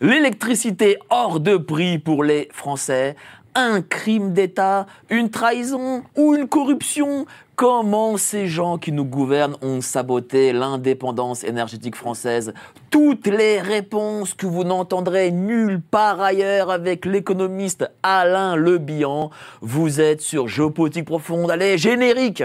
L'électricité hors de prix pour les Français, un crime d'État, une trahison ou une corruption Comment ces gens qui nous gouvernent ont saboté l'indépendance énergétique française? Toutes les réponses que vous n'entendrez nulle part ailleurs avec l'économiste Alain Lebihan. Vous êtes sur Géopolitique Profonde. Allez, générique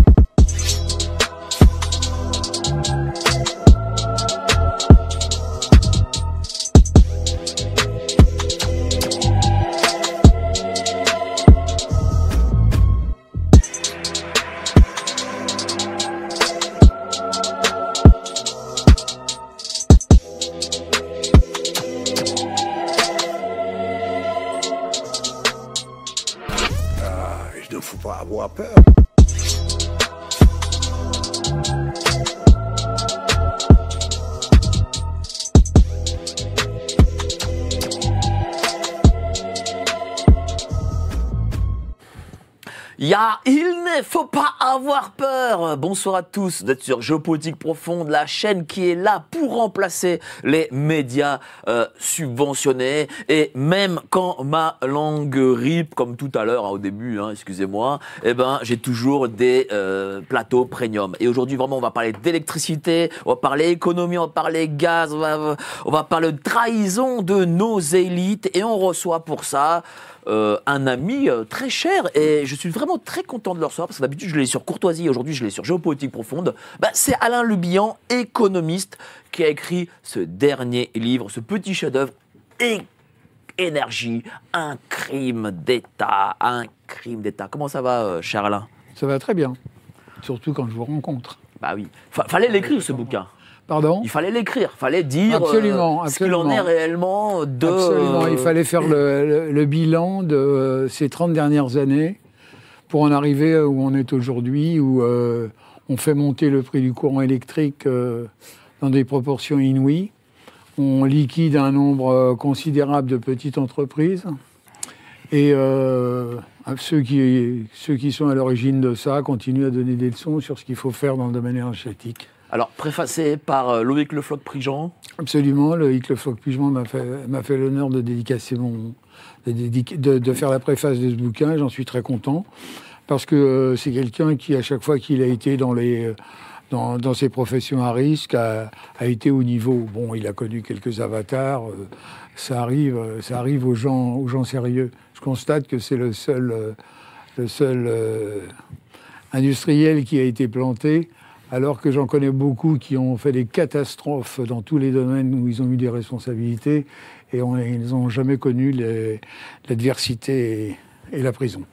Bonsoir à tous. Vous êtes sur Géopolitique Profonde, la chaîne qui est là pour remplacer les médias euh, subventionnés. Et même quand ma langue rip, comme tout à l'heure hein, au début, hein, excusez-moi, eh ben j'ai toujours des euh, plateaux premium. Et aujourd'hui, vraiment, on va parler d'électricité, on va parler économie, on va parler gaz, on va, on va parler de trahison de nos élites. Et on reçoit pour ça euh, un ami euh, très cher et je suis vraiment très content de le recevoir parce que d'habitude je l'ai sur courtoisie, aujourd'hui je l'ai sur géopolitique profonde. Bah, c'est Alain Lubian, économiste, qui a écrit ce dernier livre, ce petit chef-d'œuvre. Énergie, un crime d'État, un crime d'État. Comment ça va, euh, cher Alain? Ça va très bien, surtout quand je vous rencontre. Bah oui, Fa- fallait l'écrire ce bouquin. Pardon Il fallait l'écrire, fallait dire Absolument, euh, ce qu'il en est réellement de. Absolument, il fallait faire le, le- le bilan de euh, ces 30 dernières années pour en arriver où on est aujourd'hui, où euh, on fait monter le prix du courant électrique euh, dans des proportions inouïes. On liquide un nombre considérable de petites entreprises. Et euh, ceux, qui, ceux qui sont à l'origine de ça continuent à donner des leçons sur ce qu'il faut faire dans le domaine énergétique. Alors, préfacé par euh, Loïc Le Floch-Prigent. Absolument, le Hic Le Floch Pugement m'a fait, fait l'honneur de dédicacer mon, de, faire la préface de ce bouquin, j'en suis très content, parce que euh, c'est quelqu'un qui, à chaque fois qu'il a été dans les dans, dans ses professions à risque, a, a été au niveau. Bon, il a connu quelques avatars, euh, ça arrive, ça arrive aux gens, aux gens sérieux. Je constate que c'est le seul, le seul industriel qui a été planté, alors que j'en connais beaucoup qui ont fait des catastrophes dans tous les domaines où ils ont eu des responsabilités et ils n'ont jamais connu l'adversité et, et la prison.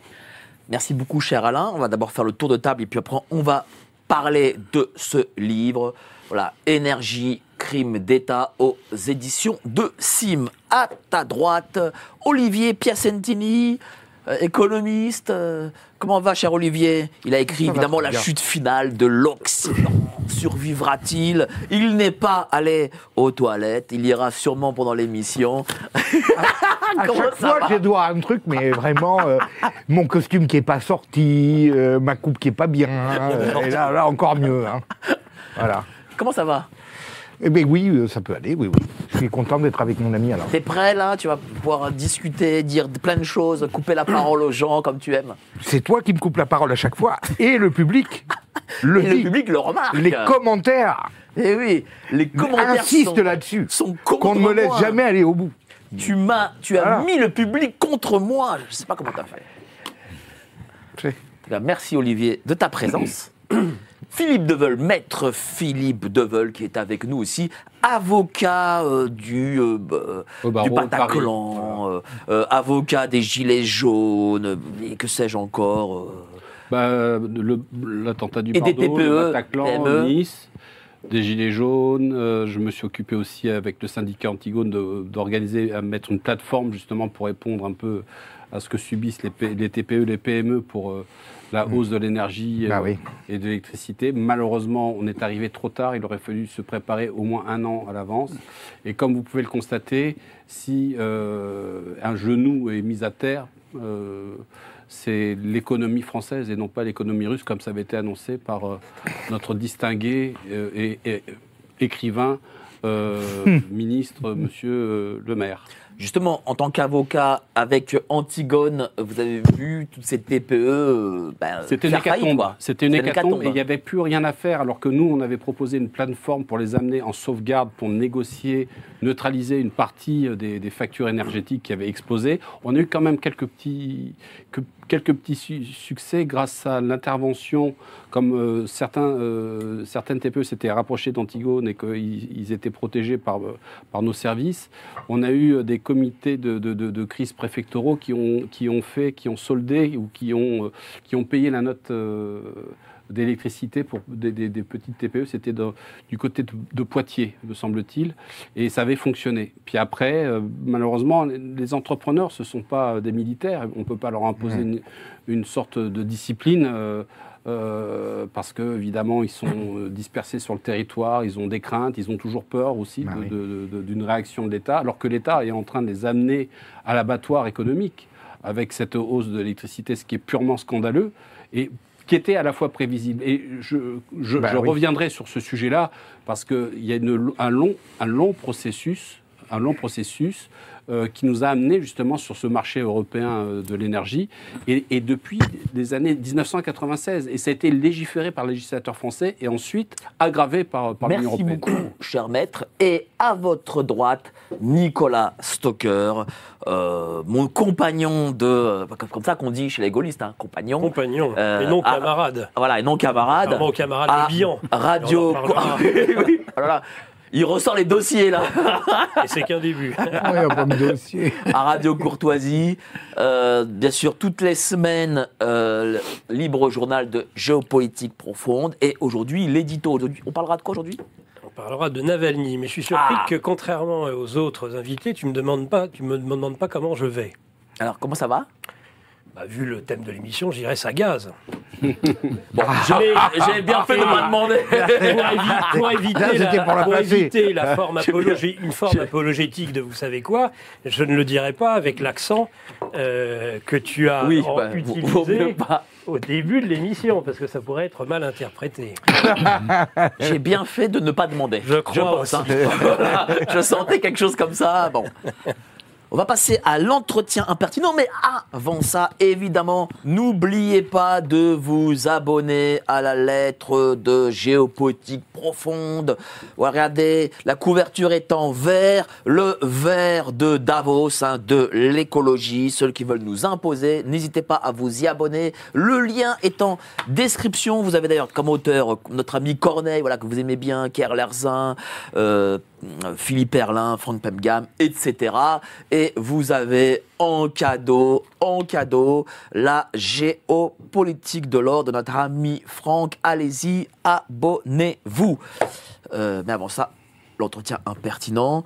Merci beaucoup, cher Alain. On va d'abord faire le tour de table et puis après, on va parler de ce livre. Voilà, Énergie, crime d'État aux éditions de Sim. À ta droite, Olivier Piacentini, économiste. Euh, comment va, cher Olivier? Il a écrit évidemment la bien. chute finale de l'Occident. Survivra-t-il? Il n'est pas allé aux toilettes. Il ira sûrement pendant l'émission. À chaque fois, j'ai droit à un truc, mais vraiment, euh, mon costume qui est pas sorti, euh, ma coupe qui est pas bien, euh, et là, là, encore mieux. hein. Voilà. Comment ça va? Eh bien oui, euh, ça peut aller, oui, oui. Je suis content d'être avec mon ami alors. T'es prêt là? Tu vas pouvoir discuter, dire plein de choses, couper la parole aux gens comme tu aimes. C'est toi qui me coupes la parole à chaque fois, et le public. Le, Et le dit. public le remarque. Les commentaires Eh oui, les commentaires insistent sont, là-dessus. sont contre Qu'on ne me laisse moi. jamais aller au bout. Tu m'as, tu as Voilà. mis le public contre moi. Je sais pas comment t'as fait. Merci Olivier de ta présence. Philippe Deveul, maître Philippe Deveul, qui est avec nous aussi, avocat euh, du, euh, du de Bataclan, euh, avocat des Gilets jaunes, et que sais-je encore. Bah, L'attentat du Bordeaux, TPE, le Bataclan, PME. Nice, des Gilets jaunes. je me suis occupé aussi avec le syndicat Antigone d'organiser, à mettre une plateforme justement pour répondre un peu à ce que subissent les, P- les TPE, les PME pour la hausse de l'énergie euh, Bah oui. et de l'électricité. Malheureusement, on est arrivé trop tard. Il aurait fallu se préparer au moins un an à l'avance. Et comme vous pouvez le constater, si euh, un genou est mis à terre, euh, c'est l'économie française et non pas l'économie russe, comme ça avait été annoncé par notre distingué et, et- écrivain, euh, ministre, monsieur le maire. Justement, en tant qu'avocat avec Antigone, vous avez vu toutes ces TPE euh, ben, C'était une hécatombe. C'était une hécatombe et il n'y avait plus rien à faire. Alors que nous, on avait proposé une plateforme pour les amener en sauvegarde, pour négocier, neutraliser une partie euh, des, des factures énergétiques qui avaient explosé. On a eu quand même quelques petits, que- quelques petits su- succès grâce à l'intervention, comme euh, certains, euh, certaines TPE s'étaient rapprochées d'Antigone et qu'ils ils étaient protégés par, euh, par nos services. On a eu des comités de, de- de- de crise préfectoraux qui ont, qui ont fait, qui ont soldé ou qui ont, qui ont payé la note d'électricité pour des, des- des petites TPE. C'était du côté de, de Poitiers, me semble-t-il, et ça avait fonctionné. Puis après, euh, malheureusement, les- entrepreneurs, ce ne sont pas des militaires. On ne peut pas leur imposer une, une sorte de discipline. euh, euh, parce que évidemment ils sont dispersés sur le territoire, ils ont des craintes, ils ont toujours peur aussi Bah oui. d'une réaction de l'État, alors que l'État est en train de les amener à l'abattoir économique avec cette hausse de l'électricité, ce qui est purement scandaleux et qui était à la fois prévisible. Et je, je- Bah je oui. reviendrai sur ce sujet-là parce qu'il y a une- un, long, un long processus, un long processus euh, qui nous a amené justement sur ce marché européen euh, de l'énergie et, et depuis les années 1996. Et ça a été légiféré par le législateur français et ensuite aggravé par, par l'Union Merci européenne. beaucoup, cher maître. Et à votre droite, Nicolas Stocker, euh, mon compagnon de. Comme ça qu'on dit chez les gaullistes, hein, compagnon. Compagnon, Euh, et non ah, camarade. Voilà, et non camarade. Au camarade Bihan. Radio. Il ressort les dossiers là. Et c'est qu'un début. N'y a pas de dossier. à Radio Courtoisie. Euh, bien sûr, toutes les semaines, euh, le libre journal de géopolitique profonde. Et aujourd'hui, l'édito. Aujourd'hui, On parlera de quoi aujourd'hui? On parlera de Navalny, mais je suis surpris Ah. que contrairement aux autres invités, tu me demandes pas, tu me demandes pas comment je vais. Alors, comment ça va? Bah, vu le thème de l'émission, j'irais ça gaz. Bon, j'ai j'ai bien fait de me demander. Pour, évi- pour éviter, Là, la, pour la pour éviter la forme apologé- une forme apologétique de vous savez quoi, je ne le dirai pas avec l'accent euh, que tu as Oui, en- bah, utilisé pas. au début de l'émission, parce que ça pourrait être mal interprété. J'ai bien fait de ne pas demander. Je crois pense, hein. Je sentais quelque chose comme ça. Bon. On va passer à l'entretien impertinent, mais avant ça, évidemment, n'oubliez pas de vous abonner à la lettre de géopolitique profonde. Regardez, la couverture est en vert, le vert de Davos, hein, de l'écologie, ceux qui veulent nous imposer. N'hésitez pas à vous y abonner. Le lien est en description. Vous avez d'ailleurs comme auteur notre ami Corneille, voilà, que vous aimez bien, Kerr Lerzin, euh, Philippe Erlin, Franck Pemgam, etc. Et vous avez en cadeau, en cadeau, la géopolitique de l'or de notre ami Franck. Allez-y, abonnez-vous. Euh, mais avant ça, l'entretien impertinent.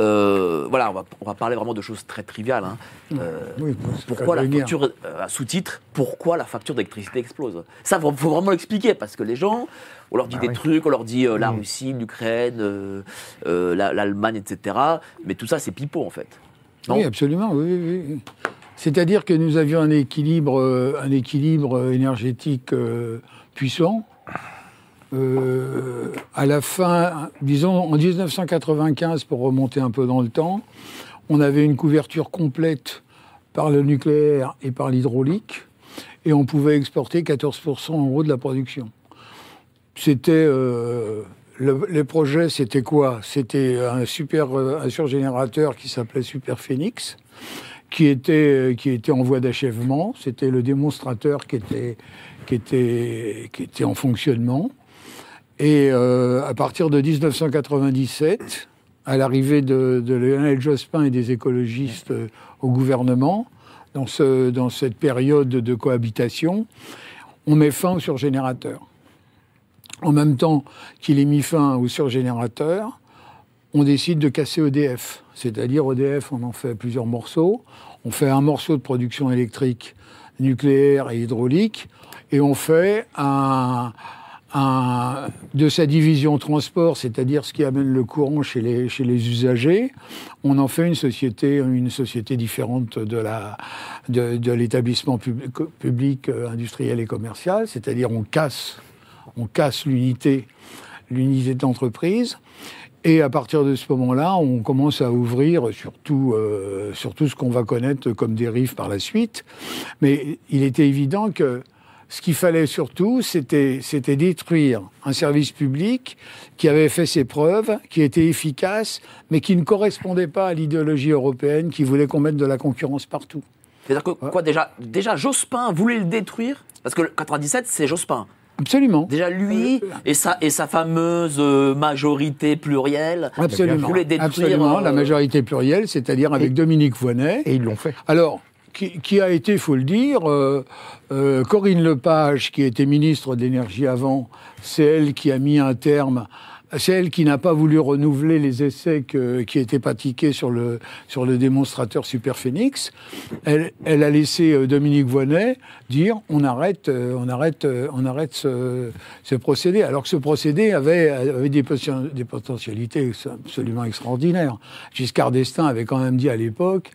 Euh, voilà, on va, on va parler vraiment de choses très triviales. hein. Euh, Oui, pourquoi la facture, euh, sous-titre, pourquoi la facture d'électricité explose? Ça, il faut vraiment l'expliquer, parce que les gens, on leur dit Bah des oui. trucs, on leur dit la Mm. Russie, l'Ukraine, la- l'Allemagne, etc. Mais tout ça, c'est pipeau, en fait. Non Oui, absolument. Oui, oui, oui. C'est-à-dire que nous avions un équilibre, un équilibre énergétique puissant. Euh, à la fin, disons en 1995, pour remonter un peu dans le temps, on avait une couverture complète par le nucléaire et par l'hydraulique, et on pouvait exporter 14% en gros de la production. C'était euh, le, les projets, c'était quoi? C'était un super euh, un surgénérateur qui s'appelait Super Phoenix, qui était qui était en voie d'achèvement. C'était le démonstrateur qui était qui était qui était en fonctionnement. Et euh, à partir de 1997, à l'arrivée de, de Lionel Jospin et des écologistes euh, au gouvernement, dans, ce, dans cette période de cohabitation, on met fin au surgénérateur. En même temps qu'il est mis fin au surgénérateur, on décide de casser EDF. C'est-à-dire EDF, on en fait plusieurs morceaux. On fait un morceau de production électrique nucléaire et hydraulique, et on fait un, un- de sa division transport, c'est-à-dire ce qui amène le courant chez les, chez les usagers, on en fait une société, une société différente de la de, de l'établissement public, euh, industriel et commercial, c'est-à-dire on casse on casse l'unité l'unité d'entreprise. Et à partir de ce moment-là, on commence à ouvrir sur tout, euh, sur tout ce qu'on va connaître comme dérive par la suite. Mais il était évident que ce qu'il fallait surtout, c'était c'était détruire un service public qui avait fait ses preuves, qui était efficace, mais qui ne correspondait pas à l'idéologie européenne qui voulait qu'on mette de la concurrence partout. C'est-à-dire que, quoi, déjà, déjà, Jospin voulait le détruire? Parce que le 97, c'est Jospin. Absolument. Déjà, lui et sa, et sa fameuse euh, majorité plurielle Absolument. voulaient détruire. Absolument. euh, La majorité plurielle, c'est-à-dire avec Dominique Voynet. Et ils l'ont fait. Alors, qui, a été, faut le dire, euh, euh, Corinne Lepage, qui était ministre d'énergie avant, c'est elle qui a mis un terme. C'est elle qui n'a pas voulu renouveler les essais qui étaient pratiqués sur le, sur le démonstrateur Super Phoenix. Elle, elle a laissé euh, Dominique Voynet dire on arrête, on arrête, on arrête ce, procédé. Alors que ce procédé avait, avait des, des potentialités absolument extraordinaires. Giscard d'Estaing avait quand même dit à l'époque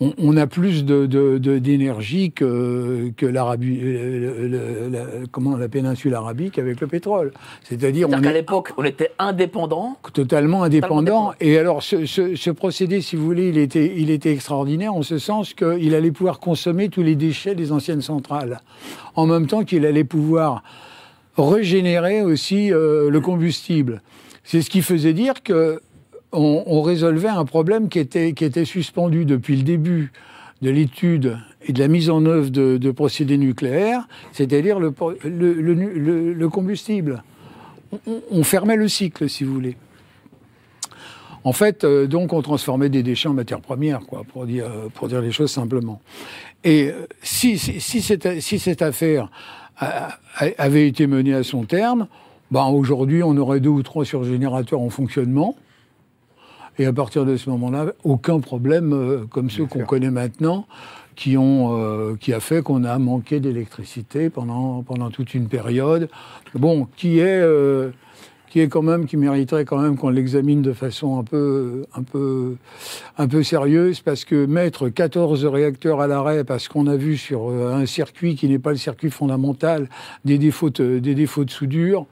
on, on a plus de, de- de- d'énergie que, que l'Arabie, euh, comment la péninsule arabique avec le pétrole. C'est-à-dire on qu'à l'époque, on était indépendant. totalement indépendant. indépendant. Et alors, ce, ce- ce procédé, si vous voulez, il était, il était extraordinaire en ce sens qu'il allait pouvoir consommer tous les déchets des anciennes centrales, en même temps qu'il allait pouvoir régénérer aussi euh, le combustible. C'est ce qui faisait dire que on, résolvait un problème qui était, qui était suspendu depuis le début de l'étude et de la mise en œuvre de, procédés nucléaires, c'est-à-dire le, combustible. On- fermait le cycle, si vous voulez. En fait, euh, donc, on transformait des déchets en matières premières, quoi, pour dire, euh, pour dire les choses simplement. Et euh, si, si, cette, si cette affaire avait été menée à son terme, ben, aujourd'hui, on aurait deux ou trois surgénérateurs en fonctionnement. Et à partir de ce moment-là, aucun problème euh, comme ceux qu'on connaît maintenant, qui, ont, euh, qui a fait qu'on a manqué d'électricité pendant, pendant toute une période. Bon, qui est, euh, qui est quand même, qui mériterait quand même qu'on l'examine de façon un peu, un, peu, un peu sérieuse, parce que mettre 14 réacteurs à l'arrêt, parce qu'on a vu sur un circuit qui n'est pas le circuit fondamental, des défauts de, des défauts de soudure,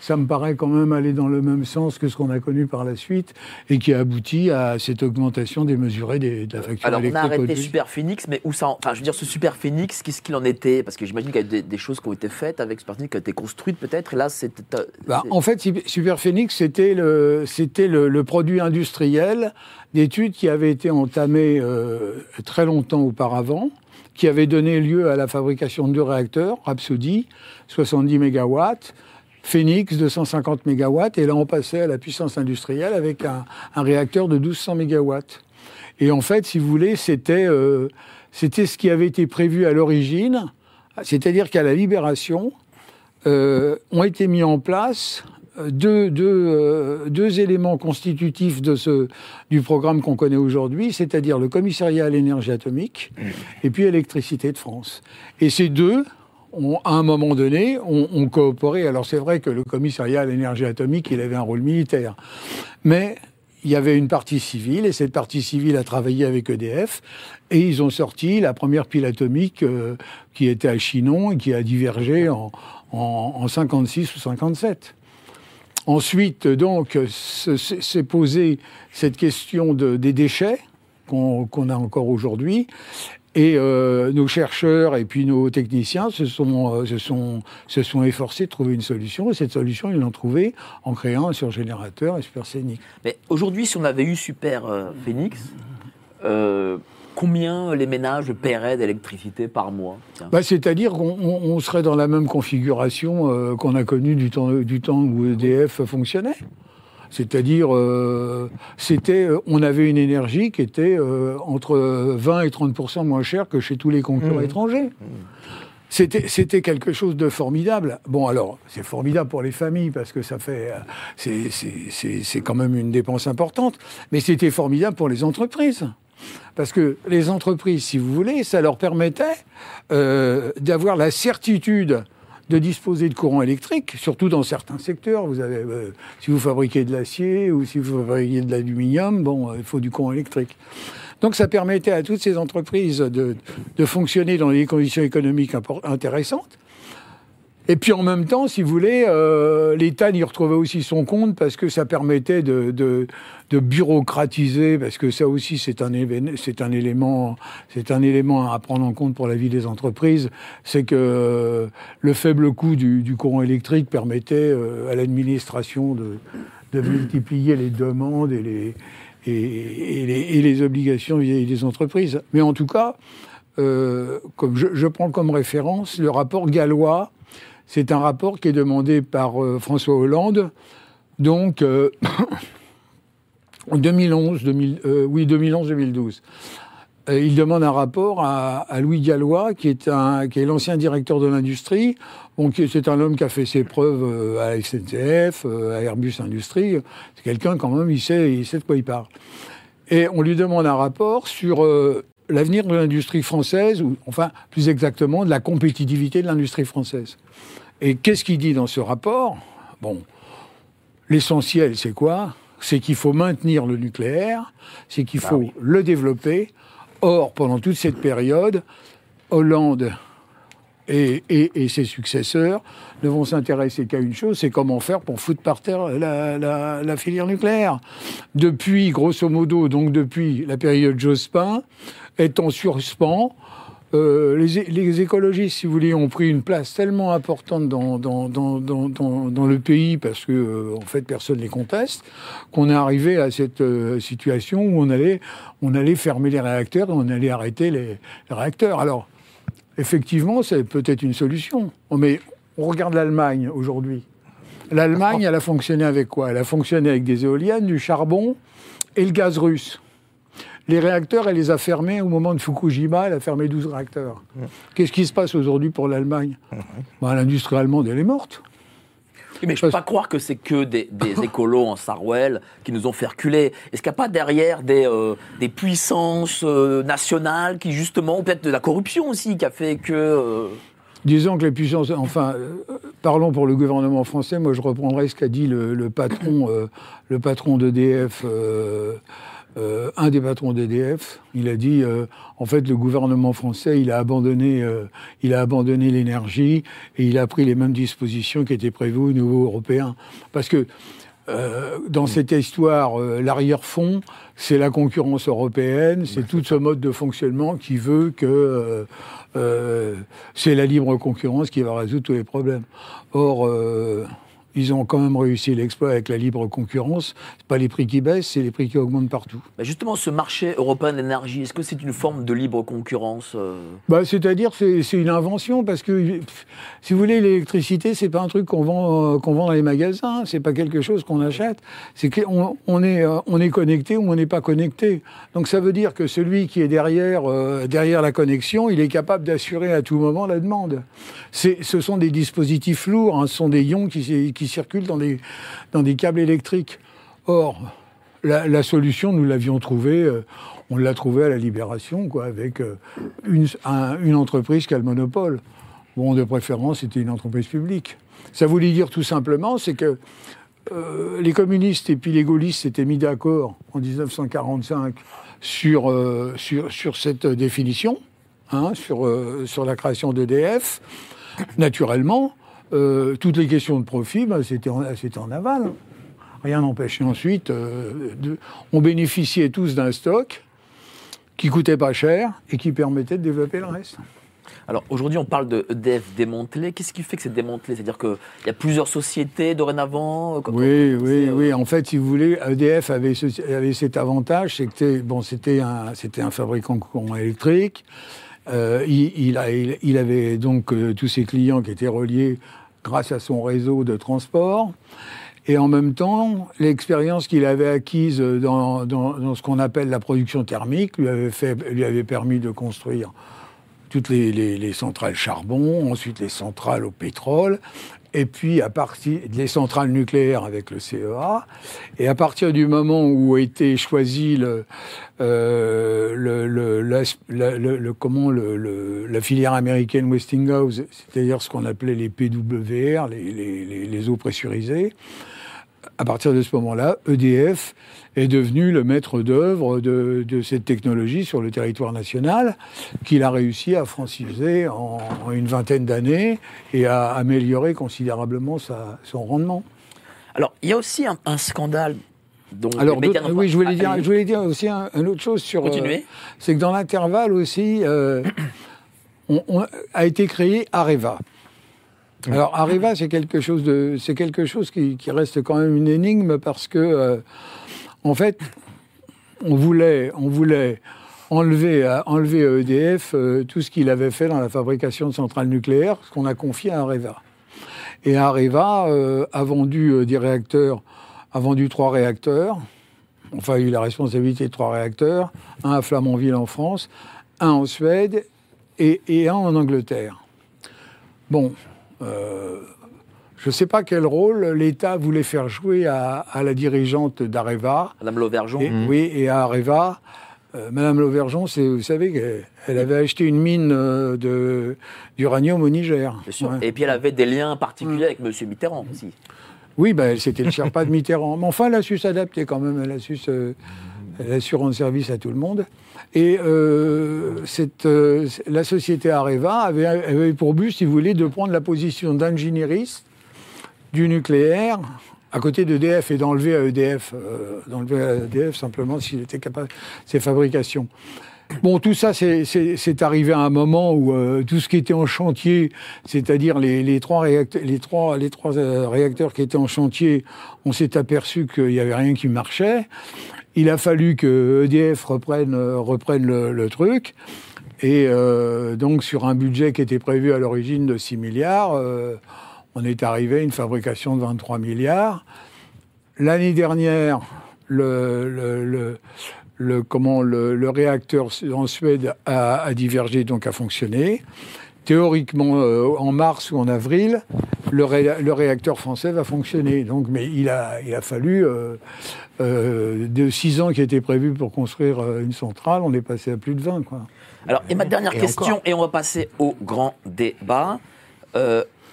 ça me paraît quand même aller dans le même sens que ce qu'on a connu par la suite et qui a abouti à cette augmentation démesurée des, de la facture Alors, on a électrique. arrêté aujourd'hui. Super Phoenix, mais où ça en- Enfin, je veux dire, ce Super Phoenix, qu'est-ce qu'il en était? Parce que j'imagine qu'il y a des, des choses qui ont été faites avec Super Phoenix, qui ont été construites peut-être, et là, c'était. euh, Bah, c'est- en fait, Super- Super Phoenix, c'était le, c'était le, le produit industriel d'études qui avait été entamé euh, très longtemps auparavant, qui avait donné lieu à la fabrication de deux réacteurs, Rhapsody, 70 mégawatts, Phoenix, 250 mégawatts, et là on passait à la puissance industrielle avec un, réacteur de 1200 mégawatts. Et en fait, si vous voulez, c'était euh, c'était ce qui avait été prévu à l'origine, c'est-à-dire qu'à la libération, euh, ont été mis en place euh, deux, deux, deux éléments constitutifs de ce, du programme qu'on connaît aujourd'hui, c'est-à-dire le commissariat à l'énergie atomique et puis Électricité de France. Et ces deux, à un moment donné, ont, ont coopéré. Alors c'est vrai que le commissariat à l'énergie atomique, il avait un rôle militaire. Mais il y avait une partie civile, et cette partie civile a travaillé avec EDF, et ils ont sorti la première pile atomique euh, qui était à Chinon et qui a divergé en, en, en 56 ou 57. Ensuite, donc, se- se- s'est posée cette question de, des déchets qu'on a encore aujourd'hui. Et euh, nos chercheurs et puis nos techniciens se sont, euh, se, sont, se sont efforcés de trouver une solution. Et cette solution, ils l'ont trouvée en créant un surgénérateur et supersonique. Mais aujourd'hui, si on avait eu Super euh, Phoenix, combien les ménages paieraient d'électricité par mois? Bah, C'est-à-dire qu'on on- on serait dans la même configuration qu'on a connue du temps, du temps où EDF fonctionnait. C'est-à-dire, euh, c'était, euh, on avait une énergie qui était euh, entre 20 et 30% moins chère que chez tous les concurrents Mmh. étrangers. c'était c'était quelque chose de formidable. Bon, alors, c'est formidable pour les familles parce que ça fait. c'est- c'est- C'est c'est quand même une dépense importante. Mais c'était formidable pour les entreprises. Parce que les entreprises, si vous voulez, ça leur permettait euh, d'avoir la certitude de disposer de courant électrique, surtout dans certains secteurs. Vous avez, euh, si vous fabriquez de l'acier ou si vous fabriquez de l'aluminium, bon, euh, il faut du courant électrique. Donc ça permettait à toutes ces entreprises de, fonctionner dans des conditions économiques intéressantes. Et puis en même temps, si vous voulez, euh, l'État y retrouvait aussi son compte parce que ça permettait de, bureaucratiser, parce que ça aussi c'est un, élément, à prendre en compte pour la vie des entreprises, c'est que euh, le faible coût du, courant électrique permettait euh, à l'administration de, multiplier les demandes et les, obligations vis-à-vis des entreprises. Mais en tout cas, comme je, je prends comme référence le rapport gallois. C'est un rapport qui est demandé par euh, François Hollande, donc en 2011, 2000, euh, oui 2011-2012. Euh, Il demande un rapport à, Louis Gallois, qui est, l'ancien directeur de l'industrie. C'est un homme qui a fait ses preuves à la SNCF, à Airbus Industrie. C'est quelqu'un quand même, il sait, il sait de quoi il parle. Et on lui demande un rapport sur l'avenir de l'industrie française, ou enfin plus exactement de la compétitivité de l'industrie française. Et qu'est-ce qu'il dit dans ce rapport? Bon, l'essentiel, c'est quoi? C'est qu'il faut maintenir le nucléaire, c'est qu'il faut le développer. Or, pendant toute cette période, Hollande et, et- et ses successeurs ne vont s'intéresser qu'à une chose, c'est comment faire pour foutre par terre la, la- la filière nucléaire. Depuis, grosso modo, donc depuis la période Jospin, est en suspens. Euh, les, écologistes, si vous voulez, ont pris une place tellement importante dans, le pays parce que, euh, en fait, personne ne les conteste, qu'on est arrivé à cette euh, situation où on allait, fermer les réacteurs et on allait arrêter les, les réacteurs. Alors, effectivement, c'est peut-être une solution. Mais on regarde l'Allemagne aujourd'hui. L'Allemagne, elle a fonctionné avec quoi? Elle a fonctionné avec des éoliennes, du charbon et le gaz russe. Les réacteurs, elle les a fermés au moment de Fukushima, elle a fermé 12 réacteurs. Qu'est-ce qui se passe aujourd'hui pour l'Allemagne Ben, L'industrie allemande, elle est morte. Oui, mais je ne peux pas croire que c'est que des, des écolos en Sarwell qui nous ont fait reculer. Est-ce qu'il n'y a pas derrière des, euh, des puissances euh, nationales qui, justement, ou peut-être de la corruption aussi, qui a fait que. euh, Disons que les puissances, enfin, euh, parlons pour le gouvernement français. Moi, je reprendrai ce qu'a dit le, le patron, euh, le patron d'EDF, euh, un des patrons d'EDF. Il a dit, euh, en fait, le gouvernement français, il a abandonné, euh, il a abandonné l'énergie et il a pris les mêmes dispositions qui étaient prévues au niveau européen, parce que dans cette histoire, l'arrière-fond, c'est la concurrence européenne, c'est tout ce mode de fonctionnement qui veut que c'est la libre concurrence qui va résoudre tous les problèmes. Or, ils ont quand même réussi l'exploit avec la libre concurrence. C'est pas les prix qui baissent, c'est les prix qui augmentent partout. bah, justement, ce marché européen de l'énergie, est-ce que c'est une forme de libre concurrence euh Bah, c'est-à-dire, c'est une invention parce que, si vous voulez, l'électricité, c'est pas un truc qu'on vend, euh, qu'on vend dans les magasins. C'est pas quelque chose qu'on achète. C'est qu'on on est, euh, on est connecté ou on n'est pas connecté. Donc, ça veut dire que celui qui est derrière, euh, derrière la connexion, il est capable d'assurer à tout moment la demande. Ce sont des dispositifs lourds. hein. Ce sont des ions qui, qui circulent dans des, dans des câbles électriques. Or, la, solution, nous l'avions trouvée, euh, on l'a trouvée à la Libération, quoi, avec euh, une, un- une entreprise qui a le monopole. Bon, de préférence, c'était une entreprise publique. Ça voulait dire tout simplement, c'est que euh, les communistes et puis les gaullistes s'étaient mis d'accord en 1945 sur, sur, sur cette définition, hein, sur, sur la création d'EDF. Naturellement, euh, toutes les questions de profit, ben, c'était en, aval. Rien n'empêchait ensuite. euh, de, on bénéficiait tous d'un stock qui coûtait pas cher et qui permettait de développer le reste. Alors aujourd'hui, on parle de EDF démantelé. Qu'est-ce qui fait que c'est démantelé? C'est-à-dire qu'il y a plusieurs sociétés dorénavant euh, quand Oui, on- oui, oui. En fait, si vous voulez, EDF avait, ce- avait cet avantage, c'était- bon, un, un fabricant de courant électrique. Euh, il, il a- il- il avait donc euh, tous ses clients qui étaient reliés grâce à son réseau de transport. Et en même temps, l'expérience qu'il avait acquise dans, dans- ce qu'on appelle la production thermique lui avait, permis de construire toutes les centrales charbon, ensuite les centrales au pétrole, et puis à partir des centrales nucléaires avec le CEA. Et à partir du moment où a été choisi le, euh, le, le- la, le- le- comment la filière américaine Westinghouse, c'est-à-dire ce qu'on appelait les PWR, les, les- les- les eaux pressurisées. À partir de ce moment-là, EDF est devenu le maître d'œuvre de, de cette technologie sur le territoire national, qu'il a réussi à franciser en, en une vingtaine d'années et à améliorer considérablement sa- son rendement. Alors, il y a aussi un, un scandale dont Alors, oui, je voulais dire, je voulais dire aussi un, un autre chose sur. euh, Continuez. c'est que dans l'intervalle aussi, euh, on, on a été créé Areva. Alors Areva, c'est quelque chose de, c'est quelque chose qui, qui reste quand même une énigme parce que, euh, en fait, on voulait, enlever à, à EDF euh, tout ce qu'il avait fait dans la fabrication de centrales nucléaires, ce qu'on a confié à Areva. Et Areva euh, a vendu euh, des réacteurs, a vendu trois réacteurs. Enfin, il a eu la responsabilité de trois réacteurs, un à Flamanville en France, un en Suède et, et un en Angleterre. Bon, euh, je ne sais pas quel rôle l'État voulait faire jouer à, à la dirigeante d'Areva. Madame Lauvergeon. Et, Oui, et à Areva, euh, Madame Lauvergeon, vous savez qu'elle elle avait acheté une mine euh, d'uranium au Niger. Bien sûr. Ouais. Et puis elle avait des liens particuliers avec M. Mitterrand aussi. Oui, ben, c'était le Sherpa de Mitterrand. Mais enfin, elle a su s'adapter quand même. Elle a su, se- elle a su rendre service à tout le monde. Et euh, cette, euh, la société Areva avait, avait pour but, si vous voulez, de prendre la position d'ingénieriste du nucléaire à côté d'EDF et d'enlever à EDF, euh, d'enlever à EDF simplement s'il était capable ses fabrications. Bon, tout ça, c'est- arrivé à un moment où euh, tout ce qui était en chantier, c'est-à-dire les, les trois réacteurs, les trois, les trois euh, réacteurs qui étaient en chantier, on s'est aperçu qu'il n'y avait rien qui marchait. Il a fallu que EDF reprenne, euh, reprenne le, le truc. Et euh, donc, sur un budget qui était prévu à l'origine de 6 milliards, euh, on est arrivé à une fabrication de 23 milliards. L'année dernière, le, le, le- le- comment, le, le réacteur en Suède a, a divergé, donc a fonctionné. Théoriquement, euh, en mars ou en avril, le, ré- le réacteur français va fonctionner. Donc, mais il a, il a fallu euh, euh, de 6 ans qui étaient prévus pour construire une centrale, on est passé à plus de 20. Quoi. Alors, et ma dernière Et question, encore. et on va passer au grand débat.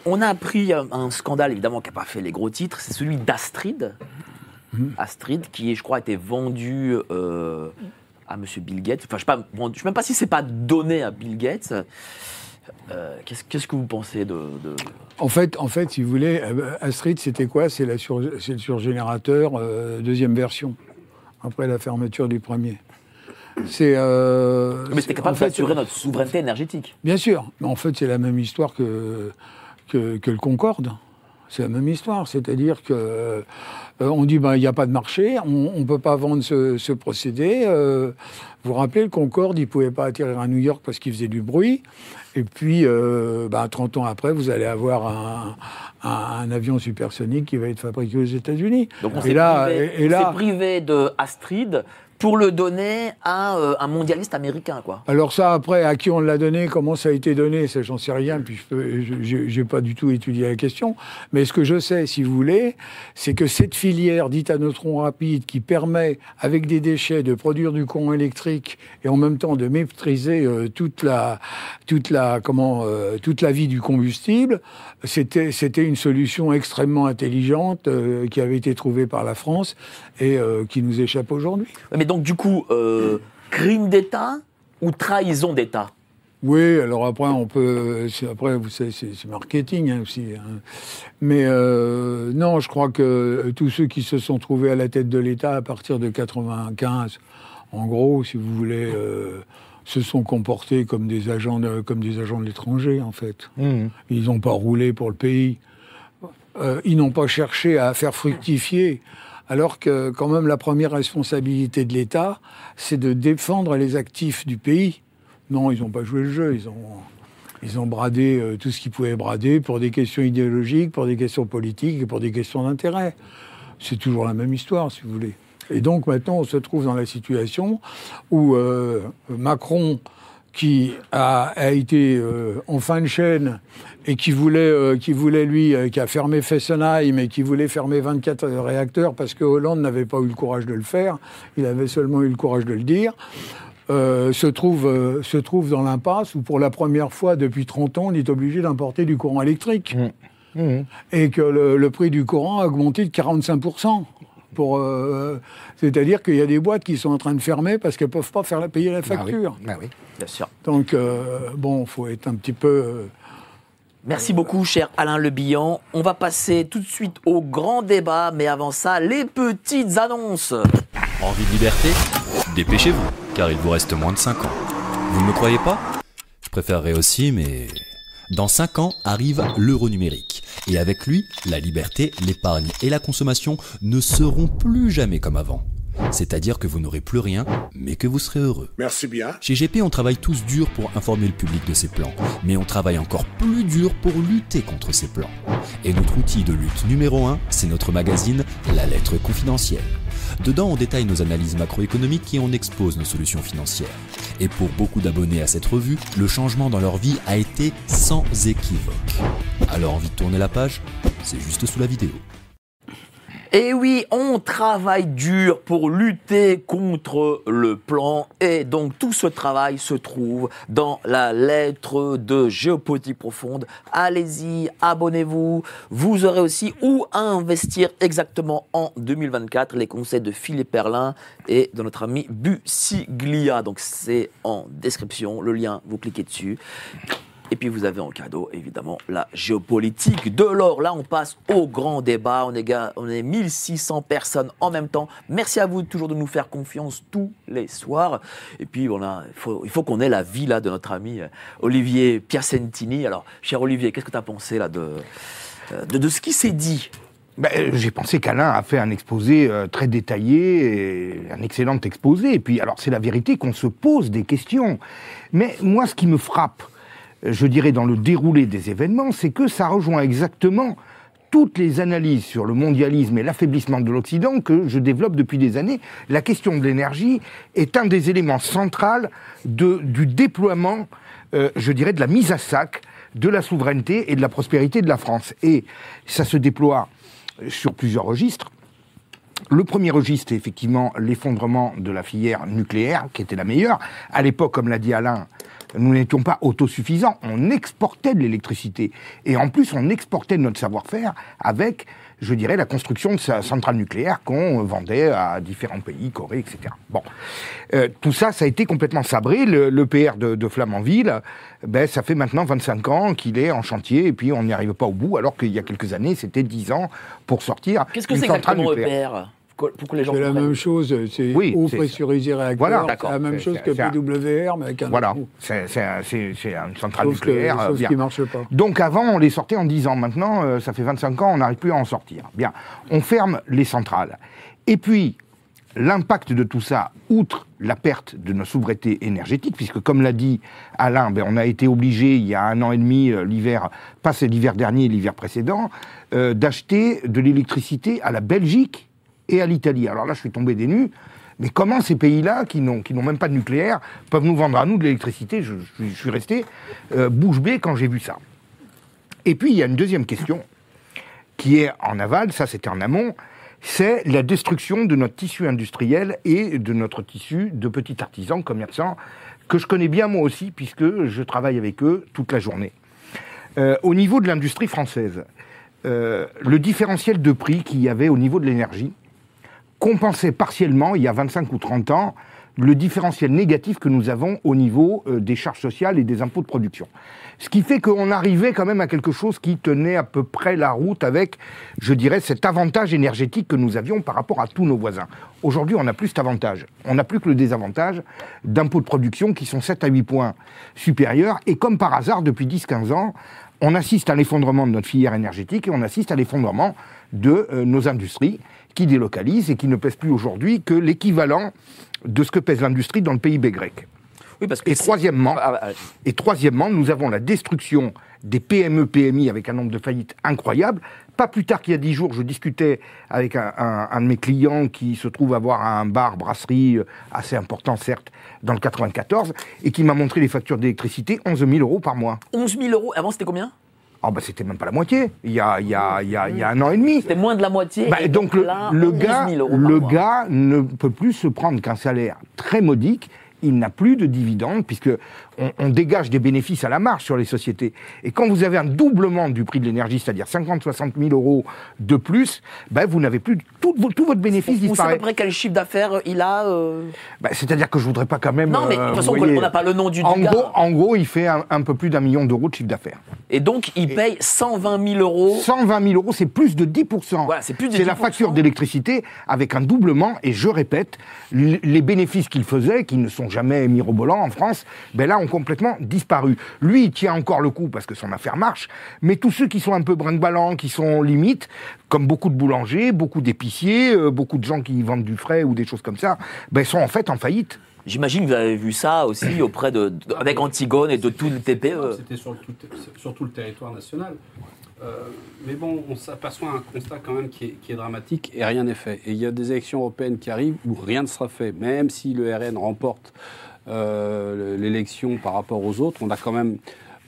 On a appris un, un scandale, évidemment, qui n'a pas fait les gros titres, c'est celui d'Astrid. Mhm. Astrid, qui, je crois, a été vendu euh, à M. Bill Gates. Enfin, je ne sais, même pas si c'est pas donné à Bill Gates. Euh, Qu'est-ce qu'est-ce que vous pensez de... de- En fait, en fait, si vous voulez, euh, Astrid, c'était quoi? C'est la sur- c'est le surgénérateur euh, deuxième version, après la fermeture du premier. C'est. euh, Mais c'était capable d'assurer notre souveraineté énergétique. Bien sûr, mais en fait, c'est la même histoire que, que, que le Concorde. C'est la même histoire, c'est-à-dire que euh, on dit ben il n'y a pas de marché, on ne peut pas vendre ce, ce procédé. euh, vous vous rappelez, le Concorde, il pouvait pas atterrir à New York parce qu'il faisait du bruit. Et puis, euh, ben, 30 ans après, vous allez avoir un, un- un avion supersonique qui va être fabriqué aux États-Unis. Donc on s'est privé, privé de Astrid pour le donner à euh, un mondialiste américain, quoi. Alors ça, après, à qui on l'a donné, comment ça a été donné, ça j'en sais rien, puis je j'ai pas du tout étudié la question. Mais ce que je sais, si vous voulez, c'est que cette filière dite à neutrons rapides, qui permet, avec des déchets, de produire du courant électrique et en même temps de maîtriser euh, toute la, toute la, comment, euh, toute la vie du combustible, c'était, c'était une solution extrêmement intelligente euh, qui avait été trouvée par la France et euh, qui nous échappe aujourd'hui. Mais donc, du coup, euh, crime d'État ou trahison d'État? Oui, alors après, on peut. Après, vous savez, c'est c'est marketing hein, aussi. hein. Mais euh, non, je crois que tous ceux qui se sont trouvés à la tête de l'État à partir de 95, en gros, si vous voulez, euh, se sont comportés comme des agents de, comme des agents de l'étranger, en fait. Mhm. Ils n'ont pas roulé pour le pays. Euh, ils n'ont pas cherché à faire fructifier. Alors que, quand même, la première responsabilité de l'État, c'est de défendre les actifs du pays. Non, ils n'ont pas joué le jeu. Ils ont, ils ont bradé euh, tout ce qu'ils pouvaient brader pour des questions idéologiques, pour des questions politiques et pour des questions d'intérêt. C'est toujours la même histoire, si vous voulez. Et donc maintenant, on se trouve dans la situation où euh, Macron, qui a, a été euh, en fin de chaîne et qui voulait, euh, qui voulait lui, euh, qui a fermé Fessenheim et qui voulait fermer 24 réacteurs parce que Hollande n'avait pas eu le courage de le faire, il avait seulement eu le courage de le dire, se, trouve, se trouve dans l'impasse où pour la première fois depuis 30 ans, on est obligé d'importer du courant électrique. Et que le, le prix du courant a augmenté de 45%. Pour, euh, c'est-à-dire qu'il y a des boîtes qui sont en train de fermer parce qu'elles ne peuvent pas faire la, payer la facture. Ah oui. Bien sûr. Donc, euh, bon, il faut être un petit peu... euh, Merci beaucoup, cher Alain Le Bihan. On va passer tout de suite au grand débat, mais avant ça, les petites annonces. Envie de liberté? Dépêchez-vous, car il vous reste moins de 5 ans. Vous ne me croyez pas? Je préférerais aussi, mais... Dans 5 ans arrive l'euro numérique. Et avec lui, la liberté, l'épargne et la consommation ne seront plus jamais comme avant. C'est-à-dire que vous n'aurez plus rien, mais que vous serez heureux. Merci bien. Chez GP, on travaille tous dur pour informer le public de ces plans, mais on travaille encore plus dur pour lutter contre ces plans. Et notre outil de lutte numéro 1, c'est notre magazine La Lettre Confidentielle. Dedans, on détaille nos analyses macroéconomiques et on expose nos solutions financières. Et pour beaucoup d'abonnés à cette revue, le changement dans leur vie a été sans équivoque. Alors envie de tourner la page C'est juste sous la vidéo. Et oui, on travaille dur pour lutter contre le plan et donc tout ce travail se trouve dans la lettre de géopolitique profonde. Allez-y, abonnez-vous. Vous aurez aussi où investir exactement en 2024 les conseils de Philippe Perlin et de notre ami Busiglia. Donc c'est en description, le lien, vous cliquez dessus. Et puis vous avez en cadeau, évidemment, la géopolitique de l'or. Là, on passe au grand débat. On est, on est 1600 personnes en même temps. Merci à vous toujours de nous faire confiance tous les soirs. Et puis, on il faut, qu'on ait la vie de notre ami euh, Olivier Piacentini. Alors, cher Olivier, qu'est-ce que tu as pensé là, de, euh, de, de ce qui s'est dit? Ben, euh, J'ai pensé qu'Alain a fait un exposé très détaillé, un excellent exposé. Et puis, alors, c'est la vérité qu'on se pose des questions. Mais moi, ce qui me frappe, je dirais, dans le déroulé des événements, c'est que ça rejoint exactement toutes les analyses sur le mondialisme et l'affaiblissement de l'Occident que je développe depuis des années. La question de l'énergie est un des éléments centraux du déploiement, euh, je dirais, de la mise à sac de la souveraineté et de la prospérité de la France. Et ça se déploie sur plusieurs registres. Le premier registre, c'est effectivement l'effondrement de la filière nucléaire, qui était la meilleure. À l'époque, comme l'a dit Alain, nous n'étions pas autosuffisants. On exportait de l'électricité. Et en plus, on exportait notre savoir-faire avec, je dirais, la construction de sa centrale nucléaire qu'on vendait à différents pays, Corée, etc. Bon. Euh, tout ça, ça a été complètement sabré. Le, le PR de, de Flamanville, ben, ça fait maintenant 25 ans qu'il est en chantier et puis on n'y arrive pas au bout, alors qu'il y a quelques années, c'était 10 ans pour sortir. Qu'est-ce que c'est centrale exactement nucléaire. EPR pour que- pour que les gens C'est la même chose, c'est Oui, eau pressurisée réacteur. Voilà, c'est la même chose que PWR, mais avec un Voilà, c'est c'est un- c'est- c'est une centrale Sauf, que, nucléaire. euh, sauf bien. qui ne marche pas. Donc avant, on les sortait en 10 ans. Maintenant, euh, ça fait 25 ans, on n'arrive plus à en sortir. Bien, on ferme les centrales. Et puis, l'impact de tout ça, outre la perte de nos souverainetés énergétiques, puisque comme l'a dit Alain, ben, on a été obligé, il y a un an et demi, euh, l'hiver, pas c'est l'hiver dernier, l'hiver précédent, euh, d'acheter de l'électricité à la Belgique et à l'Italie. Alors là, je suis tombé des nues. Mais comment ces pays-là, qui n'ont même pas de nucléaire, peuvent nous vendre à nous de l'électricité? Je, je suis- je suis resté euh, bouche bée quand j'ai vu ça. Et puis, il y a une deuxième question, qui est en aval, ça c'était en amont, c'est la destruction de notre tissu industriel et de notre tissu de petits artisans, commerçants, que je connais bien moi aussi, puisque je travaille avec eux toute la journée. Euh, au niveau de l'industrie française, euh, le différentiel de prix qu'il y avait au niveau de l'énergie compensait partiellement, il y a 25 ou 30 ans, le différentiel négatif que nous avons au niveau euh, des charges sociales et des impôts de production. Ce qui fait qu'on arrivait quand même à quelque chose qui tenait à peu près la route avec, je dirais, cet avantage énergétique que nous avions par rapport à tous nos voisins. Aujourd'hui, on n'a plus cet avantage. On n'a plus que le désavantage d'impôts de production qui sont 7 à 8 points supérieurs. Et comme par hasard, depuis 10-15 ans, on assiste à l'effondrement de notre filière énergétique et on assiste à l'effondrement de euh, nos industries qui délocalisent et qui ne pèsent plus aujourd'hui que l'équivalent de ce que pèse l'industrie dans le PIB grec. Oui, parce que Et troisièmement, Ah, ah, et troisièmement, nous avons la destruction des PME, PMI avec un nombre de faillites incroyable. Pas plus tard qu'il y a dix jours, je discutais avec un, un- un de mes clients qui se trouve avoir un bar, brasserie euh, assez important, certes, dans le 94, et qui m'a montré les factures d'électricité, 11 000 euros par mois. 11 000 euros. Avant, c'était combien? Ah bah c'était même pas la moitié, il y a, il y a, il y a, il y a un an et demi. C'était moins de la moitié. Bah, et donc le, là, le 11 gars, 000 euros par le mois. gars ne peut plus se prendre qu'un salaire très modique. Il n'a plus de dividendes puisque on, on dégage des bénéfices à la marge sur les sociétés. Et quand vous avez un doublement du prix de l'énergie, c'est-à-dire 50-60 000 euros de plus, ben vous n'avez plus tout, tout votre bénéfice On sait à disparaît. peu près quel chiffre d'affaires il a. euh, Ben, c'est-à-dire que je voudrais pas quand même. Non, mais de euh, toute façon, vous on n'a pas le nom du, du en gars. gros, en gros, il fait un, un peu plus d'un million d'euros de chiffre d'affaires. Et donc, il paye 120 000 euros. 120 000 euros, c'est plus de 10%. Voilà, c'est plus de C'est la 10%. facture d'électricité avec un doublement. Et je répète, les bénéfices qu'il faisait, qui ne sont jamais mirobolants en France, ben là, ont complètement disparu. Lui, il tient encore le coup parce que son affaire marche. Mais tous ceux qui sont un peu brinque-ballant, qui sont limites, comme beaucoup de boulangers, beaucoup d'épiciers, euh, beaucoup de gens qui vendent du frais ou des choses comme ça, ben sont en fait en faillite. J'imagine que vous avez vu ça aussi auprès de, de- avec Antigone et de tout le TPE. C'était sur, sur tout le territoire national. Euh, mais bon, on s'aperçoit un constat quand même qui est, qui est dramatique et rien n'est fait. Et il y a des élections européennes qui arrivent où rien ne sera fait. Même si le RN remporte euh, l'élection par rapport aux autres, on a quand même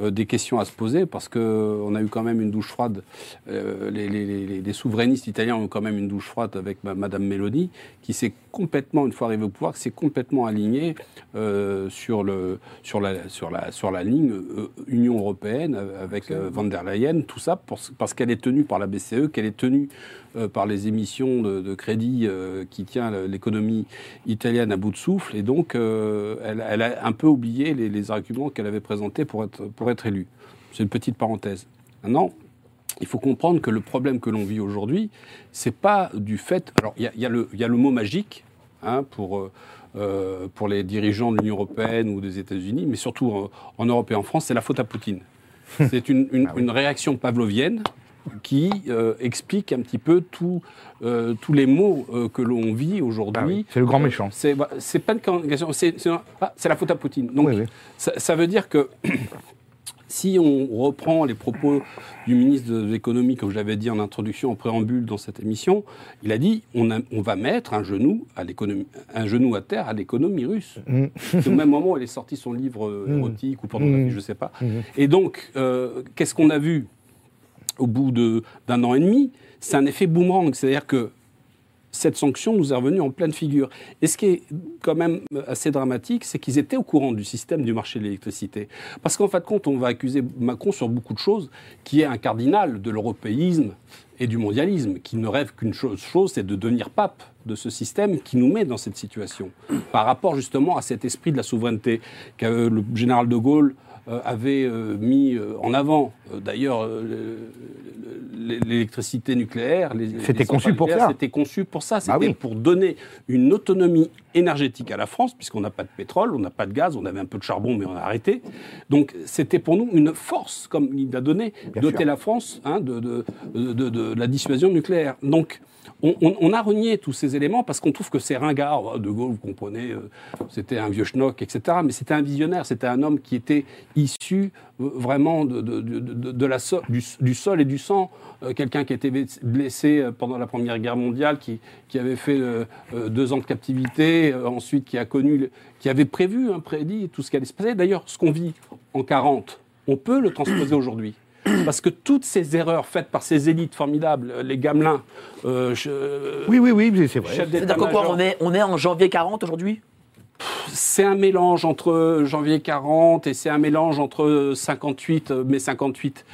euh, des questions à se poser parce qu'on a eu quand même une douche froide. Euh, les, les- les- les souverainistes italiens ont eu quand même une douche froide avec ma- Madame Meloni, qui s'est complètement, une fois arrivée au pouvoir, qui s'est complètement alignée euh, sur, le, sur, la, sur, la, sur la ligne euh, Union européenne euh, avec euh, Van der Leyen, tout ça pour- parce qu'elle est tenue par la BCE, qu'elle est tenue euh, par les émissions de, de crédit euh, qui tient l'économie italienne à bout de souffle, et donc euh, elle, elle a un peu oublié les, les arguments qu'elle avait présentés pour être, pour être élue. C'est une petite parenthèse. Maintenant, il faut comprendre que le problème que l'on vit aujourd'hui, c'est pas du fait. Alors, il y y y a le mot magique hein, pour, euh, euh, pour les dirigeants de l'Union européenne ou des États-Unis, mais surtout en, en Europe et en France, c'est la faute à Poutine. C'est une, une- Ah une réaction pavlovienne qui euh, explique un petit peu tout, euh, tous les maux euh, que l'on vit aujourd'hui. Ah oui, c'est le grand méchant. C'est bah, c'est pas une question, c'est ah, c'est la faute à Poutine. Donc, Oui, oui. Ça, ça veut dire que si on reprend les propos du ministre de l'économie, comme j'avais dit en introduction, en préambule dans cette émission, il a dit on, a- on va mettre un genou, à un genou à terre à l'économie russe. Mm. C'est au même moment où il est sorti son livre euh, érotique ou pornographique, Mm. je ne sais pas. Et donc, euh, qu'est-ce qu'on a vu? Au bout d'un an et demi C'est un effet boomerang, c'est-à-dire que cette sanction nous est revenue en pleine figure. Et ce qui est quand même assez dramatique, c'est qu'ils étaient au courant du système du marché de l'électricité. Parce qu'en fin de compte, on va accuser Macron sur beaucoup de choses, qui est un cardinal de l'européisme et du mondialisme, qui ne rêve qu'une chose, chose, c'est de devenir pape de ce système qui nous met dans cette situation. Par rapport justement à cet esprit de la souveraineté que euh, le général de Gaulle avait euh, mis euh, en avant. Euh, D'ailleurs, euh, le- le- l'électricité nucléaire, C'était conçu pour ça. C'était conçu pour ça. C'était Ah oui. pour donner une autonomie énergétique à la France, puisqu'on n'a pas de pétrole, on n'a pas de gaz, on avait un peu de charbon, mais on a arrêté. Donc, c'était pour nous une force, comme il a donné, Bien doter sûr. la France hein, de, de- de- de- de la dissuasion nucléaire. Donc, on, a renié tous ces éléments parce qu'on trouve que c'est ringard. Oh, De Gaulle, vous comprenez, euh, c'était un vieux schnock, etc. Mais c'était un visionnaire, c'était un homme qui était issu euh, vraiment de, la du, sol et du sang. Euh, Quelqu'un qui était blessé pendant la Première Guerre mondiale, qui, avait fait deux ans de captivité, ensuite qui a connu, qui avait prévu, un prédit tout ce qui allait se passer. D'ailleurs, ce qu'on vit en 40, on peut le transposer aujourd'hui. Parce que toutes ces erreurs faites par ces élites formidables, euh, les gamelins, euh, je- Oui, oui, oui, c'est vrai. C'est-à-dire on est, on est en janvier 40 aujourd'hui? C'est un mélange entre janvier 40 et c'est un mélange entre 58, euh, mai 58,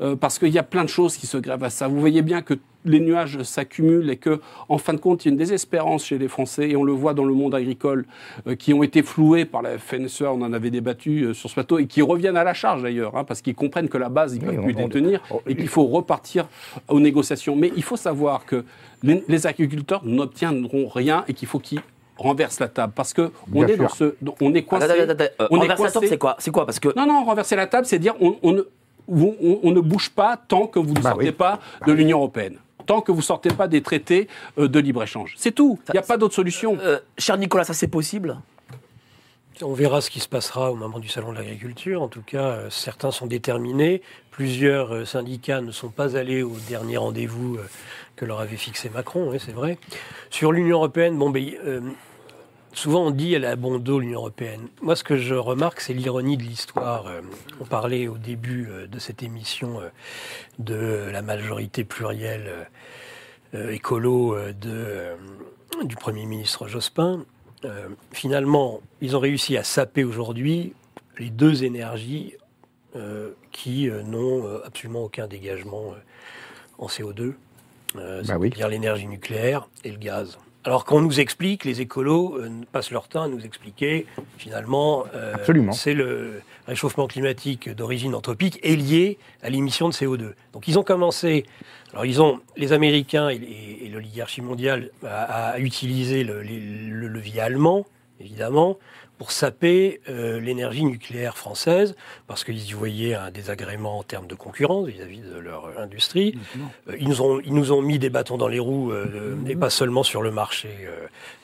euh, parce qu'il y a plein de choses qui se grèvent à ça. Vous voyez bien que les nuages s'accumulent et que, en fin de compte, il y a une désespérance chez les Français et on le voit dans le monde agricole, euh, qui ont été floués par la FNSEA, on en avait débattu euh, sur ce plateau, et qui reviennent à la charge d'ailleurs, hein, parce qu'ils comprennent que la base, ils ne Oui, peuvent plus détenir on- et qu'il faut repartir aux négociations. Mais il faut savoir que les, les agriculteurs n'obtiendront rien et qu'il faut qu'ils renversent la table parce que on Bien est dans ce on est coincé Attends, attends, attends, euh, on est renverser la coincé. table, c'est quoi? C'est quoi? Parce que non non renverser la table c'est dire on, on ne vous- on- on ne bouge pas tant que vous ne Bah sortez oui. pas de l'Union européenne. Tant que vous sortez pas des traités euh, de libre échange c'est tout. Il n'y a pas d'autre solution. Euh, cher Nicolas, ça c'est possible? On verra ce qui se passera au moment du salon de l'agriculture. En tout cas, euh, certains sont déterminés. Plusieurs euh, syndicats ne sont pas allés au dernier rendez-vous euh, que leur avait fixé Macron, oui, c'est vrai. Sur l'Union européenne, bon, ben, euh, souvent on dit elle a bon dos l'Union européenne. Moi, ce que je remarque, c'est l'ironie de l'histoire. Euh, on parlait au début euh, de cette émission euh, de la majorité plurielle écolo de, du Premier ministre Jospin. Finalement, ils ont réussi à saper aujourd'hui les deux énergies qui n'ont absolument aucun dégagement en CO2, euh, Bah oui. c'est-à-dire l'énergie nucléaire et le gaz. Alors qu'on nous explique, les écolos euh, passent leur temps à nous expliquer, finalement, euh, c'est le réchauffement climatique d'origine anthropique est lié à l'émission de CO2. Donc ils ont commencé, alors ils ont, les Américains et, et- et l'oligarchie mondiale à, à utiliser le, le levier allemand, évidemment, pour saper euh, l'énergie nucléaire française, parce qu'ils y voyaient un désagrément en termes de concurrence vis-à-vis de leur industrie. Euh, ils, nous ont, ils nous ont mis des bâtons dans les roues, euh, et pas seulement sur le marché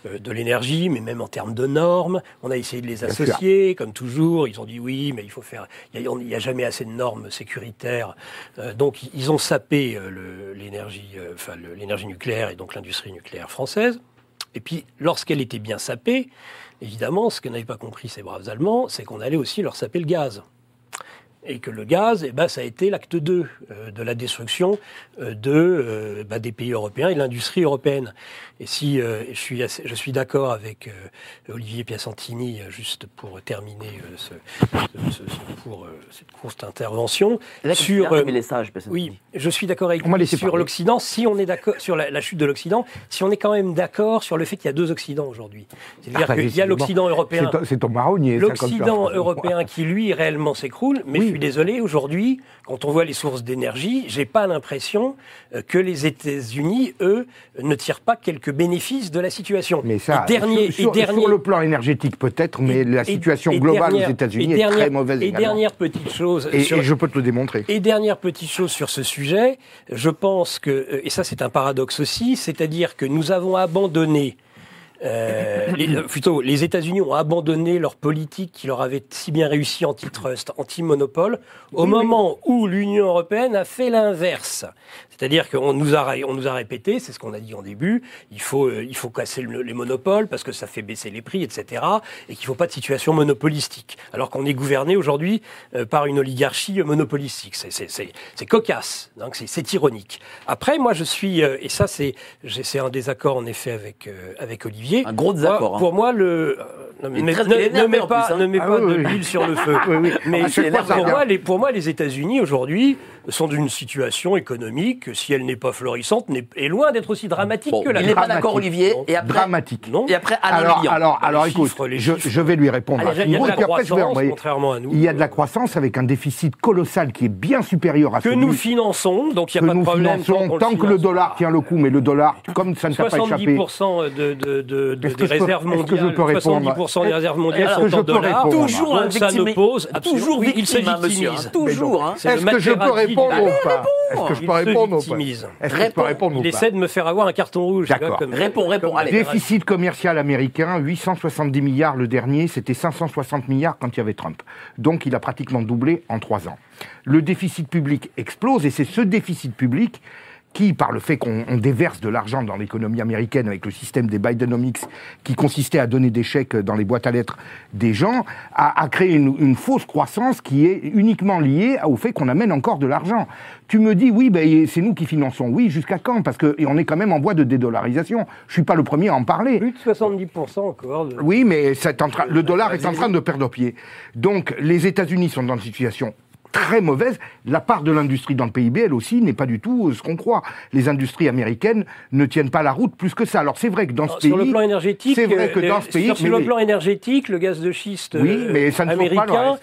euh, de l'énergie, mais même en termes de normes. On a essayé de les associer, comme toujours. Ils ont dit oui, mais il faut faire. Il n'y a, a jamais assez de normes sécuritaires. Donc ils- ont sapé l'énergie, enfin l'énergie nucléaire et donc l'industrie nucléaire française. Et puis, lorsqu'elle était bien sapée, évidemment, ce que n'avaient pas compris ces braves Allemands, c'est qu'on allait aussi leur saper le gaz. Et que le gaz, eh ben, ça a été l'acte 2 euh, de la destruction euh, de, euh, bah, des pays européens et de l'industrie européenne. Et si euh, je suis, assez- je suis d'accord avec euh, Olivier Piacentini, juste pour terminer euh, ce, ce- ce- ce court, euh, cette courte intervention, Là, sur... euh, les sages, oui, je suis d'accord avec lui sur l'Occident. Si on est d'accord sur la, la chute de l'Occident, si on est quand même d'accord sur le fait qu'il y a deux Occidents aujourd'hui, c'est-à-dire Ah, qu'il y a l'Occident européen, C'est ton- marronnier. l'Occident européen qui lui réellement s'écroule. Mais Oui. Suis désolé, aujourd'hui, quand on voit les sources d'énergie, j'ai pas l'impression euh, que les États-Unis, eux, ne tirent pas quelques bénéfices de la situation. Mais ça, et dernier, sur, et dernier, sur le plan énergétique peut-être, mais et- la situation et globale dernière- aux États-Unis est dernière- très mauvaise Et également. dernière petite chose Et, sur- et je peux te le démontrer. et dernière petite chose sur ce sujet, je pense que, euh, et ça c'est un paradoxe aussi, c'est-à-dire que nous avons abandonné, euh, les, euh, plutôt les États-Unis ont abandonné leur politique qui leur avait si bien réussi antitrust, anti-monopole, au moment où l'Union européenne a fait l'inverse. C'est-à-dire qu'on nous a, on nous a répété, c'est ce qu'on a dit en début, il faut, euh, il faut casser le- les monopoles parce que ça fait baisser les prix, etc. Et qu'il ne faut pas de situation monopolistique. Alors qu'on est gouverné aujourd'hui euh, par une oligarchie monopolistique. C'est- C'est c'est- c'est cocasse, donc c'est- ironique. Après, moi je suis, euh, et ça c'est c'est un désaccord en effet avec, euh, avec Olivier. Un gros Moi, désaccord, hein. Pour moi, le. Ne très- mets pas, plus, hein. ne mets Ah pas oui, de oui. l'huile sur le feu. Oui, oui. Mais ça pour, moi, les, pour moi, les États-Unis aujourd'hui sont d'une situation économique, si elle n'est pas florissante, n'est- est loin d'être aussi dramatique Bon, que la il n'est pas dramatique. d'accord, Olivier. Et après, Dramatique. Non. et après Alain Alors, Lyon. alors, alors Les écoute, chiffres, les je, chiffres. je vais lui répondre Ah, à il y a- ce il y a de la croissance, contrairement à nous. Il y a de la croissance avec un déficit colossal qui est bien supérieur à que nous finançons, donc il que n'y a pas de nous problème. tant que le dollar tient le coup, mais le dollar, comme ça ne t'a pas échappé. 70% de, de, de, de- Est-ce que des réserves est-ce que je mondiales, peux répondre 70% des réserves mondiales sont en dollars. Toujours Donc ça ne pose toujours oui, il se victime, hein, victimise. toujours, hein. Est-ce que je peux répondre ou pas Est-ce que je Il peux répondre ou pas victimise. Est-ce que je peux répondre ou Il pas essaie de me faire avoir un carton rouge. D'accord. Réponds, réponds, allez. Déficit commercial américain, 870 milliards le dernier, c'était 560 milliards quand il y avait Trump. Donc il a pratiquement doublé en trois ans. Le déficit public explose et c'est ce déficit public qui, par le fait qu'on on déverse de l'argent dans l'économie américaine avec le système des Bidenomics, qui consistait à donner des chèques dans les boîtes à lettres des gens, a, a créé une, une fausse croissance qui est uniquement liée au fait qu'on amène encore de l'argent. Tu me dis, oui, ben, c'est nous qui finançons. Oui, jusqu'à quand? Parce qu'on est quand même en voie de dédollarisation. Je suis pas le premier à en parler. Plus de 70% encore. de- Oui, mais le dollar est en train de perdre pied. Donc, les États-Unis sont dans une situation très mauvaise. La part de l'industrie dans le PIB, elle aussi, n'est pas du tout euh, ce qu'on croit. Les industries américaines ne tiennent pas la route plus que ça. Alors, c'est vrai que dans ce pays... Sur le plan énergétique, c'est vrai que dans ce pays... sur, sur mais le les- plan énergétique, le gaz de schiste Oui, euh, mais ça ne américain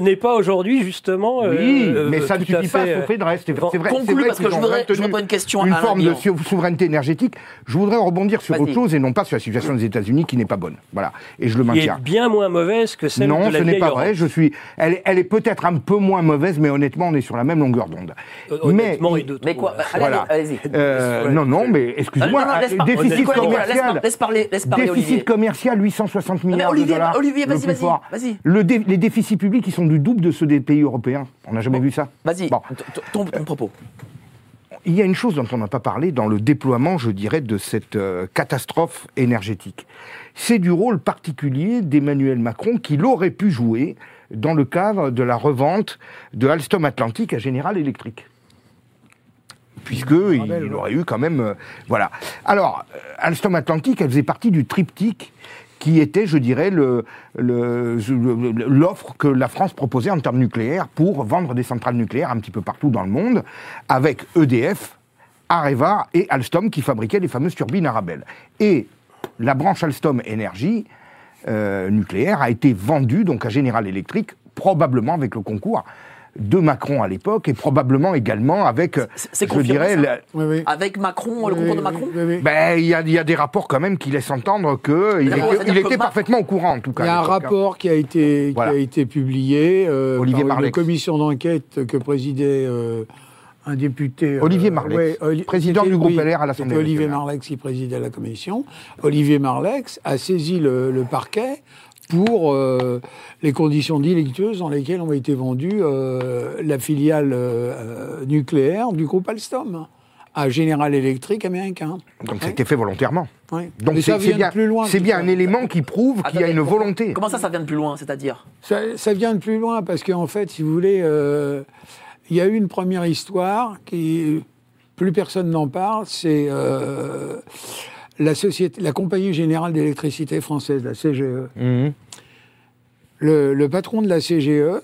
n'est pas aujourd'hui justement. Oui, euh, mais ça ne suffit pas à sauver le reste. C'est vrai, conclue, c'est vrai parce que je voudrais- je voudrais une question à Une forme de souveraineté énergétique. Je voudrais rebondir sur autre chose et non pas sur la situation des États-Unis qui n'est pas bonne. Voilà. Et je le qui est maintiens. bien moins mauvaise que celle non, de la ce n'est pas vrai. Je suis. Elle, est- elle est peut-être un peu moins mauvaise, mais honnêtement, on est sur la même longueur d'onde. Euh, Mais, Mais quoi Voilà. Allez-y. euh, non, non, mais excuse-moi, Non, non, déficit commercial, laisse parler, laisse parler, Olivier. déficit commercial 860 mais milliards Olivier, de dollars. Olivier, vas-y, vas-y. Le dé- les déficits publics, ils sont du double de ceux des pays européens. On n'a jamais vu ça. Vas-y, Bon. ton propos. Il y a une chose dont on n'a pas parlé dans le déploiement, je dirais, de cette euh, catastrophe énergétique. C'est du rôle particulier d'Emmanuel Macron qu'il aurait pu jouer dans le cadre de la revente de Alstom Atlantique à General Electric. Puisque il aurait eu quand même. euh, voilà. Alors, euh, Alstom Atlantique, elle faisait partie du triptyque qui était, je dirais, le- le- le- l'offre que la France proposait en termes nucléaires pour vendre des centrales nucléaires un petit peu partout dans le monde, avec EDF, Areva et Alstom qui fabriquaient les fameuses turbines Arabelle. Et la branche Alstom Énergie euh, nucléaire a été vendue donc à General Electric, probablement avec le concours de Macron à l'époque et probablement également avec, euh, je dirais, ça la- Oui, oui. Avec Macron, le concours de Macron oui, oui. ben, il y, a- il y a des rapports quand même qui laissent entendre était, c'est-à-dire il que était parfaitement au courant, en tout cas. Il y a un hein. rapport qui a été, Voilà. qui a été publié euh, Olivier par une Marlex. commission d'enquête que présidait euh, un député. euh, Olivier Marlex, Oli- président du groupe oui, LR à l'Assemblée Olivier. Marlex qui présidait la commission. Olivier Marlex a saisi le, le parquet pour euh, les conditions délictueuses dans lesquelles ont été vendues euh, la filiale euh, nucléaire du groupe Alstom à General Electric américain. Donc c'était fait volontairement. Ouais. Donc Mais ça c'est c'est vient de bien, plus loin. c'est bien un élément qui prouve qu'il y a une comment- volonté. Comment ça, ça vient de plus loin C'est-à-dire? Ça, ça vient de plus loin parce qu'en fait, si vous voulez, euh, il y a eu une première histoire qui plus personne n'en parle. C'est euh, la société, la compagnie générale d'électricité française, la CGE. Mhm. Le, le patron de la CGE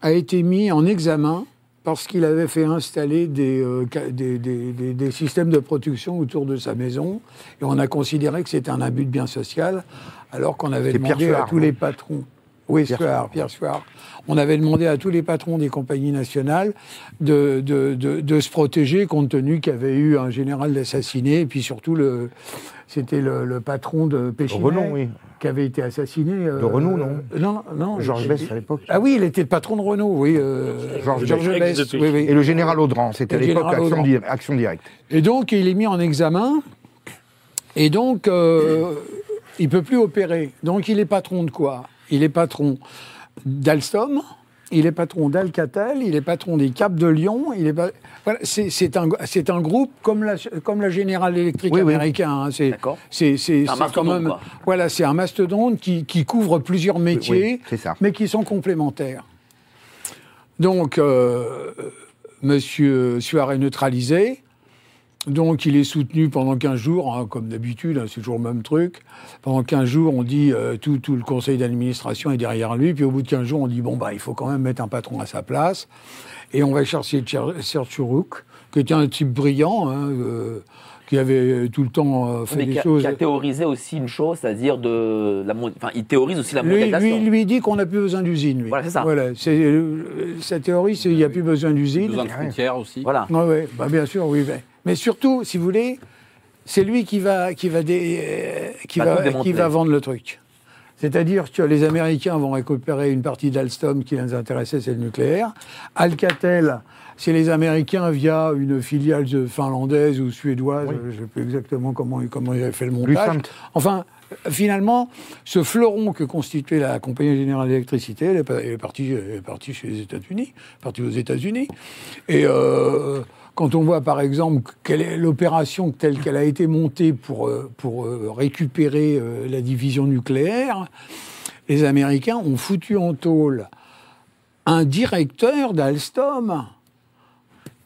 a été mis en examen parce qu'il avait fait installer des, euh, des, des- des- des systèmes de production autour de sa maison. Et on a considéré que c'était un abus de bien social, alors qu'on avait demandé à tous les patrons. Oui, Pierre Suard. On avait demandé à tous les patrons des compagnies nationales de, de, de- de se protéger compte tenu qu'il y avait eu un général assassiné et puis surtout le, c'était le, le patron de Péchinet Renault, oui. qui avait été assassiné. euh, De Renault, non Non, non. Georges Bess, à l'époque. Ah oui, il était le patron de Renault, oui. euh, Georges Georges Bess. Oui, oui. Et le général Audran, c'était à l'époque action. Di- action directe. Et donc, il est mis en examen. Et donc, euh, il peut plus opérer. Donc, il est patron de quoi? Il est patron d'Alstom. Il est patron d'Alcatel, il est patron des Caps de Lyon, il est pas- voilà, c'est c'est un, c'est un groupe comme la, comme la General Electric Oui, oui. américain. hein, c'est D'accord. c'est c'est Un c'est mastodonte, quand même quoi. voilà, c'est un mastodonte qui, qui couvre plusieurs métiers, mais qui sont complémentaires. Donc, euh, Monsieur Suard est neutralisé. Donc, il est soutenu pendant 15 jours, hein, comme d'habitude, hein, c'est toujours le même truc. Pendant 15 jours, on dit euh, tout, tout le conseil d'administration est derrière lui. Puis au bout de 15 jours, on dit bon, bah, il faut quand même mettre un patron à sa place. Et on va chercher Cher- Serge Chourouk, qui était un type brillant, hein, euh, qui avait tout le temps euh, fait Mais des qui a, choses. qui a théorisé aussi une chose, c'est-à-dire de la, enfin, il théorise aussi la Lui, lui, lui dit qu'on n'a plus besoin d'usine. Lui. Voilà, c'est ça. Voilà, c'est, euh, sa théorie, c'est qu'il n'y a plus besoin d'usine. Besoin de frontières aussi. Voilà. Oui, ouais, bah bien sûr, oui. Mais, mais surtout, si vous voulez, c'est lui qui va, qui va, dé- euh, qui Va démanteler. qui va vendre le truc. C'est-à-dire que les Américains vont récupérer une partie d'Alstom qui les intéressait, c'est le nucléaire. Alcatel, c'est les Américains via une filiale finlandaise ou suédoise, je ne sais plus exactement comment, comment ils avaient fait le montage. Enfin, finalement, ce fleuron que constituait la Compagnie Générale d'Électricité, elle elle est partie chez les États-Unis, partie aux États-Unis. Et euh, quand on voit, par exemple, quelle est l'opération telle qu'elle a été montée pour, euh, pour euh, récupérer euh, la division nucléaire, les Américains ont foutu en tôle un directeur d'Alstom.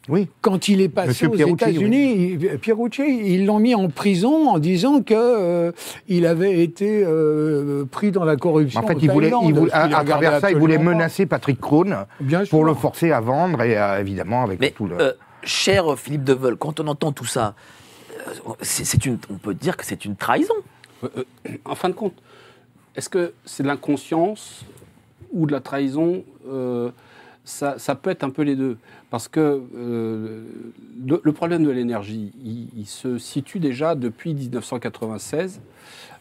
Oui. Quand il est passé Monsieur aux Pierucci, États-Unis, il- Pierucci, ils l'ont mis en prison en disant que euh, il avait été euh, pris dans la corruption. En fait, il voulait, il à, travers ça, il voulait menacer Patrick Krohn Bien pour sûr. le forcer à vendre et évidemment avec Mais, tout le. euh, cher Philippe Deveul, quand on entend tout ça, euh, on peut dire que c'est une trahison. Euh, euh, en fin de compte, est-ce que c'est de l'inconscience ou de la trahison ça, peut être un peu les deux. Parce que le, problème de l'énergie, il se situe déjà depuis 1996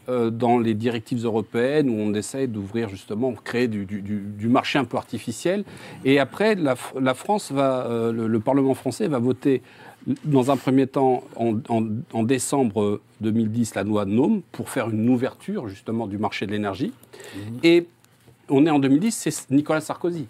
euh, dans les directives européennes où on essaie d'ouvrir justement, créer du, du- marché un peu artificiel. Et après, la, Fr- la France va, euh, le, le Parlement français va voter dans un premier temps en, en- en décembre 2010 la loi NOM pour faire une ouverture justement du marché de l'énergie. Et on est en 2010, c'est Nicolas Sarkozy.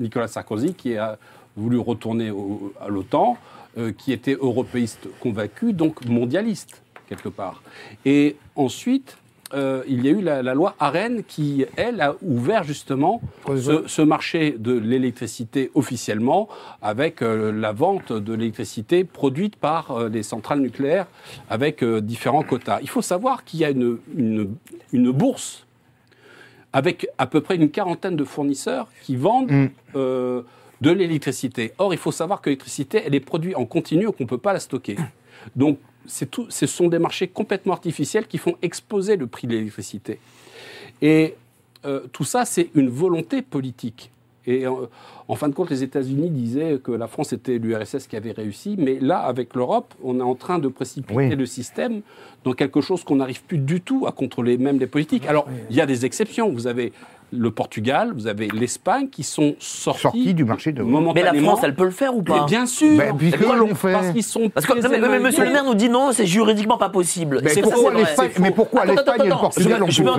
Nicolas Sarkozy qui a voulu retourner au- à l'OTAN, euh, qui était européiste convaincu, donc mondialiste, quelque part. Et ensuite, euh, il y a eu la, la loi Arène qui, elle, a ouvert justement ce, ce marché de l'électricité officiellement avec euh, la vente de l'électricité produite par euh, les centrales nucléaires avec euh, différents quotas. Il faut savoir qu'il y a une, une, une bourse avec à peu près une quarantaine de fournisseurs qui vendent Mm. euh, de l'électricité. Or, il faut savoir que l'électricité, elle est produite en continu et qu'on ne peut pas la stocker. Donc, tout, ce sont des marchés complètement artificiels qui font exploser le prix de l'électricité. Et euh, tout ça, c'est une volonté politique. Et euh, en fin de compte, les États-Unis disaient que la France était l'URSS qui avait réussi, mais là, avec l'Europe, on est en train de précipiter Oui. le système dans quelque chose qu'on n'arrive plus du tout à contrôler, même les politiques. Alors, il y a des exceptions. Vous avez le Portugal, vous avez l'Espagne qui sont sortis, Sortis du marché de- Mais la. France, elle peut le faire ou Mais pas bien sûr, Ben, puisque Pourquoi ils l'ont- l'ont fait. Parce qu'ils sont Parce que très non, mais, mais éloignés. monsieur le maire nous dit non, c'est juridiquement pas possible. Mais C'est pourquoi l'Espagne- mais pourquoi l'Espagne et le Portugal je, ont je veux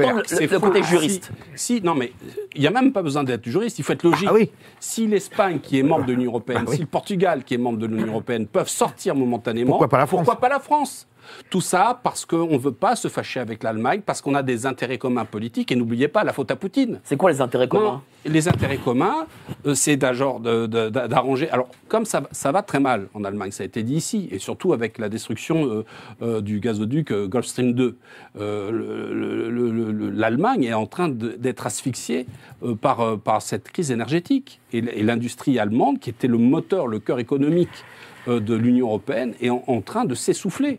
pu le côté Si- juriste. Si, non, mais il n'y a même pas besoin d'être juriste, il faut être logique. Ah oui. Si l'Espagne, qui est membre de l'Union européenne, Ah oui. si le Portugal, qui est membre de l'Union européenne, peuvent sortir momentanément, Pourquoi pas la France Pourquoi pas la France Tout ça parce qu'on ne veut pas se fâcher avec l'Allemagne, parce qu'on a des intérêts communs politiques, et n'oubliez pas la faute à Poutine. C'est quoi les intérêts Non, communs? les intérêts communs, euh, c'est d'un genre d'arranger. Alors, comme ça, ça va très mal en Allemagne, ça a été dit ici, et surtout avec la destruction euh, euh, du gazoduc euh, Gulf Stream 2, euh, le- le- le- le- le- l'Allemagne est en train d'être asphyxiée par, par cette crise énergétique. Et, l'industrie allemande, qui était le moteur, le cœur économique de l'Union européenne, est en, en train de s'essouffler.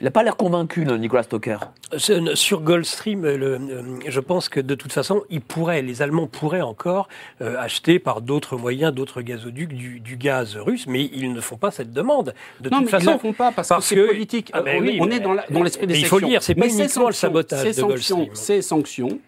Il n'a pas l'air convaincu, Nicolas Stoker. Ce- Sur Goldstream, le- euh, je pense que de toute façon, ils pourraient, les Allemands pourraient encore euh, acheter par d'autres moyens, d'autres gazoducs, du, du gaz russe, mais ils ne font pas cette demande. De non, toute mais façon, ils ne le font pas parce, parce que c'est que- politique. Ah ben on, oui, est, on mais- est dans la- dans l'esprit des mais il faut sanctions. dire, c'est pas uniquement le sanctions- sabotage ces de Gulf sanctions, Stream. Ces sanctions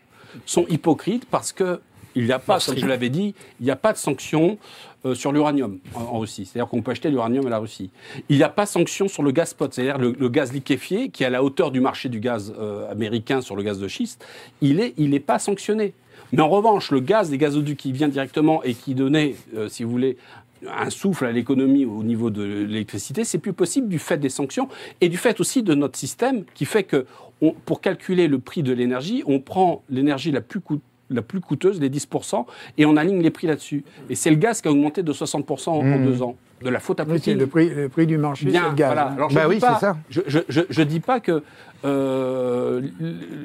sont hypocrites parce que il n'y a pas, comme je l'avais dit, il n'y a pas de sanctions euh, sur l'uranium en, en Russie. C'est-à-dire qu'on peut acheter l'uranium à la Russie. Il n'y a pas de sanctions sur le gaz spot, c'est-à-dire le, le gaz liquéfié qui est à la hauteur du marché du gaz euh, américain sur le gaz de schiste. Il n'est il est pas sanctionné. Mais en revanche, le gaz des gazoducs qui vient directement et qui donnait, euh, si vous voulez, un souffle à l'économie au niveau de l'électricité, c'est plus possible du fait des sanctions et du fait aussi de notre système qui fait que on- pour calculer le prix de l'énergie, on prend l'énergie la plus coûteuse la plus coûteuse, les 10%, et on aligne les prix là-dessus. Et c'est le gaz qui a augmenté de 60% en, en deux ans. De la faute à Oui, Poutine. le prix, le prix du marché, Bien, le gaz. voilà. Alors, je Bah dis oui, pas- c'est ça. Je, je dis pas que euh,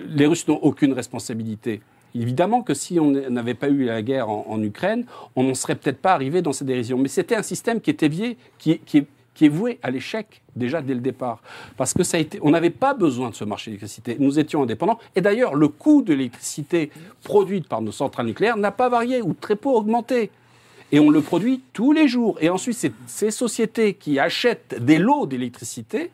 les Russes n'ont aucune responsabilité. Évidemment que si on n'avait pas eu la guerre en, en Ukraine, on n'en serait peut-être pas arrivé dans ces dérisions. Mais c'était un système qui était vieux, qui, est- qui est, qui est voué à l'échec déjà dès le départ. Parce que ça a été, on n'avait pas besoin de ce marché de l'électricité. Nous étions indépendants. Et d'ailleurs, le coût de l'électricité produite par nos centrales nucléaires n'a pas varié ou très peu augmenté. Et on le produit tous les jours. Et ensuite, ces sociétés qui achètent des lots d'électricité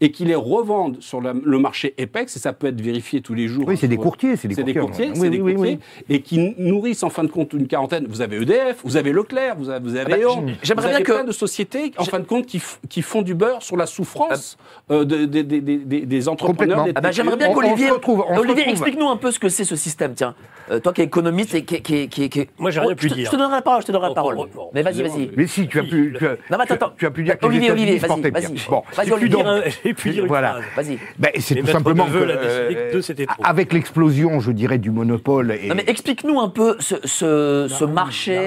et qui les revendent sur la- le marché EPEX, et ça peut être vérifié tous les jours. Oui, c'est des courtiers, c'est des c'est des courtiers, courtiers, oui, c'est des oui, oui, courtiers, et qui nourrissent en fin de compte une quarantaine. Vous avez EDF, vous avez Leclerc, vous avez, vous avez bah, E.ON, j'aimerais bien que- plein de sociétés, en fin de compte, qui, font du beurre sur la souffrance euh, de- de- de- de- de- des entrepreneurs. Des Ah bah, J'aimerais bien qu'Olivier Olivier, retrouve. explique-nous un peu ce que c'est ce système, tiens. Euh, toi qui es économiste et qui... qui, qui, qui- Moi, j'ai rien Oh, pu je te- dire. Je te donnerai la parole, je te donnerai la Oh, parole. oh, oh, Mais vas-y, vas-y. Mais si, tu as pu, tu as, Non, mais attends, tu as- attends. tu as pu dire que Olivier, les Olivier, vas-y, vas-y. Bon, Vas-y, et puis Olivier. donc, Dire voilà. Vas-y. Ben, c'est tout simplement de que, avec l'explosion, je dirais, du monopole et Non mais explique-nous un peu ce, ce, ce reine, marché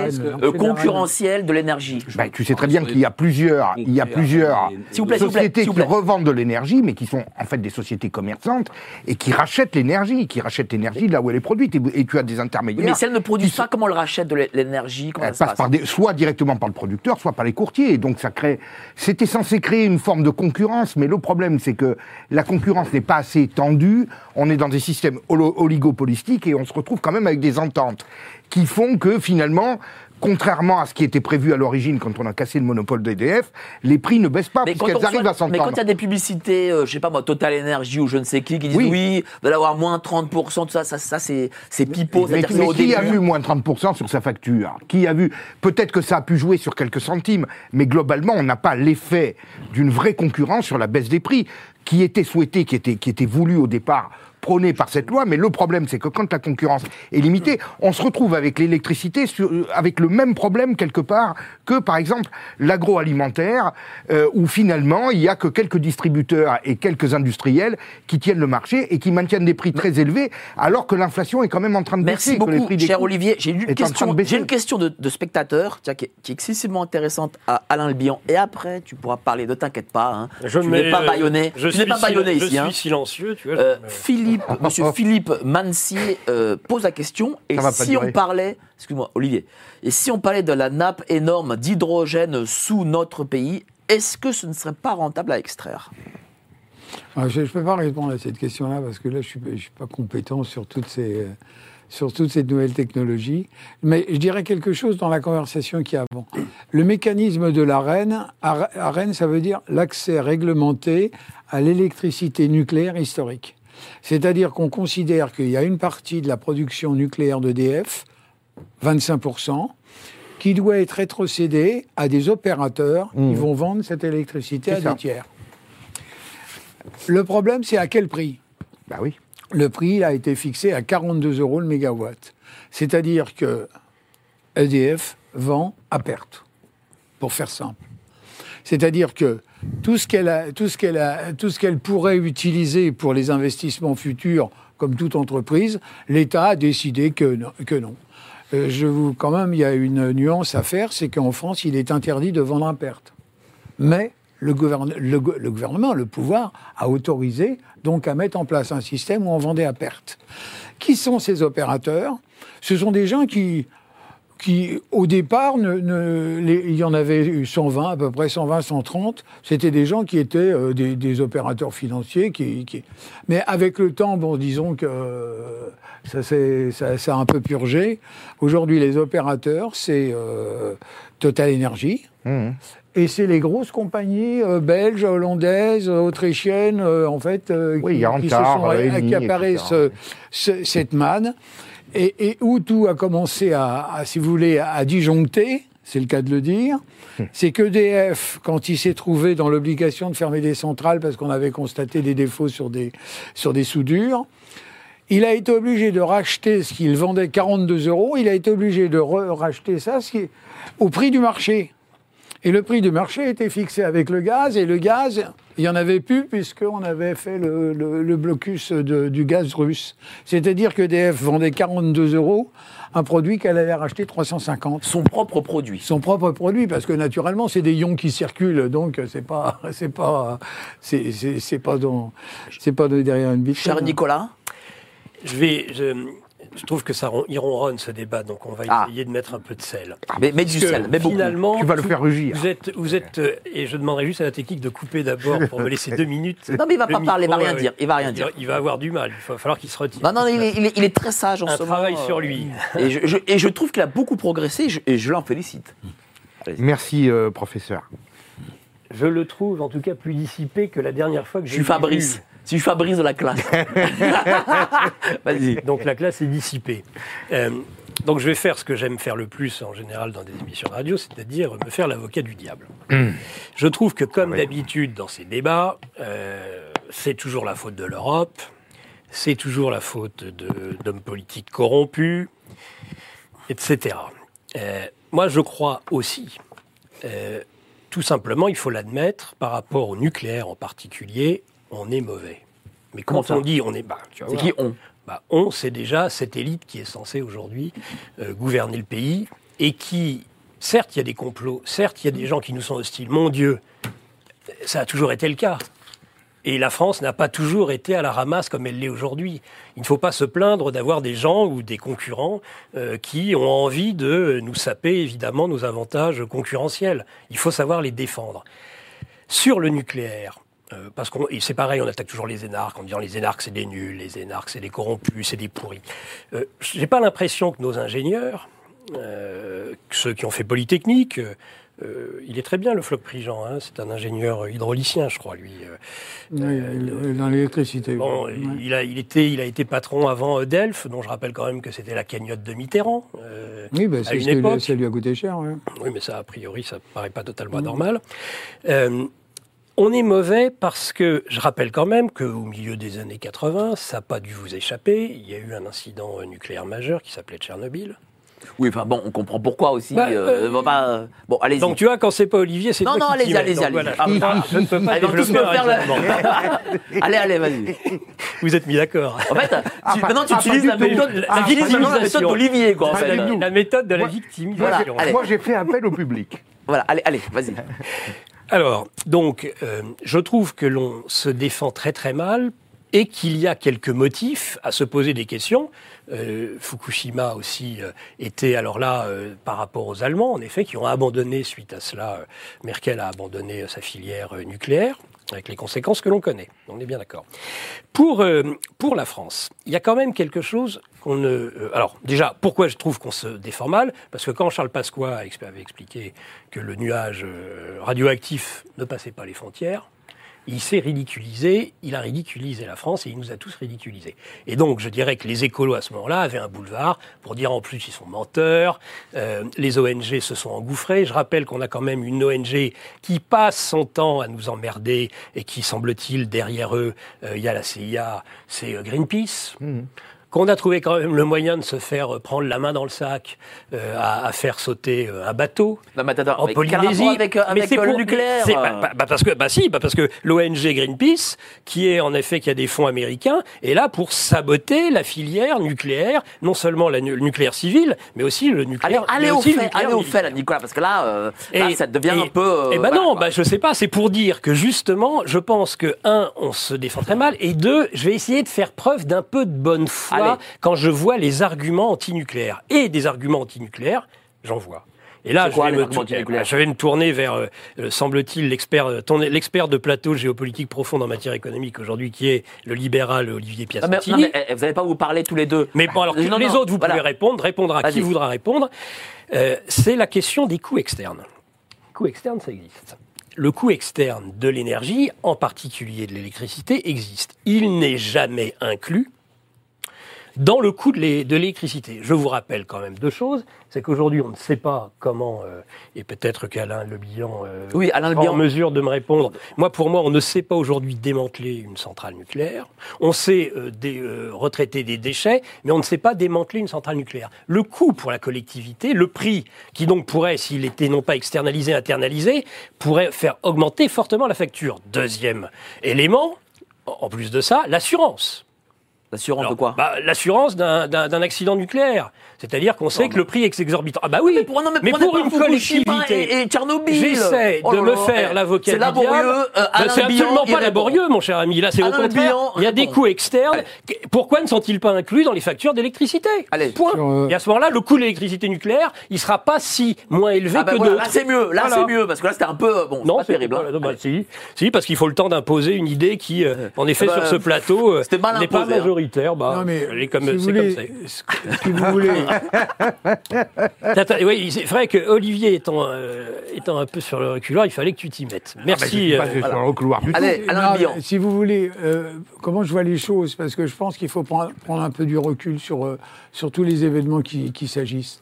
de concurrentiel de l'énergie. Ben, tu sais très bien qu'il y a plusieurs, il y a plusieurs sociétés qui revendent de l'énergie, mais qui sont en fait des sociétés commerçantes et qui rachètent l'énergie, qui rachètent l'énergie là où elle est produite. Et, et as des intermédiaires. Mais si elles ne produisent pas, comment elles rachètent de l'é- l'énergie Comment Elle ça se passe par des, soit directement par le producteur, soit par les courtiers. Et donc ça crée. C'était censé créer une forme de concurrence, mais le problème c'est que la concurrence n'est pas assez tendue. On est dans des systèmes oligopolistiques et on se retrouve quand même avec des ententes qui font que finalement, contrairement à ce qui était prévu à l'origine quand on a cassé le monopole d'EDF, les prix ne baissent pas Mais arrivent à s'entendre. mais quand il y a des publicités, euh, je sais pas moi, Total Energy ou je ne sais qui, qui disent Oui. oui, vous allez avoir moins 30%, tout ça, ça, ça c'est c'est pipeau, Mais, au qui a vu moins de 30% sur sa facture? Qui a vu? Peut-être que ça a pu jouer sur quelques centimes, mais globalement, on n'a pas l'effet d'une vraie concurrence sur la baisse des prix qui était souhaitée, qui était, qui était voulue au départ prônée par cette loi, mais le problème, c'est que quand la concurrence est limitée, on se retrouve avec l'électricité euh, avec le même problème quelque part que, par exemple, l'agroalimentaire, euh, où finalement, il y a que quelques distributeurs et quelques industriels qui tiennent le marché et qui maintiennent des prix très élevés, alors que l'inflation est quand même en train de Merci baisser. que les beaucoup, prix des cher Olivier. J'ai une, question, de baisser. j'ai une question de, de spectateur tiens, qui, est, qui est excessivement intéressante à Alain Lebihan. Et après, tu pourras parler, ne t'inquiète pas. Hein. Je tu n'es pas baïonné. Je Tu n'es suis pas baïonné ici. Je hein. suis silencieux, tu vois. Euh, je me- Philippe, monsieur Philippe Mansier euh, pose la question et si on parlait, excuse-moi Olivier, et si on parlait de la nappe énorme d'hydrogène sous notre pays, est-ce que ce ne serait pas rentable à extraire? Ah, Je ne peux pas répondre à cette question-là parce que là, je ne suis, pas compétent sur toutes, ces, euh, sur toutes ces nouvelles technologies. Mais je dirais quelque chose dans la conversation qui est avant. Le mécanisme de l'AREN, Ar- AREN, ça veut dire l'accès réglementé à l'électricité nucléaire historique. C'est-à-dire qu'on considère qu'il y a une partie de la production nucléaire d'EDF, 25%, qui doit être rétrocédée à des opérateurs qui vont vendre cette électricité à ça. des tiers. Le problème, c'est à quel prix? Bah oui. Le prix a été fixé à 42 euros le mégawatt. C'est-à-dire que EDF vend à perte, pour faire simple. C'est-à-dire que tout ce qu'elle a- tout ce qu'elle pourrait utiliser pour les investissements futurs, comme toute entreprise, l'État a décidé que non. Que non. Euh, je vous, quand même, il y a une nuance à faire, c'est qu'en France, il est interdit de vendre à perte. Mais le, le gouvernement, le pouvoir, a autorisé donc à mettre en place un système où on vendait à perte. Qui sont ces opérateurs? Ce sont des gens qui, qui au départ, ne, ne- les- il y en avait eu 120, à peu près 120, 130. C'était des gens qui étaient euh, des, des opérateurs financiers. Qui, qui- Mais avec le temps, bon, disons que euh, ça, ça, ça a un peu purgé. Aujourd'hui, les opérateurs, c'est euh, Total Energy. Et c'est les grosses compagnies euh, belges, hollandaises, autrichiennes, euh, en fait, euh, Oui, a qui se sont ce- ce- cette manne. Et, et où tout a commencé à, à, si vous voulez, à disjoncter, c'est le cas de le dire, c'est qu'EDF, quand il s'est trouvé dans l'obligation de fermer des centrales parce qu'on avait constaté des défauts sur des, sur des soudures, il a été obligé de racheter ce qu'il vendait 42 euros, il a été obligé de racheter ça ce qui est au prix du marché. Et le prix du marché était fixé avec le gaz, et le gaz, il n'y en avait plus puisqu'on avait fait le, le- le blocus de- du gaz russe. C'est-à-dire que DF vendait 42 euros un produit qu'elle allait racheter 350 Son propre produit. son propre produit parce que naturellement c'est des ions qui circulent donc c'est pas c'est pas c'est c'est c'est pas dans c'est pas de- derrière une biche Cher Nicolas Je vais. Je, je trouve que ça ron- il ronronne ce débat, donc on va Ah. essayer de mettre un peu de sel. mais, mais du sel, mais beaucoup. finalement, Tu vas le faire rugir. Vous êtes, vous êtes, euh, et je demanderai juste à la technique de couper d'abord pour me laisser deux minutes. Non, mais il va pas parler, il va rien euh, dire, il va rien dire. Il va avoir du mal, il va falloir qu'il se retire. Non, non, il est, il est- il est très sage en un ce moment. travail euh, sur lui. Et je, je- et je trouve qu'il a beaucoup progressé et je, et je l'en félicite. Merci, euh, professeur. Je le trouve en tout cas plus dissipé que la dernière fois que Je j'ai suis vu. Si je Fabrice de la classe. Vas-y. Donc la classe est dissipée. Euh, donc je vais faire ce que j'aime faire le plus en général dans des émissions de radio, c'est-à-dire me faire l'avocat du diable. Je trouve que comme d'habitude dans ces débats, euh, c'est toujours la faute de l'Europe, c'est toujours la faute d'hommes politiques corrompus, etc. Euh, moi je crois aussi, euh, tout simplement, il faut l'admettre, par rapport au nucléaire en particulier, on est mauvais. Mais quand on dit on est... Vas C'est qui on Bah, on, c'est déjà cette élite qui est censée aujourd'hui euh, gouverner le pays et qui, certes, il y a des complots, certes, il y a des gens qui nous sont hostiles. Mon Dieu, ça a toujours été le cas. Et la France n'a pas toujours été à la ramasse comme elle l'est aujourd'hui. Il ne faut pas se plaindre d'avoir des gens ou des concurrents euh, qui ont envie de nous saper évidemment nos avantages concurrentiels. Il faut savoir les défendre. Sur le nucléaire, euh, parce qu'on c'est pareil, on attaque toujours les énarques en disant les énarques c'est des nuls, les énarques c'est des corrompus, c'est des pourris. Euh, J'ai pas l'impression que nos ingénieurs euh, ceux qui ont fait Polytechnique. euh, il est très bien, le Floc Prigent. hein, c'est un ingénieur hydraulicien, je crois, lui. Oui, dans l'électricité. Bon, Ouais. il, a, il, était, il a été patron avant Delphes, dont je rappelle quand même que c'était la cagnotte de Mitterrand. Oui, bah, à une époque. ça lui a coûté cher. ouais. Oui, mais ça, a priori, ça paraît pas totalement normal. On est mauvais parce que, je rappelle quand même qu'au milieu des années 80, ça n'a pas dû vous échapper. Il y a eu un incident nucléaire majeur qui s'appelait Tchernobyl. Oui, enfin bon, on comprend pourquoi aussi. Bah, euh, euh, bon, bah, euh, bon, allez-y. Donc tu vois, quand c'est pas Olivier, c'est Non, toi non, allez-y, allez-y, voilà. Ah, je ne peux pas Allez, développer faire le- allez, allez, vas-y. Vous êtes mis d'accord. En fait, tu- Ah, maintenant tu ah, utilises pas la méthode, La victimisation. d'Olivier, quoi, en fait. la, méthode de la victimisation. Allez. Moi, j'ai fait appel au public. Voilà, allez, allez, vas-y. Alors, donc, euh, je trouve que l'on se défend très très mal et qu'il y a quelques motifs à se poser des questions. Euh, Fukushima aussi euh, était, alors là, euh, par rapport aux Allemands, en effet, qui ont abandonné, suite à cela, Merkel a abandonné sa filière nucléaire, avec les conséquences que l'on connaît. On est bien d'accord. Pour, pour la France, il y a quand même quelque chose euh, alors, déjà, pourquoi je trouve qu'on se défend mal? Parce que quand Charles Pasqua avait expliqué que le nuage euh, radioactif ne passait pas les frontières, il s'est ridiculisé, il a ridiculisé la France et il nous a tous ridiculisés. Et donc, je dirais que les écolos à ce moment-là avaient un boulevard pour dire en plus ils sont menteurs, euh, les ONG se sont engouffrés. Je rappelle qu'on a quand même une ONG qui passe son temps à nous emmerder et qui, semble-t-il, derrière eux, il y a la CIA, c'est Greenpeace. Qu'on a trouvé quand même le moyen de se faire euh, prendre la main dans le sac, euh, à, à faire sauter euh, un bateau Non, mais attends, en mais Polynésie. avec, euh, Mais avec c'est euh, le pour- nucléaire c'est- bah, bah, bah, parce que bah si, parce que l'ONG Greenpeace, qui est en effet qui a des fonds américains, est là pour saboter la filière nucléaire, non seulement la le nucléaire civil, mais aussi le Allez, nucléaire. allez mais au fait, allez au fait, là, Nicolas, parce que là, euh, là, ça devient et- un peu. Eh ben voilà, non, bah je sais pas. C'est pour dire que justement, je pense que un, on se défend très mal, et deux, je vais essayer de faire preuve d'un peu de bonne foi Allez. Quand je vois les arguments antinucléaires et des arguments antinucléaires, j'en vois. Et là, je quoi, vais, me je vais tourner vers, euh, euh, semble-t-il, l'expert, euh, l'expert de plateau géopolitique profonde en matière économique aujourd'hui, qui est le libéral Olivier Non, mais, Piacentini. non, mais, eh, vous n'allez pas vous parler tous les deux. Mais bon, alors Non, les autres, vous voilà. pouvez répondre, répondre à qui voudra répondre. Euh, c'est la question des coûts externes. Coûts externes, ça existe. Le coût externe de l'énergie, en particulier de l'électricité, existe. Il n'est jamais inclus dans le coût de l'é- de l'électricité. Je vous rappelle quand même deux choses. C'est qu'aujourd'hui, on ne sait pas comment, euh, et peut-être qu'Alain Le Bihan euh, Oui, Alain Le en mesure de me répondre. Moi, pour moi, on ne sait pas aujourd'hui démanteler une centrale nucléaire. On sait euh, dé- euh, retraiter des déchets, mais on ne sait pas démanteler une centrale nucléaire. Le coût pour la collectivité, le prix, qui donc pourrait, s'il était non pas externalisé, internalisé, pourrait faire augmenter fortement la facture. Deuxième élément, en en plus de ça, l'assurance. L'assurance de quoi? bah, L'assurance d'un accident nucléaire. C'est-à-dire qu'on sait que le prix est exorbitant. Ah bah oui, Mais pour, non, mais pour une collectivité, Et, et Tchernobyl. J'essaie Oh de me faire eh, l'avocat C'est du diable. laborieux. euh, Alain c'est absolument pas laborieux, mon cher ami. Là, c'est au contraire. Il y a des coûts externes. Pourquoi ne sont-ils pas inclus dans les factures d'électricité? Allez. Point. Sur, euh, Et à ce moment-là, le coût de l'électricité nucléaire, il sera pas si moins élevé Ah bah que voilà, d'autres. là c'est mieux, là Voilà. c'est mieux, parce que là c'était un peu, bon, c'est Non, pas c'est terrible. hein. bah, si, si, parce qu'il faut le temps d'imposer une idée qui, euh, en effet, sur ce plateau, euh, n'est pas hein. majoritaire. Bah, Non, mais elle est comme, si vous c'est voulez, comme c'est. ce que- si vous voulez, oui, c'est vrai que Olivier étant, euh, étant un peu sur le reculoir, il fallait que tu t'y mettes. Merci. Je euh, suis pas sur le couloir du tout. Allez, Alain Non, si vous voulez, euh, comment je vois les choses, parce que je pense qu'il faut prendre, prendre un peu du recul sur, euh, sur tous les événements qui, qui s'agissent.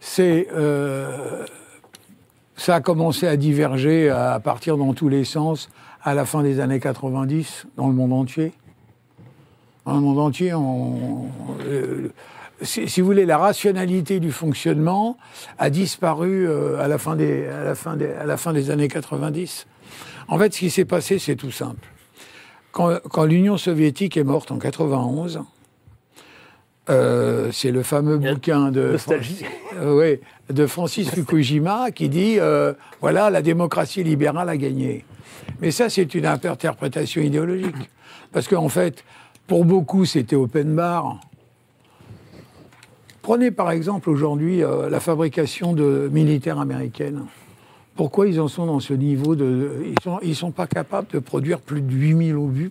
C'est, euh, ça a commencé à diverger, à partir dans tous les sens, à la fin des années 90, dans le monde entier. Dans le monde entier, on, euh, si, si vous voulez, la rationalité du fonctionnement a disparu euh, à, la fin des, à, la fin des, à la fin des années 90. En fait, ce qui s'est passé, c'est tout simple. Quand, quand l'Union soviétique est morte en 91, euh, c'est le fameux bouquin de, euh, ouais, de Francis Fukujima qui dit euh, voilà, la démocratie libérale a gagné. Mais ça, c'est une interprétation idéologique. Parce qu'en fait, pour beaucoup, c'était open bar. Prenez par exemple aujourd'hui euh, la fabrication de militaires américaines. Pourquoi ils en sont dans ce niveau. Ils ne sont, pas capables de produire plus de 8000 obus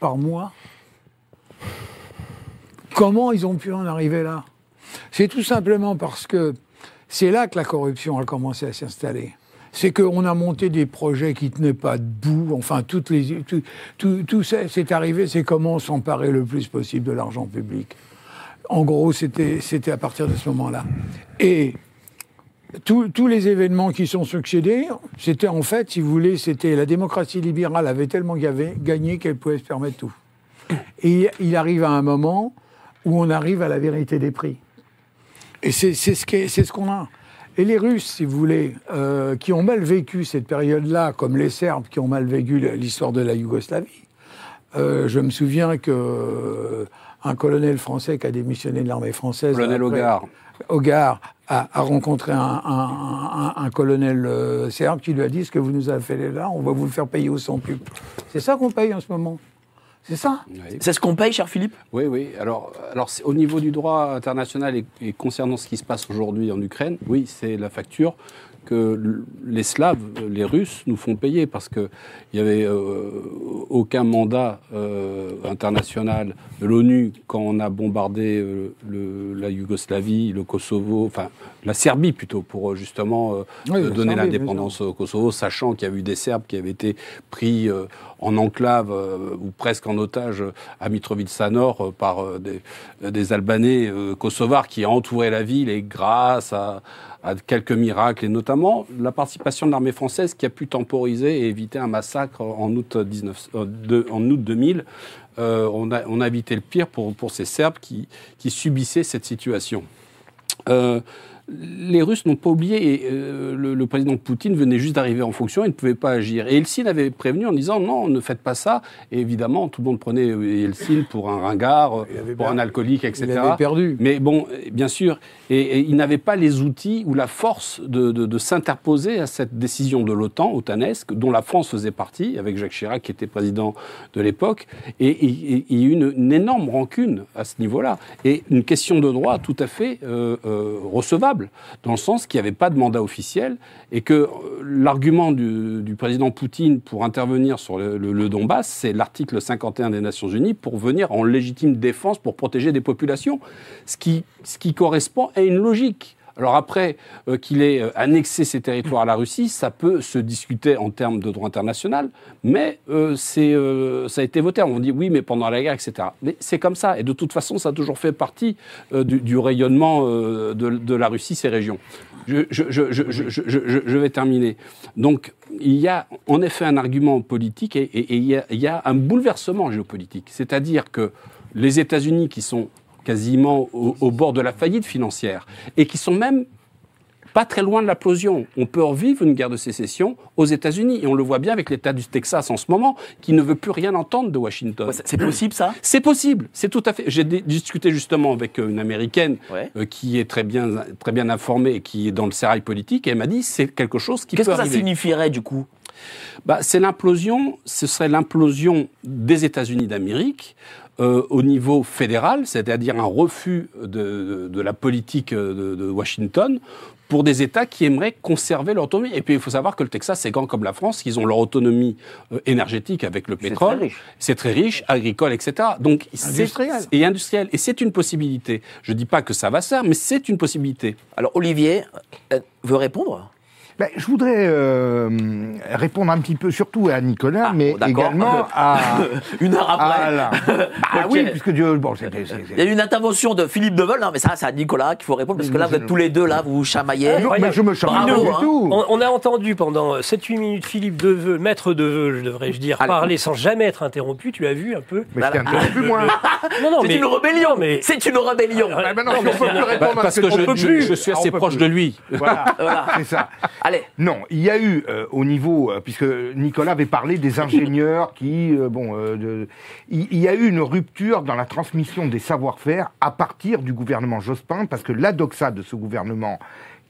par, mois? Comment ils ont pu en arriver là? C'est tout simplement parce que c'est là que la corruption a commencé à s'installer. C'est qu'on a monté des projets qui tenaient pas debout. Enfin, tout, tout, tout ça, c'est arrivé. C'est comment s'emparer le plus possible de l'argent public. En gros, c'était à partir de ce moment-là. Et tous les événements qui sont succédés, c'était en fait, si vous voulez, c'était la démocratie libérale avait tellement gagné qu'elle pouvait se permettre tout. Et il arrive à un moment où on arrive à la vérité des prix. Et c'est ce qu'on a. Et les Russes, si vous voulez, euh, qui ont mal vécu cette période-là, comme les Serbes qui ont mal vécu l'histoire de la Yougoslavie, euh, je me souviens que un colonel français qui a démissionné de l'armée française, Colonel Hogar. Hogar a, a rencontré un, un- un- un colonel euh, serbe qui lui a dit ce que vous nous avez fait là, on va vous le faire payer au centuple. C'est ça qu'on paye en ce moment. C'est ça. Oui. C'est ce qu'on paye, cher Philippe? Oui, oui. Alors, alors c'est- au niveau du droit international et, et concernant ce qui se passe aujourd'hui en Ukraine, oui, c'est la facture que les Slaves, euh, les Russes, nous font payer parce qu'il n'y avait euh, aucun mandat euh, international de l'ONU quand on a bombardé euh, le- la Yougoslavie, le Kosovo, enfin la Serbie plutôt, pour justement Oui, donner l'indépendance au Kosovo, sachant qu'il y a eu des Serbes qui avaient été pris en enclave ou presque en otage à Mitrovica Nord par des, des Albanais kosovars qui entouraient la ville et grâce à, à quelques miracles et notamment la participation de l'armée française qui a pu temporiser et éviter un massacre en août, 19, euh, en août 2000. euh, on, a, on a évité le pire pour, pour ces Serbes qui, qui subissaient cette situation. Euh, les Russes n'ont pas oublié, et euh, le, le président Poutine venait juste d'arriver en fonction, il ne pouvait pas agir. Et Eltsine avait prévenu en disant non, ne faites pas ça. Et évidemment, tout le monde prenait Eltsine pour un ringard, pour un alcoolique, etc. Il avait perdu. Mais bon, euh, bien sûr, et, et il n'avait pas les outils ou la force de, de- de s'interposer à cette décision de l'OTAN, otanesque, dont la France faisait partie, avec Jacques Chirac qui était président de l'époque, et, et- et il y a eu une, une énorme rancune à ce niveau-là, et une question de droit tout à fait euh, euh, recevable, dans le sens qu'il n'y avait pas de mandat officiel, et que euh, l'argument du, président Poutine pour intervenir sur le, Donbass, c'est l'article 51 des Nations Unies pour venir en légitime défense pour protéger des populations, ce qui correspond à une logique. Alors après euh, qu'il ait euh, annexé ces territoires à la Russie, ça peut se discuter en termes de droit international, mais euh, ça a été voté. On dit oui, mais pendant la guerre, etc. Mais c'est comme ça, et de toute façon, ça a toujours fait partie du, rayonnement de, la Russie, ces régions. Je, vais terminer. Donc, il y a en effet un argument politique et, il y a un bouleversement géopolitique. C'est-à-dire que les États-Unis, qui sont quasiment au, au bord de la faillite financière et qui sont même pas très loin de l'implosion. On peut revivre une guerre de sécession aux États-Unis. Et on le voit bien avec l'État du Texas en ce moment, qui ne veut plus rien entendre de Washington. Ouais, c'est- possible, ça? C'est possible, c'est tout à fait. J'ai discuté justement avec euh, une américaine Ouais. euh, qui est très bien, très bien informée et qui est dans le sérail politique, et elle m'a dit c'est quelque chose qui Qu'est-ce peut que ça signifierait, du coup? Bah, c'est l'implosion, ce serait l'implosion des États-Unis d'Amérique euh, au niveau fédéral, c'est-à-dire un refus de, de la politique de, de Washington pour des États qui aimeraient conserver leur autonomie. Et puis il faut savoir que le Texas, c'est grand comme la France, ils ont leur autonomie euh, énergétique avec le C'est pétrole. très riche. C'est très riche, agricole, etc. Donc c'est- Industriel. Et industriel. Et c'est une possibilité. Je ne dis pas que ça va se faire, mais c'est une possibilité. Alors, Olivier euh, veut répondre? Ben, je voudrais euh, répondre un petit peu, surtout à Nicolas, Ah, mais bon, également à. Une heure après. à la- Bah oui, puisque Dieu. Bon, Il y a eu une intervention de Philippe Deveul, non mais ça c'est à Nicolas qu'il faut répondre, parce que là vous êtes tous les deux là, vous vous chamaillez. Non, mais je me chante Bravo, hein. tout. On, on a entendu pendant 7-8 minutes Philippe Deveux, maître Deveux, devrais-je dire, Allez. parler sans jamais être interrompu. Tu l'as vu un peu? Mais je t'ai interrompu, moi. Non, non, C'est mais une rébellion, mais c'est une rébellion. Ah, Ah, ben non, Non, mais on peut plus répondre à Parce ce que je, je- je suis Ah, assez proche de lui. Voilà, Voilà. c'est ça. Allez, Non, il y a eu euh, au niveau, euh, puisque Nicolas avait parlé des ingénieurs qui, euh, bon, de- il, il y a eu une rupture dans la transmission des savoir-faire à partir du gouvernement Jospin, parce que la doxa de ce gouvernement,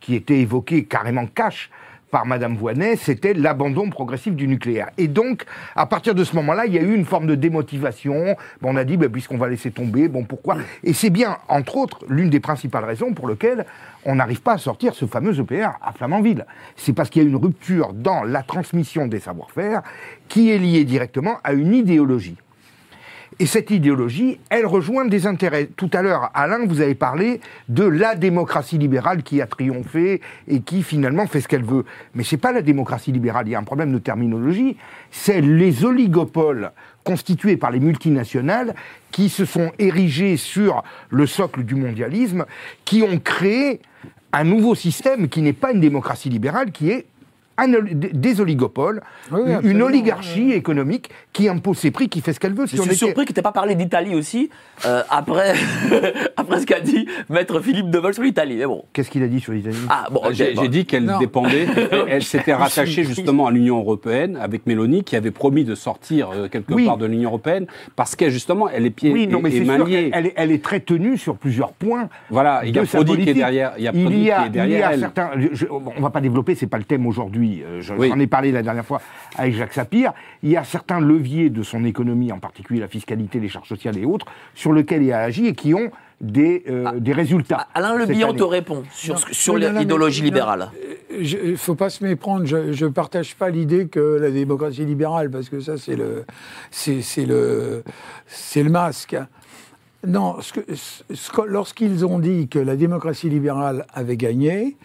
qui était évoquée carrément cash par Madame Voinet, c'était l'abandon progressif du nucléaire. Et donc, à partir de ce moment-là, il y a eu une forme de démotivation. On a dit, ben, puisqu'on va laisser tomber, bon, pourquoi? Et c'est bien, entre autres, l'une des principales raisons pour lesquelles on n'arrive pas à sortir ce fameux EPR à Flamanville. C'est parce qu'il y a une rupture dans la transmission des savoir-faire qui est liée directement à une idéologie. Et cette idéologie, elle rejoint des intérêts. Tout à l'heure, Alain, vous avez parlé de la démocratie libérale qui a triomphé et qui finalement fait ce qu'elle veut. Mais c'est pas la démocratie libérale, il y a un problème de terminologie. C'est les oligopoles constitués par les multinationales qui se sont érigés sur le socle du mondialisme, qui ont créé un nouveau système qui n'est pas une démocratie libérale, qui est un des oligopoles, Oui, une oligarchie économique qui impose ses prix, qui fait ce qu'elle veut. Si Je on suis était- surpris que tu pas parlé d'Italie aussi, euh, après, après ce qu'a dit Maître Philippe Deveul sur l'Italie. Mais bon. Qu'est-ce qu'il a dit sur l'Italie? Ah, bon, J'ai bon. j'ai dit qu'elle dépendait, elle s'était rattachée justement à l'Union européenne avec Mélanie qui avait promis de sortir euh, quelque Oui. part de l'Union européenne parce qu'elle justement elle est pieds Oui, non, mais et, sûr elle est, elle est très tenue sur plusieurs points. Voilà, il y a Prodi qui est derrière, il y a il Prodi y a, qui est derrière il y a elle. certains. je- on va pas développer, c'est pas le thème aujourd'hui. Euh, je- Oui. J'en ai parlé la dernière fois avec Jacques Sapir. Il y a certains leviers de son économie, en particulier la fiscalité, les charges sociales et autres, sur lesquels il a agi et qui ont des, euh, des résultats. Alain Le Bihan te répond sur, sur l'idéologie libérale. Il ne faut pas se méprendre. Je ne partage pas l'idée que la démocratie libérale, parce que ça, c'est le, c'est, c'est le, c'est le masque. Non, lorsqu'ils ont dit que la démocratie libérale avait gagné,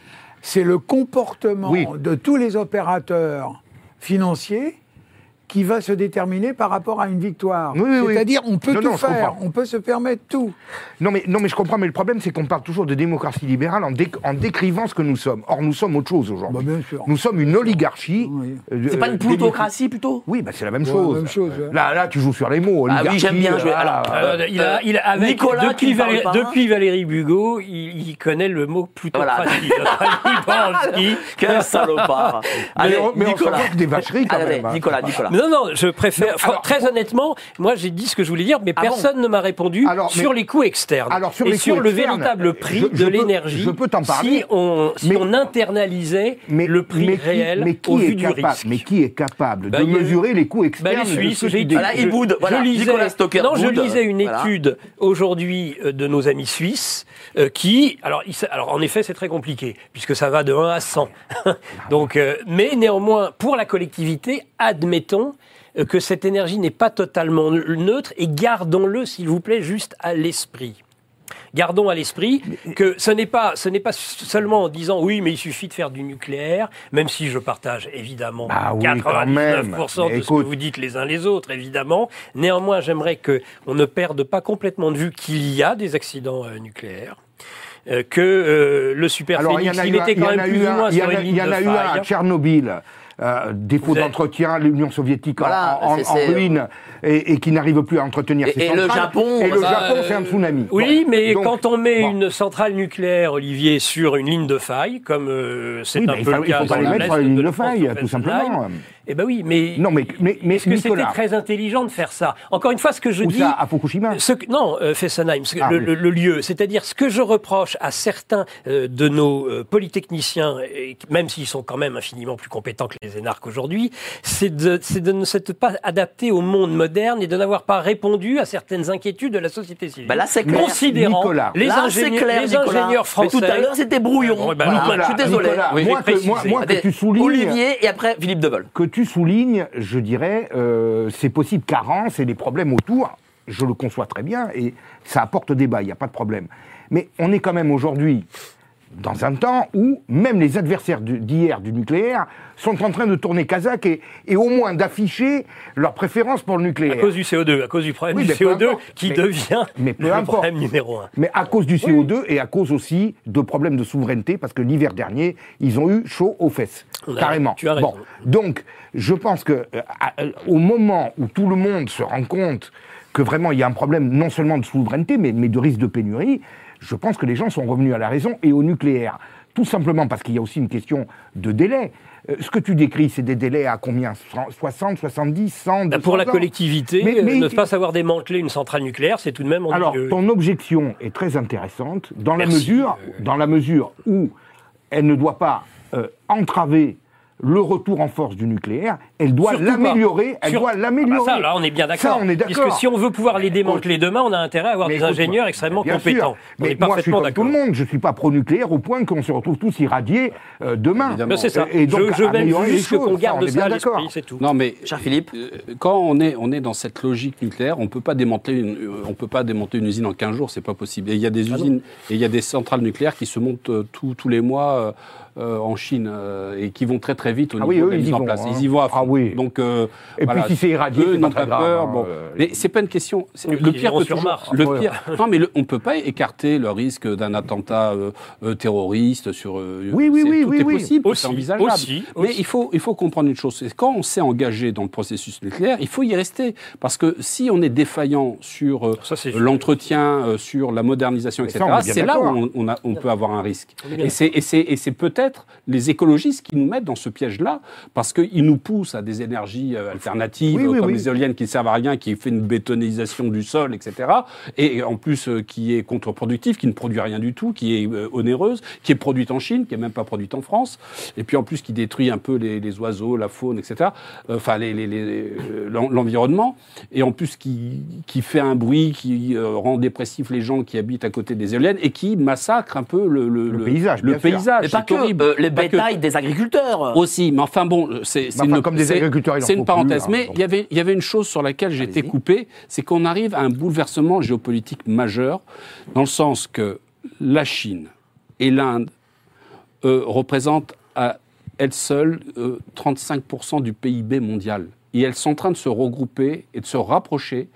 c'est le comportement Oui. de tous les opérateurs financiers qui va se déterminer par rapport à une victoire. Oui, oui, oui. C'est-à-dire, on peut Non, tout non, faire, on peut se permettre tout. Non mais, non, mais je comprends, mais le problème, c'est qu'on parle toujours de démocratie libérale en, dé- en décrivant ce que nous sommes. Or, nous sommes autre chose aujourd'hui. Bah, bien sûr. Nous sommes une oligarchie. Oui. euh, C'est pas une euh, plutocratie plutôt? Oui, bah, c'est la même Ouais, chose. même chose, ouais. Là, là, tu joues sur les mots. Ah oui, j'aime bien jouer. euh, Alors, il a, il a- avec, Nicolas depuis, ne parle Valé- pas. depuis Valérie Bugot, il, il connaît le mot plutôt Voilà. Quel salopard mais, on- mais on Nicolas. des vacheries quand Allez, même. hein. Nicolas, Nicolas. Non, non, je préfère. alors, très honnêtement, moi j'ai dit ce que je voulais dire, mais Ah bon personne ne m'a répondu Alors, mais- sur les coûts externes Alors, sur et les sur le externes, véritable prix je- je de peux- l'énergie. je peux t'en parler. Si on, si Mais- on internalisait le prix mais qui- réel mais qui au est vu du capable, risque. Mais qui est capable Bah, de eu- mesurer les coûts Bah, externes les de Suisses, j'ai dit- Voilà, il boude. Voilà, je lisais, Nicolas Stocker non, je lisais une Voilà. étude aujourd'hui euh, de nos amis suisses euh, qui, alors, il s- alors en effet, c'est très compliqué puisque ça va de 1 à 100. Donc, euh, mais néanmoins, pour la collectivité, admettons que cette énergie n'est pas totalement neutre et gardons-le, s'il vous plaît, juste à l'esprit. Gardons à l'esprit que ce n'est pas, ce n'est pas seulement en disant oui, mais il suffit de faire du nucléaire, même si je partage évidemment Bah oui, 99% quand même. de ce que vous dites les uns les autres, évidemment. Néanmoins, j'aimerais que on ne perde pas complètement de vue qu'il y a des accidents euh, nucléaires. euh, que euh, le Super Alors, il était quand même plus ou moins sur une ligne Il y en de a eu un à. Tchernobyl. Euh, défaut Vous êtes- d'entretien, l'Union soviétique en- Voilà, en, c'est- en c'est- ruine et, et qui n'arrive plus à entretenir Et- ses et le centrales. Japon, et le bah, Japon, euh, c'est un tsunami. Oui, Bon. mais Donc, quand on met bon. une centrale nucléaire, Olivier, sur une ligne de faille, comme euh, c'est Oui, un il peu faut- le il cas faut pas les la mettre sur la l'Est ligne de faille, tout simplement. Eh ben oui, mais Non, mais, mais, mais est-ce que c'était très intelligent de faire ça Encore une fois, ce que je dis, ça, à Fukushima Ce que- non, euh, Fessenheim, ce que- Ah, le, oui. le- le lieu. C'est-à-dire ce que je reproche à certains euh, de nos euh, polytechniciens, et même s'ils sont quand même infiniment plus compétents que les énarques aujourd'hui, c'est de, c'est de ne s'être pas adapté au monde moderne et de n'avoir pas répondu à certaines inquiétudes de la société civile. Bah là, c'est clair. Considérant Nicolas. les, Là, c'est ingénieurs, clair, les Nicolas. ingénieurs français. Mais tout à l'heure, c'était brouillon. Bon, Voilà, Nicolas, je suis désolé. Nicolas, Oui, moi, que, moi, que tu soulignes, Olivier et après Philippe que tu soulignes, je dirais, euh, ces possibles carences et les problèmes autour, je le conçois très bien et ça apporte débat, il n'y a pas de problème. Mais on est quand même aujourd'hui dans un temps où même les adversaires d'hier du nucléaire sont en train de tourner kazakh et, et au moins d'afficher leur préférence pour le À nucléaire. cause du CO2, à cause du problème Oui, du mais peu CO2 importe. qui Mais- devient mais peu le importe. problème numéro un. Mais à cause du CO2 et à cause aussi de problèmes de souveraineté, parce que l'hiver dernier, ils ont eu chaud aux fesses. Carrément. tu as raison. Bon, donc, je pense que euh, à- euh, au moment où tout le monde se rend compte que vraiment il y a un problème non seulement de souveraineté, mais, mais de risque de pénurie, je pense que les gens sont revenus à la raison et au nucléaire. Tout simplement parce qu'il y a aussi une question de délai. Euh, ce que tu décris, c'est des délais à combien? 60, 70, 100 Bah, 200 Pour la ans? collectivité, Mais- euh, mais- ne pas savoir démanteler une centrale nucléaire, c'est tout de même Alors, ton objection est très intéressante dans la Merci, mesure, euh, dans la mesure où elle ne doit pas euh, entraver le retour en force du nucléaire, elle doit l'améliorer. Elle Sur- doit Ah bah l'améliorer. ça, là, on est bien Ça, d'accord. on est d'accord. Puisque si on veut pouvoir les démanteler demain, on a intérêt à avoir Mais des ingénieurs moi, extrêmement bien compétents. sûr. On Mais est moi, je suis comme tout le monde. Je suis pas pro-nucléaire au point qu'on se retrouve tous irradiés euh, demain. Ben, c'est ça. Et donc, je je améliorer les choses, qu'on ça, garde on est ça bien à d'accord. l'esprit, c'est tout. Non, mais Cher Philippe. euh, quand on est, on est dans cette logique nucléaire, on peut pas démanteler une, euh, on peut pas démanteler une usine en 15 jours, c'est pas possible. Et il y a Ah des usines, et il y a des centrales nucléaires qui se montent euh, tous tous les mois euh, en Chine euh, et qui vont très très vite au Ah niveau oui, de la ils mise y en place. hein. Ils y vont à fond. Ah oui. Donc euh, Et puis, si c'est irradié, eux c'est pas n'ont très pas grave, peur. hein, bon. euh, Mais c'est pas une question. Oui, Le pire sur toujours- Mars. Le pire. Non, mais le- on peut pas écarter le risque d'un attentat euh, euh, terroriste sur. euh, Oui, oui, oui, tout oui, est oui. possible, c'est envisageable. aussi, Mais aussi. il faut, il faut comprendre une chose, c'est quand on s'est engagé dans le processus nucléaire, il faut y rester. Parce que si on est défaillant sur euh, l'entretien, euh, sur la modernisation, Mais etc., c'est là où on, on a- on peut avoir un risque. Et c'est, et c'est, et c'est peut-être les écologistes qui nous mettent dans ce piège-là, parce qu'ils nous poussent à des énergies euh, alternatives, Oui, oui, comme oui. les éoliennes qui ne servent à rien, qui fait une bétonisation du sol, etc. Et en plus, euh, qui est contre-productive, qui ne produit rien du tout, qui est euh, onéreuse, qui est produite en Chine, qui est même pas produite en France, et puis en plus qui détruit un peu les, les oiseaux, la faune, etc. Enfin, les, les- les- l'en- l'environnement, et en plus qui, qui fait un bruit, qui rend dépressif les gens qui habitent à côté des éoliennes, et qui massacre un peu le, Le paysage, Le bien sûr. paysage, Mais pas que, horrible. euh, que. bétails des agriculteurs. Aussi, mais enfin bon, c'est enfin, une, comme des agriculteurs, c'est une parenthèse. plus, hein, mais il y avait, il y avait une chose sur laquelle j'étais coupé, c'est qu'on arrive à un bouleversement géopolitique majeur, dans le sens que la Chine et l'Inde euh, représentent à elles seules euh, 35% du PIB mondial. Et elles sont en train de se regrouper et de se rapprocher.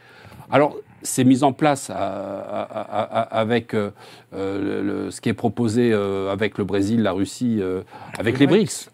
Alors, c'est mis en place à- à- à- à- avec euh, euh, le- le- ce qui est proposé euh, avec le Brésil, la Russie, euh, avec les BRICS.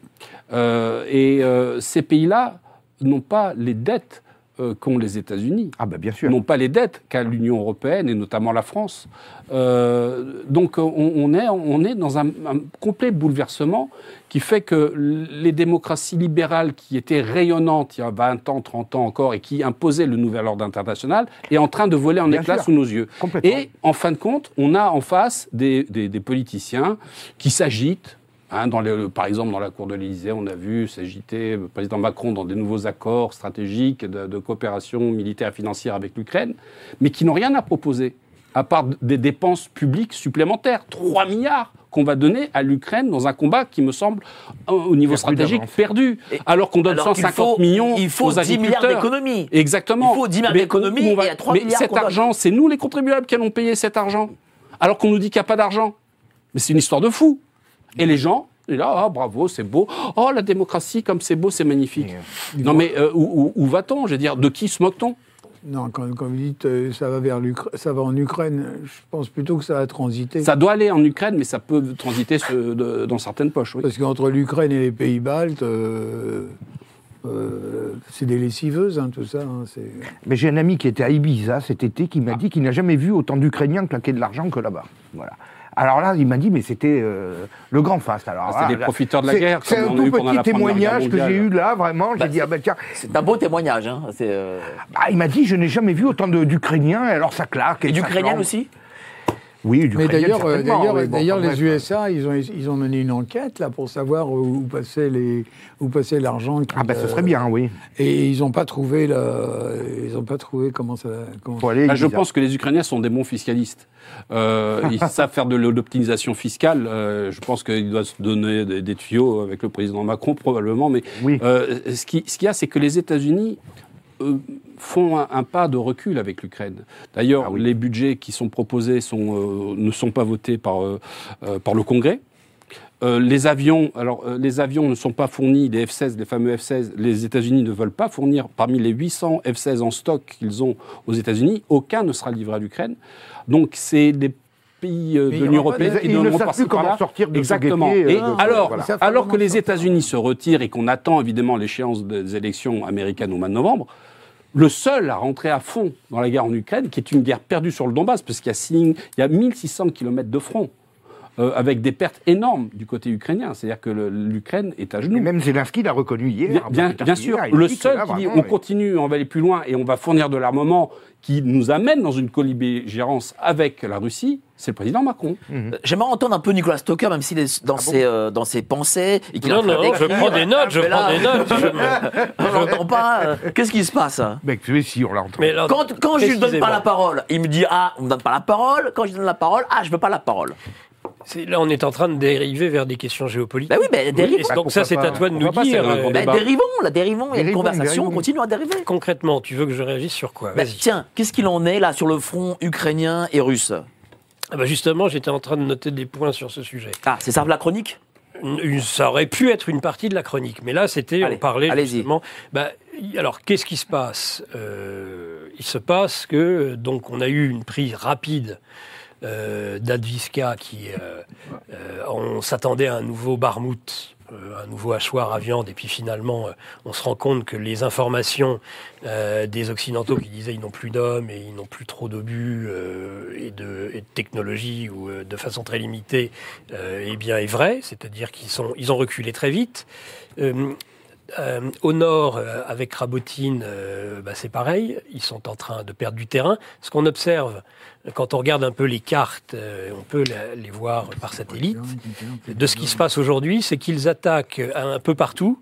Euh, et euh, ces pays-là n'ont pas les dettes euh, qu'ont les États-Unis Ah bah bien sûr. n'ont pas les dettes qu'a l'Union européenne et notamment la France. Euh, donc on, on est, on est dans un, un complet bouleversement qui fait que les démocraties libérales qui étaient rayonnantes il y a 20 ans, 30 ans encore et qui imposaient le nouvel ordre international est en train de voler en éclats sous nos yeux. Et en fin de compte, on a en face des, des- des politiciens qui s'agitent. Hein, dans les- par exemple, dans la cour de l'Élysée, on a vu s'agiter le président Macron dans des nouveaux accords stratégiques de, de coopération militaire et financière avec l'Ukraine, mais qui n'ont rien à proposer, à part des dépenses publiques supplémentaires. 3 milliards qu'on va donner à l'Ukraine dans un combat qui me semble, euh, au niveau stratégique, perdu. Alors qu'on donne Alors qu'il 150 faut- millions il faut aux 10 milliards d'économies. Exactement. Il faut 10 milliards d'économies et il y a 3 mais milliards cet argent, c'est nous les contribuables qui allons payer cet argent. Alors qu'on nous dit qu'il n'y a pas d'argent. Mais c'est une histoire de fou. Et les gens, et là, ah, bravo, c'est beau. Oh, la démocratie, comme c'est beau, c'est magnifique. Non, mais euh, où, où- où va-t-on? Je veux dire, de qui se moque-t-on? Non, quand, quand vous dites euh, ça va vers ça va en Ukraine, je pense plutôt que ça va transiter. Ça doit aller en Ukraine, mais ça peut transiter ce- de- dans certaines poches. Oui. Parce qu'entre l'Ukraine et les pays baltes, euh, euh, c'est des lessiveuses, hein, tout ça. hein, Mais j'ai un ami qui était à Ibiza cet été qui m'a dit qu'il n'a jamais vu autant d'Ukrainiens claquer de l'argent que là-bas. Voilà. Alors là, il m'a dit, mais c'était euh, le grand faste. Alors, Ah, c'était là, les profiteurs de la c'est- guerre, C'est un tout petit témoignage que j'ai eu là, vraiment. J'ai Bah, dit, ah ben tiens, C'est un beau témoignage. Hein. C'est, euh, Ah, il m'a dit, je n'ai jamais vu autant d'Ukrainiens, et alors ça claque. Et ça d'Ukrainiens aussi? Oui, Mais d'ailleurs, euh, d'ailleurs, oui, bon, les bref. USA, ils ont, ils ont mené une enquête là pour savoir où, passait les, où passait l'argent. Ah ben ce qu'ils, serait euh, bien, oui. Et ils n'ont pas trouvé la, ils ont pas trouvé comment ça. Comment... Faut aller à Là, je pense que les Ukrainiens sont des bons fiscalistes. Euh, ils savent faire de l'optimisation fiscale. Euh, je pense qu'ils doivent se donner des, des tuyaux avec le président Macron, probablement. Mais Oui. euh, ce qui- ce qu'il y a, c'est que les États-Unis euh, font un, un pas de recul avec l'Ukraine. D'ailleurs, Ah oui. les budgets qui sont proposés sont, euh, ne sont pas votés par, euh, par le Congrès. Les avions, alors les avions ne sont pas fournis, les F-16, les fameux F-16, les États-Unis ne veulent pas fournir parmi les 800 F-16 en stock qu'ils ont aux États-Unis, aucun ne sera livré à l'Ukraine. Donc c'est des pays de l'Union européenne qui ne savent plus comment sortir de Exactement. Et euh, alors, voilà. Alors que les. États-Unis se retirent et qu'on attend évidemment l'échéance des élections américaines au mois de novembre, le seul à rentrer à fond dans la guerre en Ukraine, qui est une guerre perdue sur le Donbass, parce qu'il y a, six- il y a 1600 km de front. Euh, avec des pertes énormes du côté ukrainien. C'est-à-dire que l'Ukraine est à Et genoux. même Zelensky l'a reconnu hier. Bien, bien- bien sûr, il le seul qui dit on continue, on va aller plus loin et on va fournir de l'armement qui nous amène dans une colibégérance avec la Russie, c'est le président Macron. Euh, J'aimerais entendre un peu Nicolas Stoker, même s'il est dans, ses, euh, dans ses pensées. et Non, non, je prends des notes, je Mais prends des notes. je l'entend pas. euh, Qu'est-ce qui se passe tu sais, si, on l'entend. Mais Quand, quand je lui donne pas la parole, il me dit Ah, on me donne pas la parole. Quand je lui donne la parole, Ah, je veux pas la parole. Là, on est en train de dériver vers des questions géopolitiques. Bah oui, mais dérive. Et donc ça, c'est à toi de nous dire. euh, Bah, dérivons, la dérivons, il y a une Dérivons, conversation, dérivons. on continue à dériver. concrètement, tu veux que je réagisse sur quoi? Bah, tiens, qu'est-ce qu'il en est là sur le front ukrainien et russe? Ah bah justement, j'étais en train de noter des points sur ce sujet. Ah, c'est ça la chronique? Ça aurait pu être une partie de la chronique, mais là, c'était, on parlait allez-y. justement. Bah, alors, qu'est-ce qui se passe? Euh, Il se passe que donc on a eu une prise rapide euh, d'Adviska qui, euh, euh, on s'attendait à un nouveau Barmouth. euh, un nouveau hachoir à viande et puis finalement on se rend compte que les informations des occidentaux qui disaient ils n'ont plus d'hommes et ils n'ont plus trop d'obus et, de, et de technologie ou de façon très limitée eh bien est vrai, c'est-à-dire qu'ils sont ils ont reculé très vite. Au nord, avec Rabotine, bah, c'est pareil. Ils sont en train de perdre du terrain. Ce qu'on observe, quand on regarde un peu les cartes, euh, on peut les voir par satellite, de ce qui se passe aujourd'hui, c'est qu'ils attaquent un peu partout.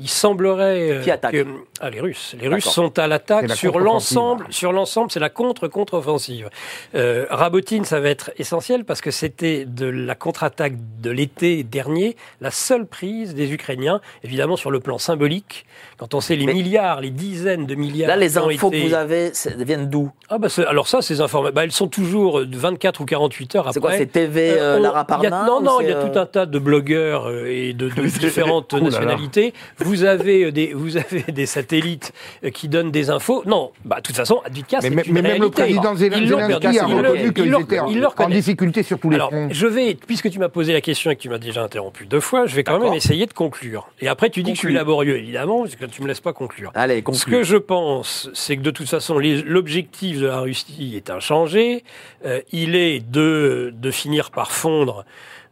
Il semblerait euh, Qui attaque que ah, les Russes, les Russes sont à l'attaque sur l'ensemble. Sur l'ensemble, c'est la contre-contre-offensive. Euh, Rabotine, ça va être essentiel parce que c'était de la contre-attaque de l'été dernier la seule prise des Ukrainiens, évidemment sur le plan symbolique. Quand on sait les Mais- milliards, les dizaines de milliards. Là, les infos que vous avez viennent d'où? Ah bah alors ça, ces informations, bah, elles sont toujours de 24 ou 48 heures après. C'est quoi C'est TV euh, Euh, on- Lara il y a- Parnin Non, non, il y a euh, tout un tas de blogueurs euh, et de, de différentes nationalités. Vous avez euh, des, vous avez des satellites euh, qui donnent des infos. Non, bah de toute façon, Advika, c'est Mais, une mais même le président Zelensky a reconnu ils qu'ils étaient en, difficulté sur tous les fronts. je vais, puisque tu m'as posé la question et que tu m'as déjà interrompu deux fois, je vais quand même essayer de conclure. Et après, tu dis que je suis laborieux, évidemment, parce que tu me laisses pas conclure. Allez, Ce conclue. que je pense, c'est que de toute façon, l'objectif de la Russie est inchangé. Euh, il est de, de finir par fondre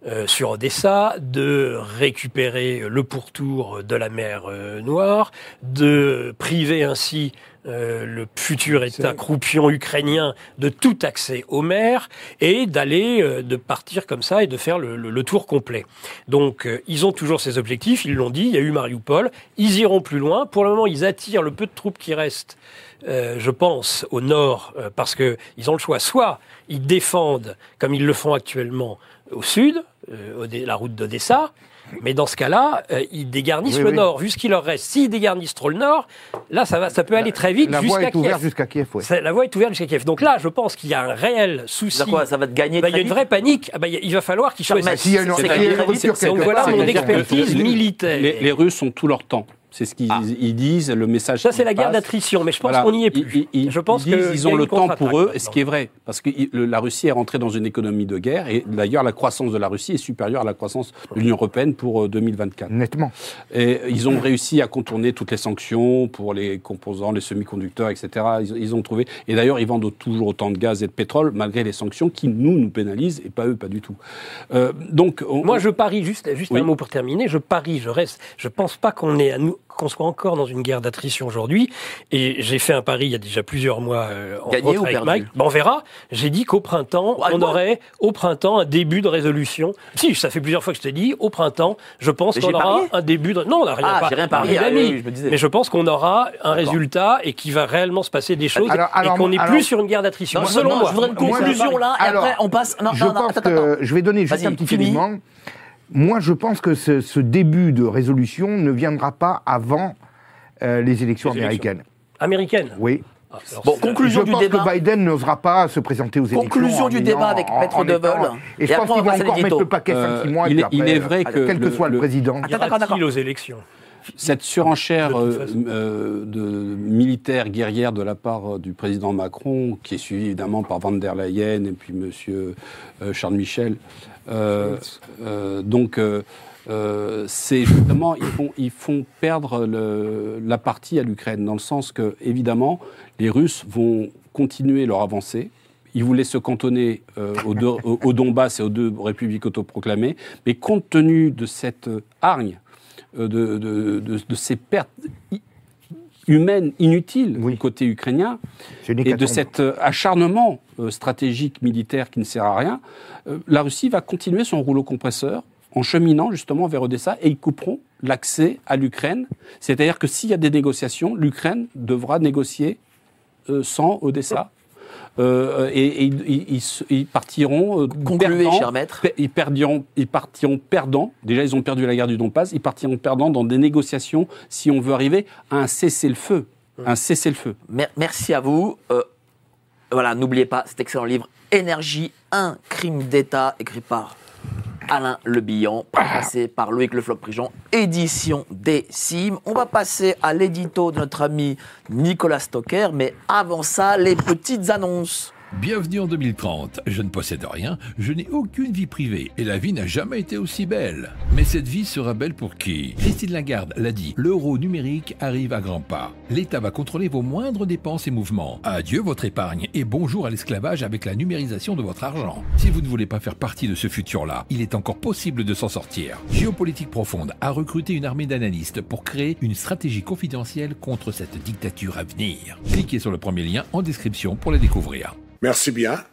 euh, sur Odessa, de récupérer le pourtour de la mer euh, Noire, de priver ainsi euh, le futur État croupion ukrainien de tout accès aux mers et d'aller, euh, de partir comme ça et de faire le, le- le tour complet. Donc, euh, ils ont toujours ces objectifs, ils l'ont dit, il y a eu Mariupol, ils iront plus loin. Pour le moment, ils attirent le peu de troupes qui restent, euh, je pense, au nord, euh, parce que ils ont le choix. Soit ils défendent, comme ils le font actuellement, au sud, euh, la route d'Odessa, mais dans ce cas-là, euh, ils dégarnissent Oui, le oui. nord. Vu ce qu'il leur reste, s'ils dégarnissent trop le nord, là, ça, va, ça peut aller très vite La voie jusqu'à est ouverte Kiev. jusqu'à Kiev, ouais. Ça- La voie est ouverte jusqu'à Kiev. Donc là, je pense qu'il y a un réel souci. Quoi Ça va te gagner Bah, il y a une vraie panique. Ah bah, il va falloir qu'ils choisissent. quelque voilà mon expertise militaire. Les, les Russes ont tout leur temps. C'est ce qu'ils Ah. ils disent, le message. Ça, c'est la guerre d'attrition, mais je pense Voilà. qu'on n'y est plus. Ils, ils- je pense ils disent que ils il y a ont le temps pour eux, maintenant. ce qui est vrai, parce que la Russie est rentrée dans une économie de guerre, et d'ailleurs la croissance de la Russie est supérieure à la croissance de l'Union européenne pour euh, 2024. Nettement. Et ils ont réussi à contourner toutes les sanctions pour les composants, les semi-conducteurs, etc. Ils, ils ont trouvé. Et d'ailleurs, ils vendent toujours autant de gaz et de pétrole malgré les sanctions qui nous nous pénalisent et pas eux, pas du tout. Euh, donc, on- Moi, je parie juste, juste Oui. un mot pour terminer. Je parie, je reste. Je pense pas qu'on est à nous, qu'on soit encore dans une guerre d'attrition aujourd'hui. Et j'ai fait un pari il y a déjà plusieurs mois euh, en Gagné ou avec perdu Mike. Bon, on verra. J'ai dit qu'au printemps, Ah, on moi aurait au printemps un début de résolution. Si, ça fait plusieurs fois que je te dis, au printemps, je pense qu'on aura parié. un début de. Non, on n'a rien, Ah, pas- rien parié, ah, oui, oui, je me disais. Mais je pense qu'on aura un résultat et qu'il va réellement se passer des choses Alors- alors, et qu'on n'est alors- plus sur une guerre d'attrition. Non, Selon non, moi. je voudrais une conclusion là, et Alors, après on passe. Non, je non, non, attends, attends. je vais donner juste un petit élément. Moi, je pense que ce, ce début de résolution ne viendra pas avant euh, les élections Les américaines. Américaine. Oui. Ah, alors, Bon, conclusion je du pense débat. que Biden n'osera pas se présenter aux élections. Conclusion du débat avec Maître Deveul. Et Et je pense qu'ils vont passe à encore mettre le paquet Euh, 5-6 mois. et il puis il après, est vrai euh, que Quel que soit le, le- président. Attends, aux élections Cette surenchère De euh, façon. euh, de la part euh, du président Macron, qui est suivi évidemment par Van der Leyen et puis Monsieur euh, Charles Michel. Euh, euh, donc, euh, c'est justement ils font ils font perdre la partie à l'Ukraine dans le sens que évidemment les Russes vont continuer leur avancée. il voulait se cantonner au, Donbass et aux deux républiques autoproclamées, mais compte tenu de cette hargne, de- de- de ces pertes i- humaines inutiles Oui. côté ukrainien, et de cet euh, acharnement euh, stratégique militaire qui ne sert à rien, euh, la Russie va continuer son rouleau compresseur en cheminant justement vers Odessa et ils couperont l'accès à l'Ukraine. C'est-à-dire que s'il y a des négociations, l'Ukraine devra négocier sans Odessa. Euh, et et ils, partiront euh, Concluez, perdants. cher maître. Pe- Ils, perdiront, ils partiront perdants. Déjà, ils ont perdu la guerre du Donbass. Ils partiront perdants dans des négociations si on veut arriver à un cessez-le-feu. Un cessez-le-feu. Mer- merci à vous. Euh, voilà, n'oubliez pas cet excellent livre Énergie, un crime d'État, écrit par Alain Le Billon, passé par Loïc Le Floch-Prigent, édition des Cimes. On va passer à l'édito de notre ami Nicolas Stocker, mais avant ça, les petites annonces. Bienvenue en 2030. Je ne possède rien, je n'ai aucune vie privée et la vie n'a jamais été aussi belle. Mais cette vie sera belle pour qui? Christine Lagarde l'a dit, l'euro numérique arrive à grands pas. L'État va contrôler vos moindres dépenses et mouvements. Adieu votre épargne et bonjour à l'esclavage avec la numérisation de votre argent. Si vous ne voulez pas faire partie de ce futur-là, il est encore possible de s'en sortir. Géopolitique Profonde a recruté une armée d'analystes pour créer une stratégie confidentielle contre cette dictature à venir. Cliquez sur le premier lien en description pour la découvrir. Merci bien.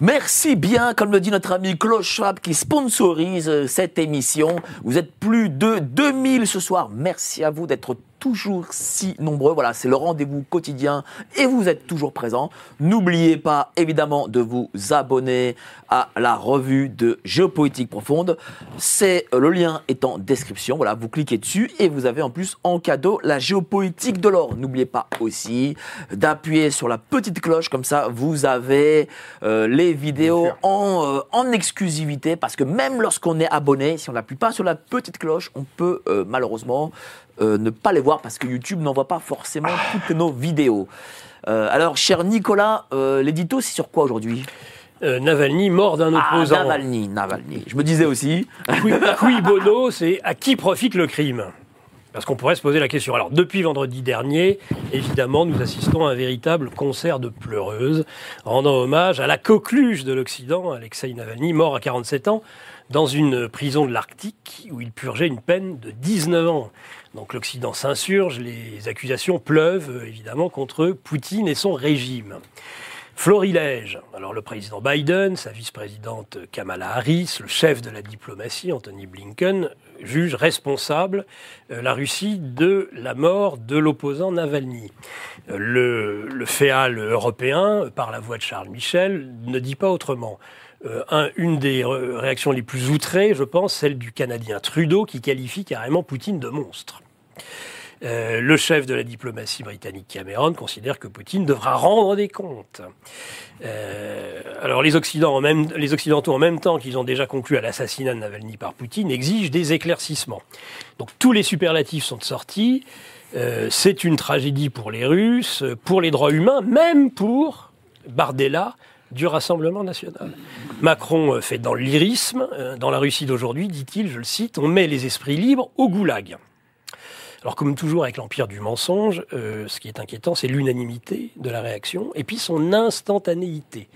Merci bien, comme le dit notre ami Klaus Schwab qui sponsorise euh, cette émission. Vous êtes plus de 2000 ce soir. Merci à vous d'être toujours si nombreux. Voilà, c'est le rendez-vous quotidien et vous êtes toujours présents. N'oubliez pas évidemment de vous abonner à la revue de Géopolitique Profonde. C'est euh, le lien est en description. Voilà, vous cliquez dessus et vous avez en plus en cadeau la géopolitique de l'or. N'oubliez pas aussi d'appuyer sur la petite cloche comme ça vous avez euh, les vidéos en, euh, en exclusivité parce que même lorsqu'on est abonné, si on n'appuie pas sur la petite cloche, on peut euh, malheureusement euh, ne pas les voir parce que YouTube n'envoie pas forcément toutes nos vidéos. Euh, alors, cher Nicolas, euh, l'édito, c'est sur quoi aujourd'hui? Euh, Navalny, mort d'un Ah, opposant. Navalny, Navalny. Je me disais aussi. Cui, cui bono, c'est à qui profite le crime? Parce qu'on pourrait se poser la question. Alors, depuis vendredi dernier, évidemment, nous assistons à un véritable concert de pleureuses, rendant hommage à la coqueluche de l'Occident, Alexei Navalny, mort à 47 ans, dans une prison de l'Arctique où il purgeait une peine de 19 ans. Donc l'Occident s'insurge, les accusations pleuvent, euh, évidemment, contre Poutine et son régime. Florilège. Alors le président Biden, sa vice-présidente Kamala Harris, le chef de la diplomatie Anthony Blinken jugent responsable euh, la Russie de la mort de l'opposant Navalny. Euh, Le, féal européen, par la voix de Charles Michel, ne dit pas autrement. Un- une des réactions les plus outrées, je pense, celle du Canadien Trudeau, qui qualifie carrément Poutine de monstre. Euh, le chef de la diplomatie britannique Cameron considère que Poutine devra rendre des comptes. Euh, alors les, Occidentaux, en même temps qu'ils ont déjà conclu à l'assassinat de Navalny par Poutine, exigent des éclaircissements. Donc tous les superlatifs sont sortis. Euh, C'est une tragédie pour les Russes, pour les droits humains, même pour Bardella du Rassemblement national. Macron fait dans. Euh, Dans la Russie d'aujourd'hui, dit-il, je le cite, on met les esprits libres au goulag. Alors, comme toujours avec l'empire du mensonge, euh, ce qui est inquiétant, c'est l'unanimité de la réaction et puis son instantanéité.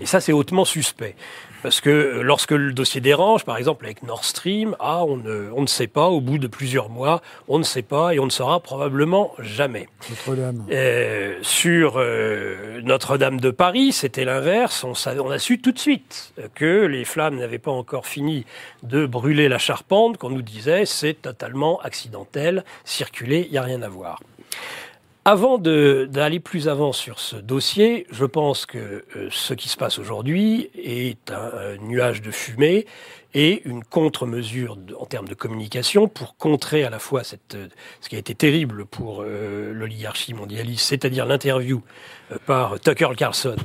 Et ça, c'est hautement suspect. Parce que lorsque le dossier dérange, par exemple avec Nord Stream, ah, on ne, on ne sait pas, au bout de plusieurs mois, on ne sait pas et on ne saura probablement jamais. Notre-Dame. Euh, sur euh, Notre-Dame de Paris, c'était l'inverse. On, on a su tout de suite que les flammes n'avaient pas encore fini de brûler la charpente, qu'on nous disait c'est totalement accidentel, circuler, il n'y a rien à voir. Avant d'aller plus avant sur ce dossier, je pense que euh, ce qui se passe aujourd'hui est un, un nuage de fumée et une contre-mesure en termes de communication pour contrer à la fois cette, euh, ce qui a été terrible pour euh, l'oligarchie mondialiste, c'est-à-dire l'interview euh, par Tucker Carlson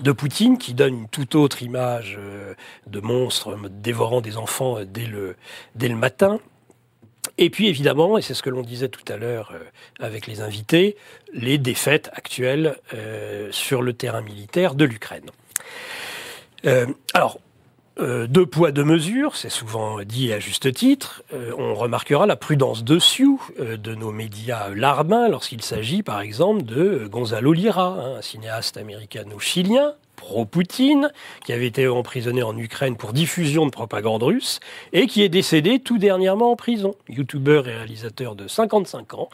de Poutine qui donne une toute autre image euh, de monstre dévorant des enfants euh, dès le, dès le matin. Et puis évidemment, et c'est ce que l'on disait tout à l'heure euh, avec les invités, les défaites actuelles euh, sur le terrain militaire de l'Ukraine. Euh, alors, deux poids, deux mesures, c'est souvent dit à juste titre. On remarquera la prudence dessus de nos médias larbins lorsqu'il s'agit par exemple de Gonzalo Lira, hein, un cinéaste américano-chilien, pro-Poutine, qui avait été emprisonné en Ukraine pour diffusion de propagande russe, et qui est décédé tout dernièrement en prison. Youtubeur et réalisateur de 55 ans,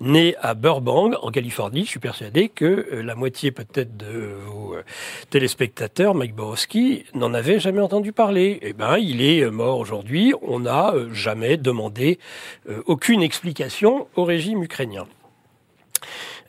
né à Burbank, en Californie. Je suis persuadé que euh, la moitié peut-être de vos euh, téléspectateurs, Mike Borowski, n'en avait jamais entendu parler. Eh ben, il est euh, mort aujourd'hui. On n'a jamais demandé aucune explication au régime ukrainien.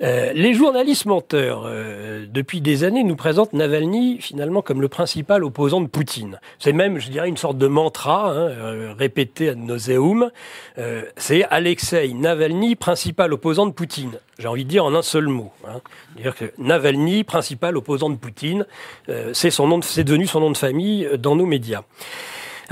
Euh, les journalistes menteurs, euh, depuis des années, nous présentent Navalny finalement comme le principal opposant de Poutine. C'est même, je dirais, une sorte de mantra hein, euh, répété ad nauseum. Euh, c'est Alexei Navalny, principal opposant de Poutine. J'ai envie de dire en un seul mot. Hein. Dire que Navalny, principal opposant de Poutine, euh, c'est son nom, c'est devenu son nom de famille dans nos médias.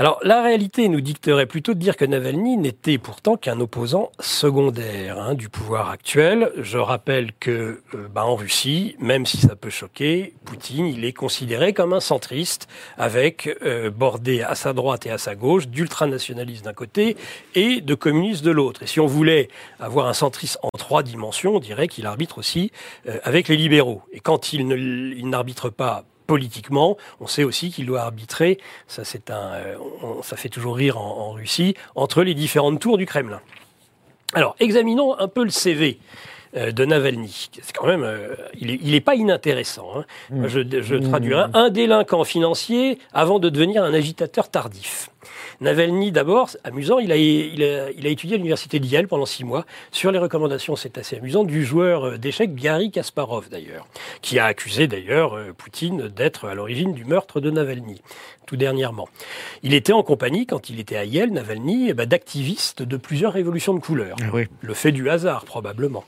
Alors, la réalité nous dicterait plutôt de dire que Navalny n'était pourtant qu'un opposant secondaire hein, du pouvoir actuel. Je rappelle que, euh, bah, en Russie, même si ça peut choquer, Poutine, il est considéré comme un centriste, avec euh, bordé à sa droite et à sa gauche d'ultranationalistes d'un côté et de communistes de l'autre. Et si on voulait avoir un centriste en trois dimensions, on dirait qu'il arbitre aussi euh, avec les libéraux. Et quand il n'arbitre pas politiquement. On sait aussi qu'il doit arbitrer, ça c'est un, euh, on- ça fait toujours rire en, en Russie, entre les différentes tours du Kremlin. Alors, examinons un peu le CV euh, de Navalny. C'est quand même, euh, il est, il est pas inintéressant. hein. Moi, Je, je traduirai un délinquant financier avant de devenir un agitateur tardif. Navalny, d'abord, amusant, il a, il, a, il a étudié à l'université d'Yale pendant six mois sur les recommandations, c'est assez amusant, du joueur euh, d'échecs Garry Kasparov, d'ailleurs, qui a accusé d'ailleurs euh, Poutine d'être à l'origine du meurtre de Navalny, tout dernièrement. Il était en compagnie, quand il était à Yale, Navalny, eh ben, d'activistes de plusieurs révolutions de couleur. Oui. Le fait du hasard, probablement.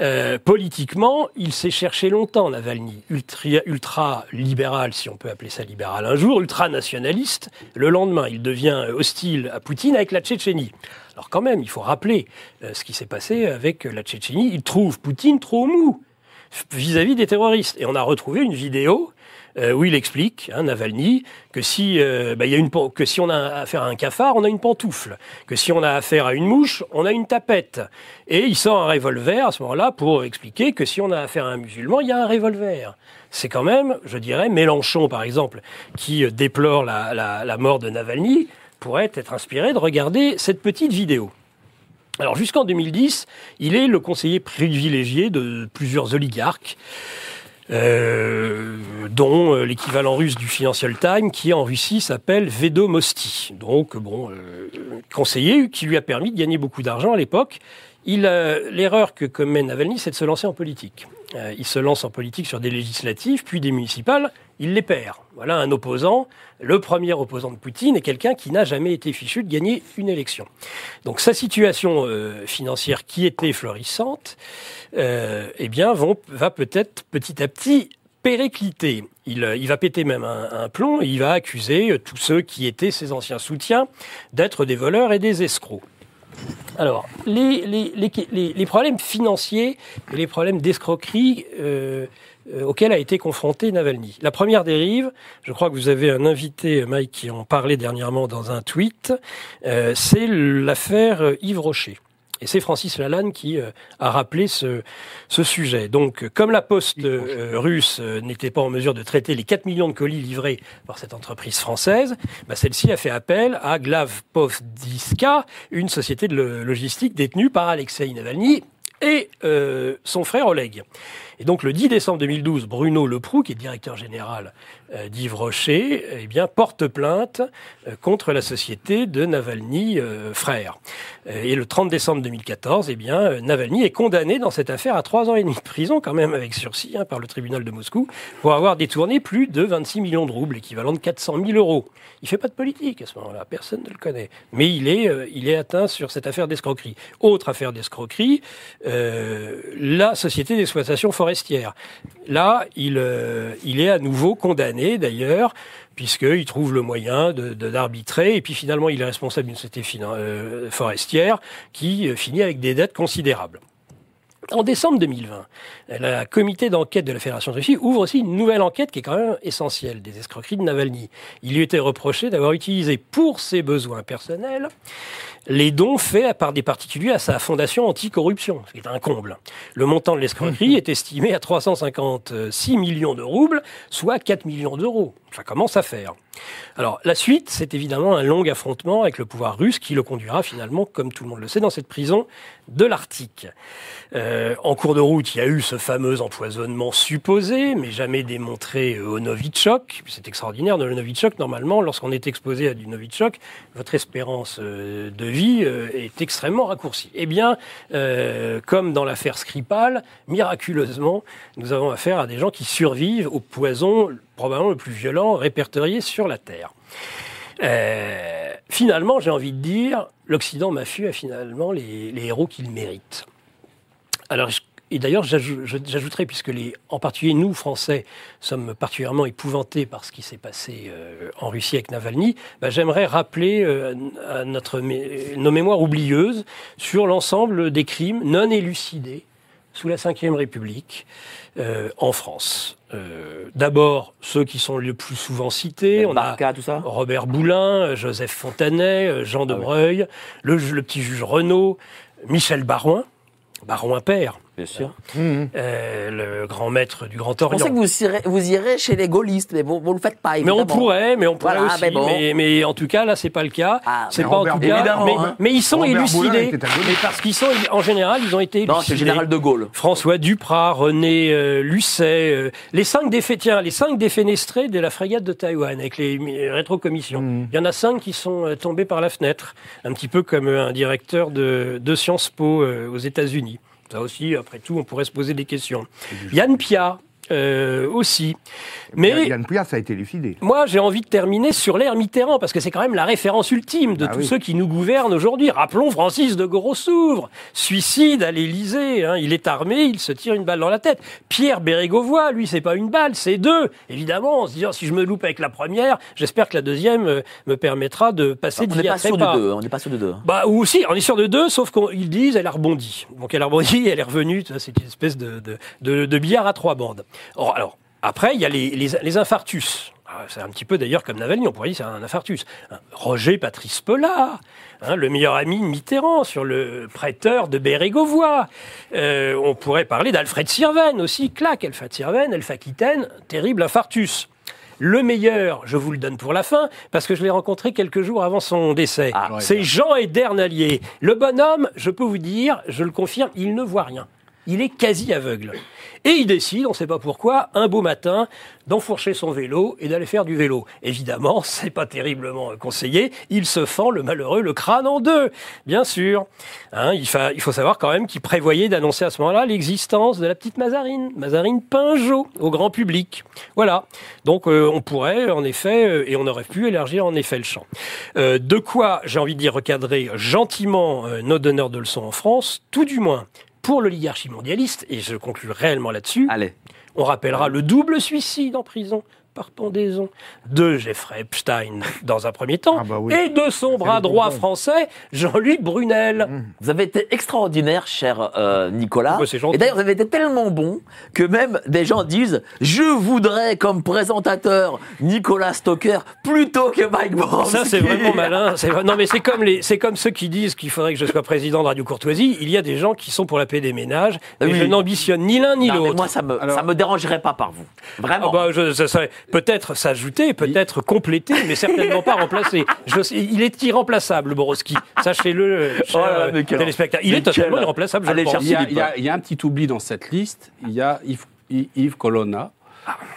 Euh, politiquement, il s'est cherché longtemps, Navalny. Ultra, ultra libéral, si on peut appeler ça libéral un jour, ultra nationaliste. Le lendemain, il devient hostile à Poutine avec la Tchétchénie. Alors quand même, il faut rappeler euh, ce qui s'est passé avec la Tchétchénie. Il trouve Poutine trop mou vis-à-vis des terroristes. Et on a retrouvé une vidéo euh, où il explique, Navalny, que si, on a affaire à un cafard, on a une pantoufle. Que si on a affaire à une mouche, on a une tapette. Et il sort un revolver à ce moment-là pour expliquer que si on a affaire à un musulman, il y a un revolver. C'est quand même, je dirais, Mélenchon, par exemple, qui euh, déplore la mort de Navalny, pourrait être inspiré de regarder cette petite vidéo. Alors jusqu'en 2010, il est le conseiller privilégié de plusieurs oligarques, euh, dont euh, l'équivalent russe du Financial Times, qui en Russie s'appelle Vedomosti. Donc bon, euh, conseiller qui lui a permis de gagner beaucoup d'argent à l'époque. L'erreur que commet Navalny, c'est de se lancer en politique. Euh, il se lance en politique sur des législatives, puis des municipales, il les perd. Voilà un opposant. Le premier opposant de Poutine est quelqu'un qui n'a jamais été fichu de gagner une élection. Donc sa situation euh, financière qui était florissante, euh, eh bien, va peut-être petit à petit péricliter. Il, va péter même un, un plomb et il va accuser tous ceux qui étaient ses anciens soutiens d'être des voleurs et des escrocs. Alors, les, les, les, les- problèmes financiers et les problèmes d'escroquerie euh, euh, auxquels a été confronté Navalny. La première dérive, je crois que vous avez un invité, Mike, qui en parlait dernièrement dans un tweet, euh, c'est l'affaire Yves Rocher. Et c'est Francis Lalanne qui euh, a rappelé ce, ce sujet. Donc, comme la poste euh, russe euh, n'était pas en mesure de traiter les 4 millions de colis livrés par cette entreprise française, bah, celle-ci a fait appel à Glavpovdiska, une société de lo- logistique détenue par Alexei Navalny et euh, son frère Oleg. Et donc le 10 décembre 2012, Bruno Leproux, qui est directeur général euh, d'Yves Rocher, eh bien, porte plainte euh, contre la société de Navalny euh, frère. Et le 30 décembre 2014, eh bien, Navalny est condamné dans cette affaire à trois ans et demi de prison, quand même avec sursis, hein, par le tribunal de Moscou, pour avoir détourné plus de 26 millions de roubles, équivalent de 400 000 euros. Il fait pas de politique à ce moment-là, personne ne le connaît. Mais il est, euh, il est atteint sur cette affaire d'escroquerie. Autre affaire d'escroquerie, euh, la société d'exploitation forestière. Là, il, euh, il est à nouveau condamné d'ailleurs, puisqu'il trouve le moyen de- d'arbitrer, et puis finalement il est responsable d'une société forestière qui finit avec des dettes considérables. En décembre 2020, le comité d'enquête de la Fédération de Russie ouvre aussi une nouvelle enquête qui est quand même essentielle des escroqueries de Navalny. Il lui était reproché d'avoir utilisé pour ses besoins personnels les dons faits par des particuliers à sa fondation anticorruption, ce qui est un comble. Le montant de l'escroquerie est estimé à 356 millions de roubles, soit 4 millions d'euros. Ça commence à faire? Alors la suite, c'est évidemment un long affrontement avec le pouvoir russe qui le conduira finalement, comme tout le monde le sait, dans cette prison de l'Arctique. Euh, en cours de route, il y a eu ce fameux empoisonnement supposé, mais jamais démontré euh, au Novichok. C'est extraordinaire, de le Novichok, normalement, lorsqu'on est exposé à du Novichok, votre espérance euh, de vie euh, est extrêmement raccourcie. Eh bien, euh, comme dans l'affaire Skripal, miraculeusement, nous avons affaire à des gens qui survivent au poison probablement le plus violent répertorié sur la Terre. Euh, finalement, j'ai envie de dire, l'Occident mafieux a finalement les, les héros qu'il mérite. Alors, et d'ailleurs, j'ajouterais, puisque les, en particulier nous, Français, sommes particulièrement épouvantés par ce qui s'est passé euh, en Russie avec Navalny, bah, j'aimerais rappeler euh, à notre, mé- nos mémoires oublieuses sur l'ensemble des crimes non élucidés sous la Ve République euh, en France. Euh, D'abord, ceux qui sont le plus souvent cités. On a Barca, tout ça Robert Boulin, Joseph Fontanet, Jean de Breuil, le petit juge Renaud, Michel Barouin, Barouin père, Bien sûr. euh, le grand maître du Grand Je pensais Orient. que vous irez, vous irez chez les gaullistes, mais vous ne le faites pas, Mais on pourrait, mais on pourrait Voilà, aussi. mais bon. mais, mais en tout cas, là, c'est pas le cas. Ah, c'est mais pas Robert en tout cas. Mais, hein. mais ils sont Robert élucidés. Mais parce qu'ils sont, en général, ils ont été élucidés. Non, c'est le général de Gaulle. François Duprat, René euh, Lucet, euh, les cinq défaits, tiens, les cinq défenestrés de la frégate de Taïwan avec les mi- rétrocommissions. Mmh. Il y en a cinq qui sont euh, tombés par la fenêtre, un petit peu comme euh, un directeur de, de Sciences Po euh, aux États-Unis. Ça aussi, après tout, on pourrait se poser des questions. Yann Pia euh, aussi. Mais Yann Pia, ça a été élucidé. moi, j'ai envie de terminer sur l'ère Mitterrand, parce que c'est quand même la référence ultime de Ah tous oui. ceux qui nous gouvernent aujourd'hui. Rappelons Francis de Grossouvre, suicide à l'Élysée. hein. Il est armé, il se tire une balle dans la tête. Pierre Bérégovoy, lui, c'est pas une balle, c'est deux. Évidemment, on se oh, si je me loupe avec la première, j'espère que la deuxième euh, me permettra de passer On n'est d'y pas sûr pas. de deux. On n'est pas sûr de deux. Bah, ou aussi, on est sûr de deux, sauf qu'ils disent elle a rebondi. Donc elle a rebondi, elle est revenue. tu vois, C'est une espèce de, de, de, de billard à trois bandes. Or, alors, après, il y a les, les, les infarctus. Ah, C'est un petit peu d'ailleurs comme Navalny, on pourrait dire c'est un infarctus. Hein, Roger Patrice Pellat, hein, le meilleur ami de Mitterrand, sur le prêteur de Bérégovoy. Euh, on pourrait parler d'Alfred Sirven aussi, clac, Alfred Sirven, Elf Aquitaine, terrible infarctus. Le meilleur, je vous le donne pour la fin, parce que je l'ai rencontré quelques jours avant son décès. Ah, c'est. Jean Edernalier. Le bonhomme, je peux vous dire, je le confirme, il ne voit rien. Il est quasi aveugle. Et il décide, on ne sait pas pourquoi, un beau matin, d'enfourcher son vélo et d'aller faire du vélo. Évidemment, c'est pas terriblement conseillé. Il se fend le malheureux le crâne en deux, bien sûr. Hein, il, fa- il faut savoir quand même qu'il prévoyait d'annoncer à ce moment-là l'existence de la petite Mazarine, Mazarine Pinjot, au grand public. Voilà. Donc euh, on pourrait, en effet, euh, et on aurait pu élargir en effet le champ. Euh, de quoi, j'ai envie de dire, recadrer gentiment nos donneurs de leçons en France, tout du moins pour l'oligarchie mondialiste, et je conclue réellement là-dessus, on rappellera le double suicide en prison par pendaison de Jeffrey Epstein dans un premier temps Ah bah oui. et de son bras droit français Jean-Luc Brunel. Vous avez été extraordinaire, cher euh, Nicolas. Bah, c'est gentil. Et d'ailleurs, vous avez été tellement bon que même des gens disent Je voudrais comme présentateur Nicolas Stoker plutôt que Mike Borowski. Ça c'est vraiment malin. Non mais c'est comme les, c'est comme ceux qui disent qu'il faudrait que je sois président de Radio Courtoisie. Il y a des gens qui sont pour la paix des ménages. Oui. je n'ambitionne ni l'un ni l'autre. moi, ça me, Alors- ça me dérangerait pas par vous. Vraiment. Ah bah, je, ça serait peut-être s'ajouter, peut-être compléter, mais certainement pas remplacer. Je sais- il est irremplaçable, Borowski. Sachez-le, cher Oh là là, euh, mais quel- téléspectateur. Il est totalement quel- irremplaçable, je Allez, le pense. Il y, a, il y a- il y a un petit oubli dans cette liste. Il y a Yves, Yves Colonna.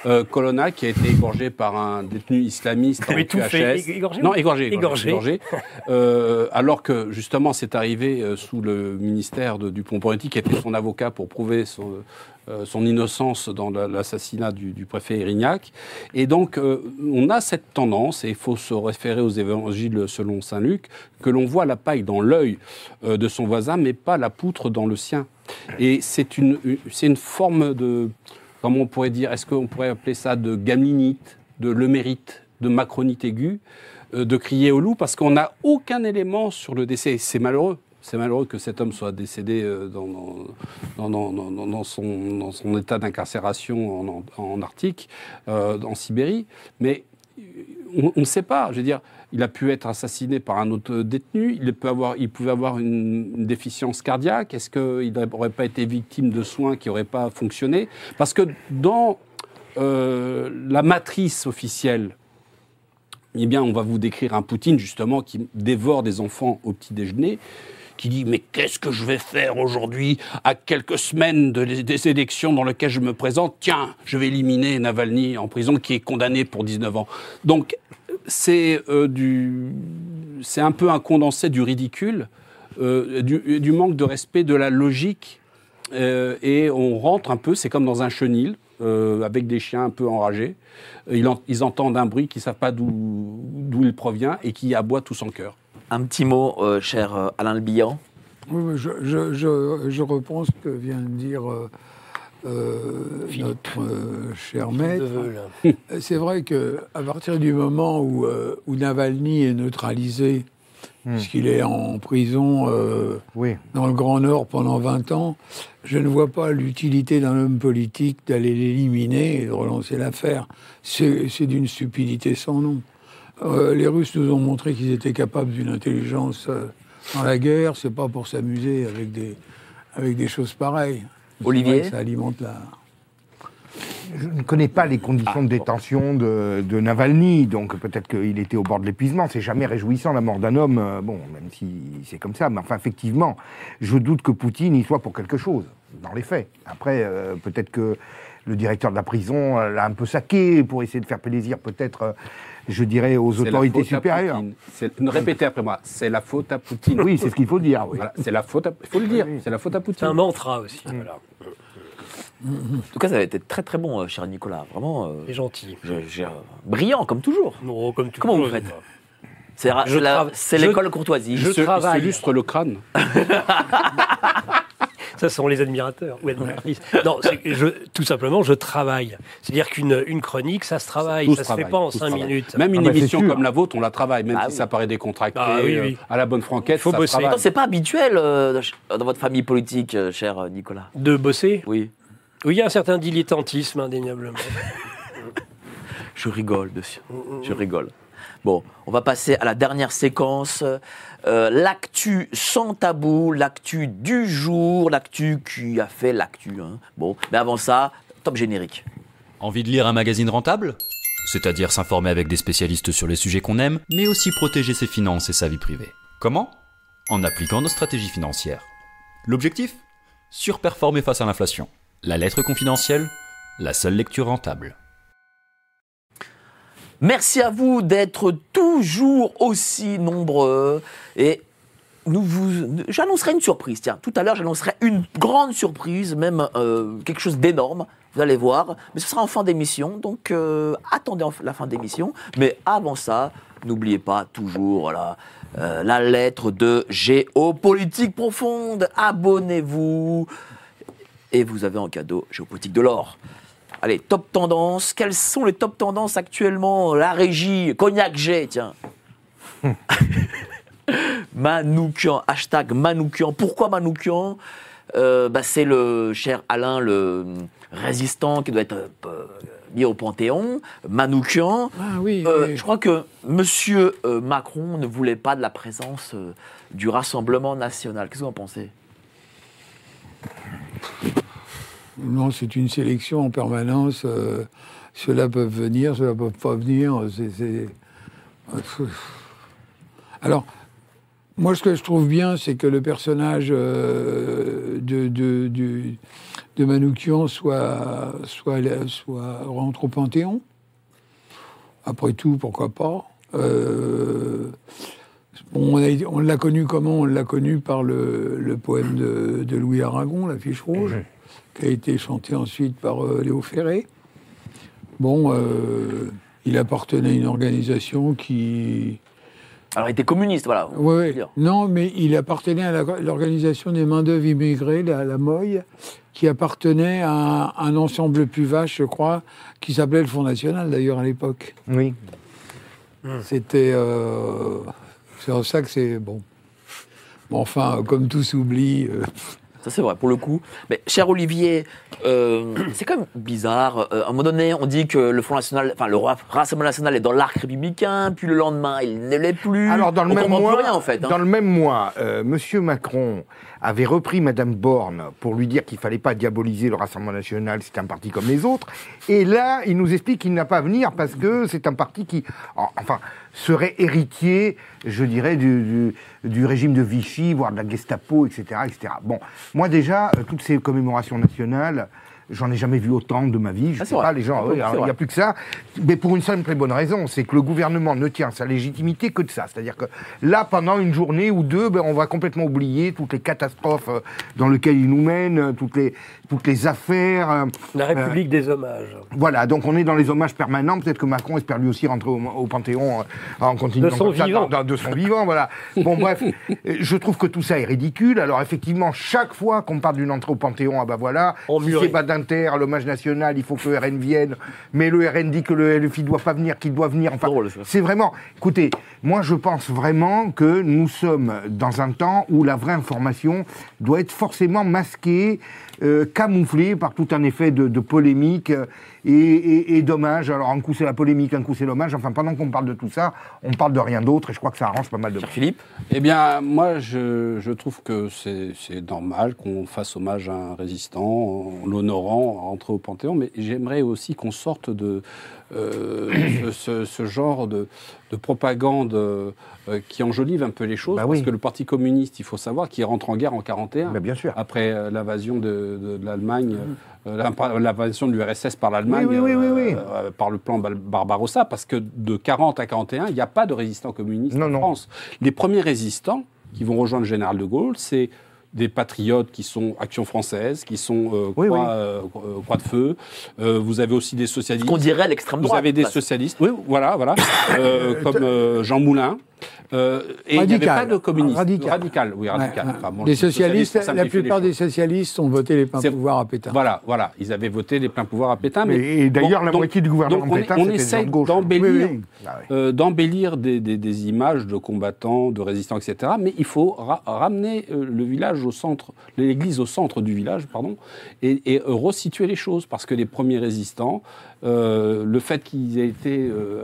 Euh, Colonna qui a été égorgé par un détenu islamiste en QHS. égorgé Non, égorgé. Égorgé. égorgé. Euh, alors que justement c'est arrivé euh, sous le ministère de Dupont-Moretti qui était son avocat pour prouver son, euh, son innocence dans la- l'assassinat du, du préfet Erignac. Et donc euh, on a cette tendance, et il faut se référer aux évangiles selon Saint Luc, que l'on voit la paille dans l'œil euh, de son voisin, mais pas la poutre dans le sien. Et c'est une, c'est une forme de, comment on pourrait dire, est-ce qu'on pourrait appeler ça de gamelinite, de le mérite, de macronite aiguë, euh, de crier au loup, parce qu'on n'a aucun élément sur le décès. C'est malheureux. C'est malheureux que cet homme soit décédé euh, dans, son, état d'incarcération en, Arctique, euh, en Sibérie. Mais on ne sait pas. Je veux dire, il a pu être assassiné par un autre détenu. Il, pouvait avoir une, une déficience cardiaque. Est-ce qu'il n'aurait pas été victime de soins qui n'auraient pas fonctionné? Parce que dans euh, la matrice officielle, eh bien, on va vous décrire un Poutine, justement, qui dévore des enfants au petit déjeuner, qui dit Mais qu'est-ce que je vais faire aujourd'hui, à quelques semaines de- des élections dans lesquelles je me présente? Tiens, je vais éliminer Navalny en prison, qui est condamné pour 19 ans. Donc, c'est euh. C'est un peu un condensé du ridicule, euh, du, manque de respect de la logique euh, et on rentre un peu, c'est comme dans un chenil, avec des chiens un peu enragés. Ils, en- ils entendent un bruit qu'ils ne savent pas d'où il provient et qui aboie tout son cœur. Un petit mot, euh, cher euh, Alain Le Bihan. Oui, je, je, je, je reprends ce que vient de dire euh, notre euh, cher maître. C'est vrai que à partir du moment où, euh, où Navalny est neutralisé, puisqu'il est en prison euh, Oui. dans le Grand Nord pendant 20 ans, je ne vois pas l'utilité d'un homme politique d'aller l'éliminer et de relancer l'affaire. C'est c'est d'une stupidité sans nom. Euh, les Russes nous ont montré qu'ils étaient capables d'une intelligence euh, dans la guerre. C'est pas pour s'amuser avec des, avec des choses pareilles. Olivier Ça alimente la. Je ne connais pas les conditions de détention de, de Navalny, donc peut-être qu'il était au bord de l'épuisement. C'est jamais réjouissant la mort d'un homme, euh, bon, même si c'est comme ça. Mais enfin, effectivement, je doute que Poutine y soit pour quelque chose, dans les faits. Après, euh, peut-être que le directeur de la prison l'a un peu saqué pour essayer de faire plaisir, peut-être, euh, je dirais, aux autorités supérieures. Poutine. C'est- ne Répétez après moi, c'est la faute à Poutine. Oui, c'est ce qu'il faut dire. Oui. Voilà, c'est la faute à... Il faut le dire, c'est la faute à C'est Poutine. un mantra aussi. Voilà. En tout cas, ça a été très très bon, euh, cher Nicolas. Vraiment euh, C'est gentil. euh, brillant, comme toujours. Non, comme tu Comment vous faites. C'est Je je- l'école courtoisie. je- Il se- il travaille. lustre le crâne. Ça sont les admirateurs ou admiratrices. Non, je, tout simplement, je travaille. C'est-à-dire qu'une une chronique, ça se travaille. Tout ça se se fait pas en cinq minutes. Même une Ah bah, émission comme la vôtre, on la travaille, même Ah si oui. ça paraît décontracté, Ah oui, euh, oui. à la bonne franquette, Faut ça bosser. c'est pas habituel euh, dans votre famille politique, euh, cher euh, Nicolas. De bosser? Oui, Oui, il y a un certain dilettantisme, indéniablement. je rigole dessus. Je rigole. Bon, on va passer à la dernière séquence. Euh, l'actu sans tabou, l'actu du jour, l'actu qui a fait l'actu. hein. Bon, mais avant ça, top générique. Envie de lire un magazine rentable? C'est-à-dire s'informer avec des spécialistes sur les sujets qu'on aime, mais aussi protéger ses finances et sa vie privée. Comment? En appliquant nos stratégies financières. L'objectif? Surperformer face à l'inflation. La lettre confidentielle, la seule lecture rentable. Merci à vous d'être toujours aussi nombreux et nous vous, j'annoncerai une surprise. Tiens, tout à l'heure, j'annoncerai une grande surprise, même euh, quelque chose d'énorme. Vous allez voir, mais ce sera en fin d'émission, donc euh, attendez en- la fin d'émission. Mais avant ça, n'oubliez pas toujours voilà, euh, la lettre de géopolitique profonde. Abonnez-vous et vous avez en cadeau géopolitique de l'or. Allez, top tendance. Quelles sont les top tendances actuellement? La régie, Cognac G, tiens. Manoukian, hashtag Manoukian. Pourquoi Manoukian? Euh, bah, C'est le cher Alain, le résistant qui doit être euh, mis au Panthéon. Manoukian. Ah oui, Euh, oui. Je crois que Monsieur euh, Macron ne voulait pas de la présence euh, du Rassemblement national. Qu'est-ce que vous en pensez? Non, c'est une sélection en permanence. euh, ceux-là peuvent venir, ceux-là peuvent pas venir. c'est- Alors, moi, ce que je trouve bien, c'est que le personnage euh, de, de, Manoukian soit, soit, soit rentre au Panthéon. Après tout, pourquoi pas Euh, on l'a connu comment? On l'a connu par le, poème de Louis Aragon, La Fiche Rouge, qui a été chanté ensuite par euh, Léo Ferré. Bon, euh, il appartenait à une organisation qui, Alors, il était communiste, voilà. on Ouais. Non, mais il appartenait à l'organisation des main-d'œuvre immigrés, la, la MOI, qui appartenait à un, un ensemble plus vaste, je crois, qui s'appelait le Front National, d'ailleurs, à l'époque. Oui. C'était. euh, c'est en ça que c'est. Bon. Bon, enfin, comme tout s'oublie. euh, Ça c'est vrai, pour le coup. Mais cher Olivier, euh, c'est quand même bizarre. Euh, à un moment donné, on dit que le Front National, enfin le Ra- Rassemblement National est dans l'arc républicain, puis le lendemain, il ne l'est plus. Alors dans le on même mois, rien en fait. hein. dans le même mois, euh, Monsieur Macron avait repris Madame Borne pour lui dire qu'il fallait pas diaboliser le Rassemblement national, c'est un parti comme les autres. Et là, il nous explique qu'il n'a pas à venir parce que c'est un parti qui, en- enfin, serait héritier, je dirais, du, régime de Vichy, voire de la Gestapo, etc., etc. Bon, moi déjà, euh, toutes ces commémorations nationales. J'en ai jamais vu autant de ma vie. Je Ah, sais pas, les gens, Ah, oui, il n'y a plus que ça. Mais pour une simple et bonne raison, c'est que le gouvernement ne tient sa légitimité que de ça. C'est-à-dire que là, pendant une journée ou deux, ben, on va complètement oublier toutes les catastrophes euh, dans lesquelles il nous mène, euh, toutes les, toutes les affaires. euh, La République des hommages. voilà, donc on est dans les hommages permanents. Peut-être que Macron espère lui aussi rentrer au, au Panthéon euh, en continuant De son comme vivant. dans- de son vivant, voilà. Bon, bref, je trouve que tout ça est ridicule. Alors effectivement, chaque fois qu'on parle d'une entrée au Panthéon, ah bah voilà, On si c'est pas l'hommage national, il faut que le RN vienne. Mais le RN dit que le LFI doit pas venir, qu'il doit venir. Enfin, c'est vraiment. Écoutez, moi je pense vraiment que nous sommes dans un temps où la vraie information doit être forcément masquée, euh, camouflée par tout un effet de, de polémique euh, et, et, et d'hommage. Alors un coup c'est la polémique, un coup c'est l'hommage. Enfin, pendant qu'on parle de tout ça, on parle de rien d'autre et je crois que ça arrange pas mal de Philippe, Eh bien, moi, je, je trouve que c'est normal qu'on fasse hommage à un résistant en l'honorant, en rentrant au Panthéon, mais j'aimerais aussi qu'on sorte de euh, ce, genre de, de propagande euh, qui enjolive un peu les choses, Bah parce oui. que le Parti communiste, il faut savoir, qu'il rentre en guerre en 41, Bah, bien sûr. après euh, l'invasion de, de- de l'Allemagne, euh, l'impa- l'invasion de l'URSS par l'Allemagne, Oui, oui, oui, oui, oui. euh, euh, par le plan Barbarossa, parce que de 40 à 41, il n'y a pas de résistants communistes Non, en non. France. Les premiers résistants qui vont rejoindre le général de Gaulle, c'est des patriotes qui sont Action française, qui sont euh, Oui, Croix, oui. euh, euh, Croix de Feu. Euh, vous avez aussi des socialistes. qu'on dirait l'extrême Vous droite. avez des socialistes, oui, voilà, voilà, euh, comme euh, Jean Moulin. Euh, et il n'y avait Radical. pas de communistes. Radical. oui, radical. ouais. Enfin, bon, les le socialistes, la plupart des socialistes ont voté les pleins pouvoirs à Pétain. Voilà, voilà, ils avaient voté les pleins pouvoirs à Pétain. Mais, Et, et d'ailleurs, Bon, la moitié du gouvernement donc on, Pétain, on de gauche. d'embellir, Oui, oui. Ah euh, d'embellir des, des- des images de combattants, de résistants, etc. Mais il faut ra- ramener euh, le village au centre, l'église au centre du village, pardon, et, et, euh, resituer les choses, parce que les premiers résistants, euh, le fait qu'ils aient été euh,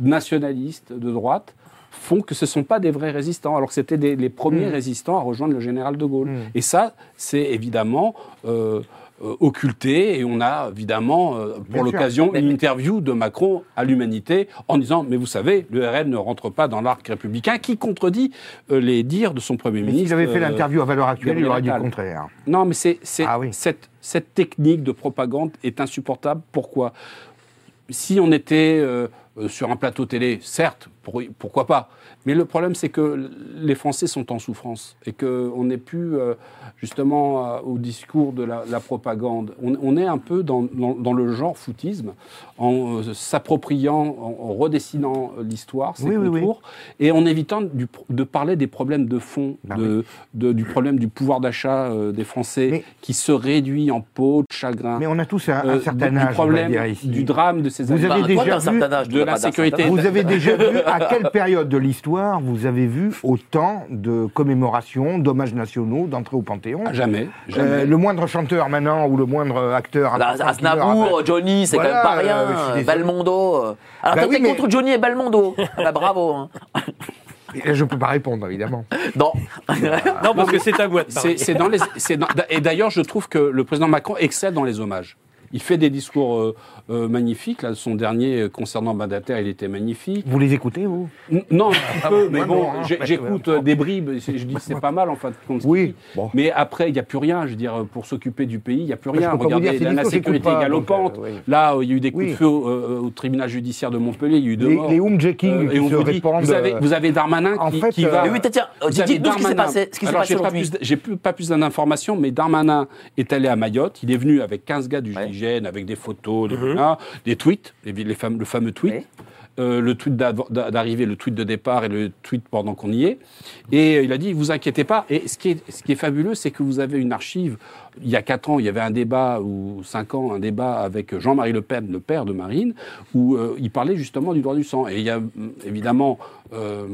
nationalistes de droite font que ce ne sont pas des vrais résistants, alors que c'était des- les premiers résistants à rejoindre le général de Gaulle. Et ça, c'est évidemment euh, euh, occulté, et on a évidemment, euh, Bien pour sûr. l'occasion, une interview de Macron à l'Humanité en disant, mais vous savez, le RN ne rentre pas dans l'arc républicain, qui contredit euh, les dires de son Premier Mais ministre. s'il avait fait euh, l'interview à valeur actuelle, il aurait dit le contraire. non, mais c'est, c'est- Ah oui. cette, cette technique de propagande est insupportable. Pourquoi? Si on était euh, sur un plateau télé, certes, pour- pourquoi pas Mais le problème, c'est que les Français sont en souffrance et qu'on n'est plus euh, justement euh, au discours de la, la propagande. On, on est un peu dans, dans- dans le genre foutisme, en euh, s'appropriant, en, en redessinant l'histoire, ses Oui, oui, oui. contours, et en évitant du- de parler des problèmes de fond, de, de- du problème du pouvoir d'achat euh, des Français Mais- qui se réduit en peau de chagrin. Mais on a tous un, un certain du âge, on va problème, dire ici. du drame de ces Vous années. avez Bah, toi, déjà t'as un vu certain âge, de la sécurité. Vous avez déjà vu à quelle période de l'histoire vous avez vu autant de commémorations, d'hommages nationaux, d'entrées au Panthéon Ah, Jamais, jamais. Euh, le moindre chanteur maintenant ou le moindre acteur. Qui meurt, Aznavour, ah, Johnny, c'est Voilà, quand même pas rien. euh, euh. Alors, Bah toi, oui, t'es mais- contre Johnny et Belmondo. Ah bah, bravo. hein. et Je peux pas répondre évidemment. Non. Non, parce que c'est à moi de C'est dans les. c'est dans- et d'ailleurs, je trouve que le président Macron excelle dans les hommages. Il fait des discours euh, euh, magnifiques. Là, son dernier euh, concernant Badater, il était magnifique. Vous les écoutez vous? N- Non, un petit peu, mais bon, hein. j'écoute euh, des bribes. Je dis que c'est pas mal, en fait. comme ce Oui, bon. Mais après, il n'y a plus rien. Je veux dire, pour s'occuper du pays, il n'y a plus rien. Regardez, dire, la, sécurité pas, galopante. donc, euh, oui. Là, il y a eu des coups Oui. de feu au, euh, au tribunal judiciaire de Montpellier. Il y a eu deux Les, morts. les homejacking Euh, qui et on se vous dit, répandent. vous avez, vous avez Darmanin en qui, fait, qui euh, va. Mais oui, tiens, dites-nous ce qui s'est Darmanin. passé. Ce qui s'est Alors, passé j'ai pas aujourd'hui. plus d- J'ai plus- pas plus d'informations, mais Darmanin est allé à Mayotte. Il est venu avec 15 gars du. Avec des photos, des, des tweets, les, les fameux, le fameux tweet. Euh, le tweet d'arrivée, le tweet de départ et le tweet pendant qu'on y est. Et il a dit, vous inquiétez pas. Et ce qui est, ce qui est fabuleux, c'est que vous avez une archive. Il y a quatre ans, il y avait un débat, ou cinq ans, un débat avec Jean-Marie Le Pen, le père de Marine, où euh, il parlait justement du droit du sang. Et il y a mm, évidemment euh,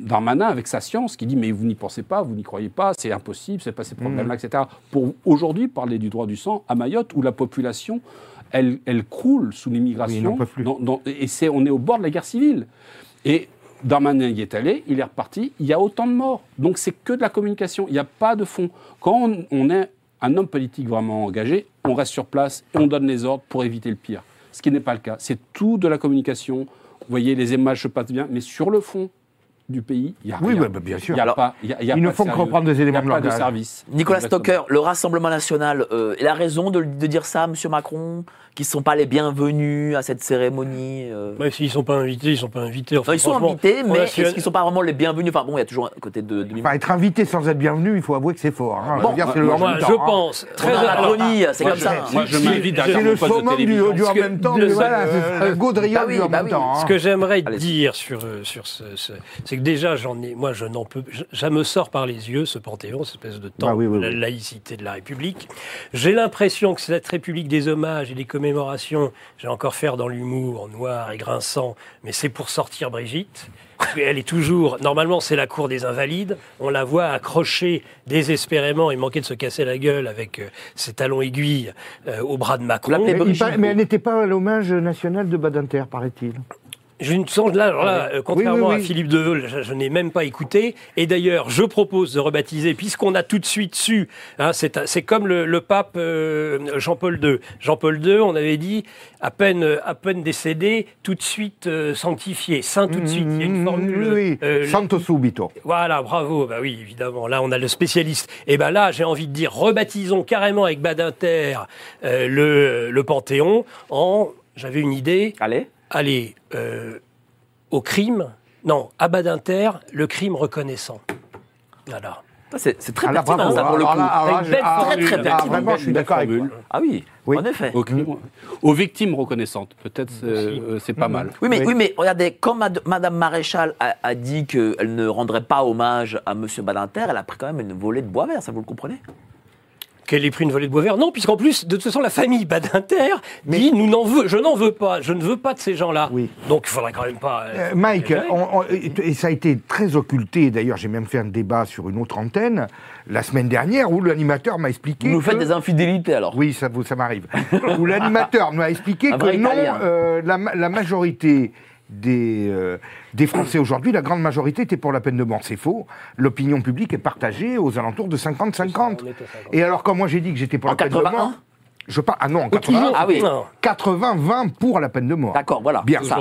Darmanin avec sa science qui dit, mais vous n'y pensez pas, vous n'y croyez pas, c'est impossible, c'est pas ces problèmes-là, etc. Pour aujourd'hui parler du droit du sang à Mayotte, où la population elle, elle croule sous Oui, l'immigration. dans- et c'est, on est au bord de la guerre civile. Et Darmanin y est allé, il est reparti, il y a autant de morts. Donc c'est que de la communication, il n'y a pas de fond. Quand on, on est un homme politique vraiment engagé, on reste sur place et on donne les ordres pour éviter le pire. Ce qui n'est pas le cas. C'est tout de la communication. Vous voyez, les images se passent bien, mais sur le fond du pays, il n'y a Oui, rien. bah, bah, bien sûr. Il y a Alors, pas- il y a- il y a il ne faut que reprendre des éléments de pas de service. Nicolas Exactement. Stocker, le Rassemblement national, euh, il a raison de, de dire ça, Monsieur Macron, qu'ils ne sont pas les bienvenus à cette cérémonie. euh. Ouais, S'ils ne sont pas invités, ils ne sont pas invités. Enfin, Enfin, ils sont invités, mais est-ce qu'ils ne sont pas vraiment les bienvenus? Enfin bon, il y a toujours un côté de... de... Enfin, être invité sans être bienvenu, il faut avouer que c'est fort. hein. Bon, dire, le Moi, je temps, hein. pense. On Très a la alors, colonie, c'est Moi, comme je- ça. Moi, je m'invite derrière C'est le summum du, télévision. du en que- même temps, de- mais voilà, c'est le gaudriole bah oui, du en bah même oui. temps. Ce hein. que j'aimerais dire sur, euh, sur ce, ce- c'est que déjà, j'en ai, moi, je n'en peux, ça me sort par les yeux, ce Panthéon, cette espèce de temps, Ah oui, la laïcité de la République. J'ai l'impression que cette République des hommages et des commémorations, j'ai encore faire dans l'humour, noir et grinçant, mais c'est pour sortir Brigitte. Elle est toujours, normalement, c'est la cour des invalides. On la voit accrochée désespérément et manquer de se casser la gueule avec euh, ses talons aiguilles euh, au bras de Macron. Mais, mais elle n'était pas à l'hommage national de Badinter, paraît-il. Je ne là, alors là, euh, contrairement Oui, oui, oui. à Philippe Deveul, je, je n'ai même pas écouté. Et d'ailleurs, je propose de rebaptiser, puisqu'on a tout de suite su, hein, c'est comme le, le pape euh, Jean-Paul II. Jean-Paul II, on avait dit, à peine, à peine décédé, tout de suite euh, sanctifié, saint tout de suite. Il y a une Mmh, formule. Oui, oui. euh, Santo subito. voilà, bravo. Bah oui, évidemment. Là, on a le spécialiste. Et ben là, j'ai envie de dire, rebaptisons carrément avec Badinter euh, le, le Panthéon en. J'avais une idée Allez. Aller euh, au crime, non, à Badinter, le crime reconnaissant. Voilà. C'est très Ah pertinent, ça, pour le Alors coup. là, alors là, Avec belle ah, formule, oui, très ah, pertinent. vraiment, je suis d'accord avec toi. Ah oui, Oui. en effet. Aux victimes reconnaissantes. Peut-être euh, euh, c'est pas mal. Oui mais, Oui. oui, mais regardez, quand Mad- Madame Maréchal a, a dit qu'elle ne rendrait pas hommage à Monsieur Badinter, elle a pris quand même une volée de bois vert, ça vous le comprenez? Qu'elle ait pris une volée de bois vert Non, puisqu'en plus, de toute façon, la famille Badinter dit nous n'en veux, je n'en veux pas, je ne veux pas de ces gens-là. Oui. Donc il faudrait quand même pas. euh, Euh, Mike, exagérer. on- on- et ça a été très occulté. D'ailleurs, j'ai même fait un débat sur une autre antenne la semaine dernière où l'animateur m'a expliqué. Vous nous que- faites des infidélités alors Oui, ça, vous- ça m'arrive. où l'animateur m'a expliqué Un que non, euh, la majorité des, euh, des Français aujourd'hui, la grande majorité était pour la peine de mort. C'est faux. L'opinion publique est partagée aux alentours de 50-50. On est à 50. Et alors, quand moi j'ai dit que j'étais pour En la peine de 81? mort, je parle. Ah non, en 80, toujours Ah oui. Non. 80-20 pour la peine de mort. D'accord, voilà. Bien. ça.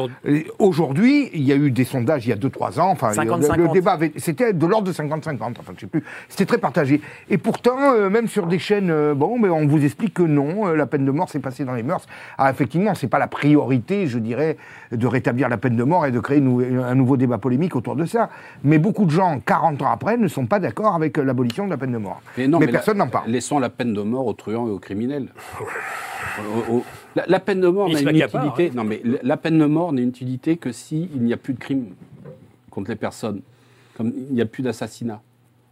Aujourd'hui- il y a eu des sondages il y a 2-3 ans. Enfin, 50-50. le, le débat avait- c'était de l'ordre de 50-50. Enfin, je sais plus. C'était très partagé. Et pourtant, euh, même sur des chaînes, euh, bon, mais on vous explique que non, euh, la peine de mort s'est passée dans les mœurs. Ah, effectivement, c'est pas la priorité, je dirais, de rétablir la peine de mort et de créer un nouveau débat polémique autour de ça. Mais beaucoup de gens, 40 ans après, ne sont pas d'accord avec l'abolition de la peine de mort. Mais non, mais la- personne n'en parle. Laissons la peine de mort aux truands et aux criminels. La, la peine de mort n'a se une utilité. Non, mais la- la peine de mort n'a une utilité que s'il n'y a plus de crime contre les personnes, comme il n'y a plus d'assassinat.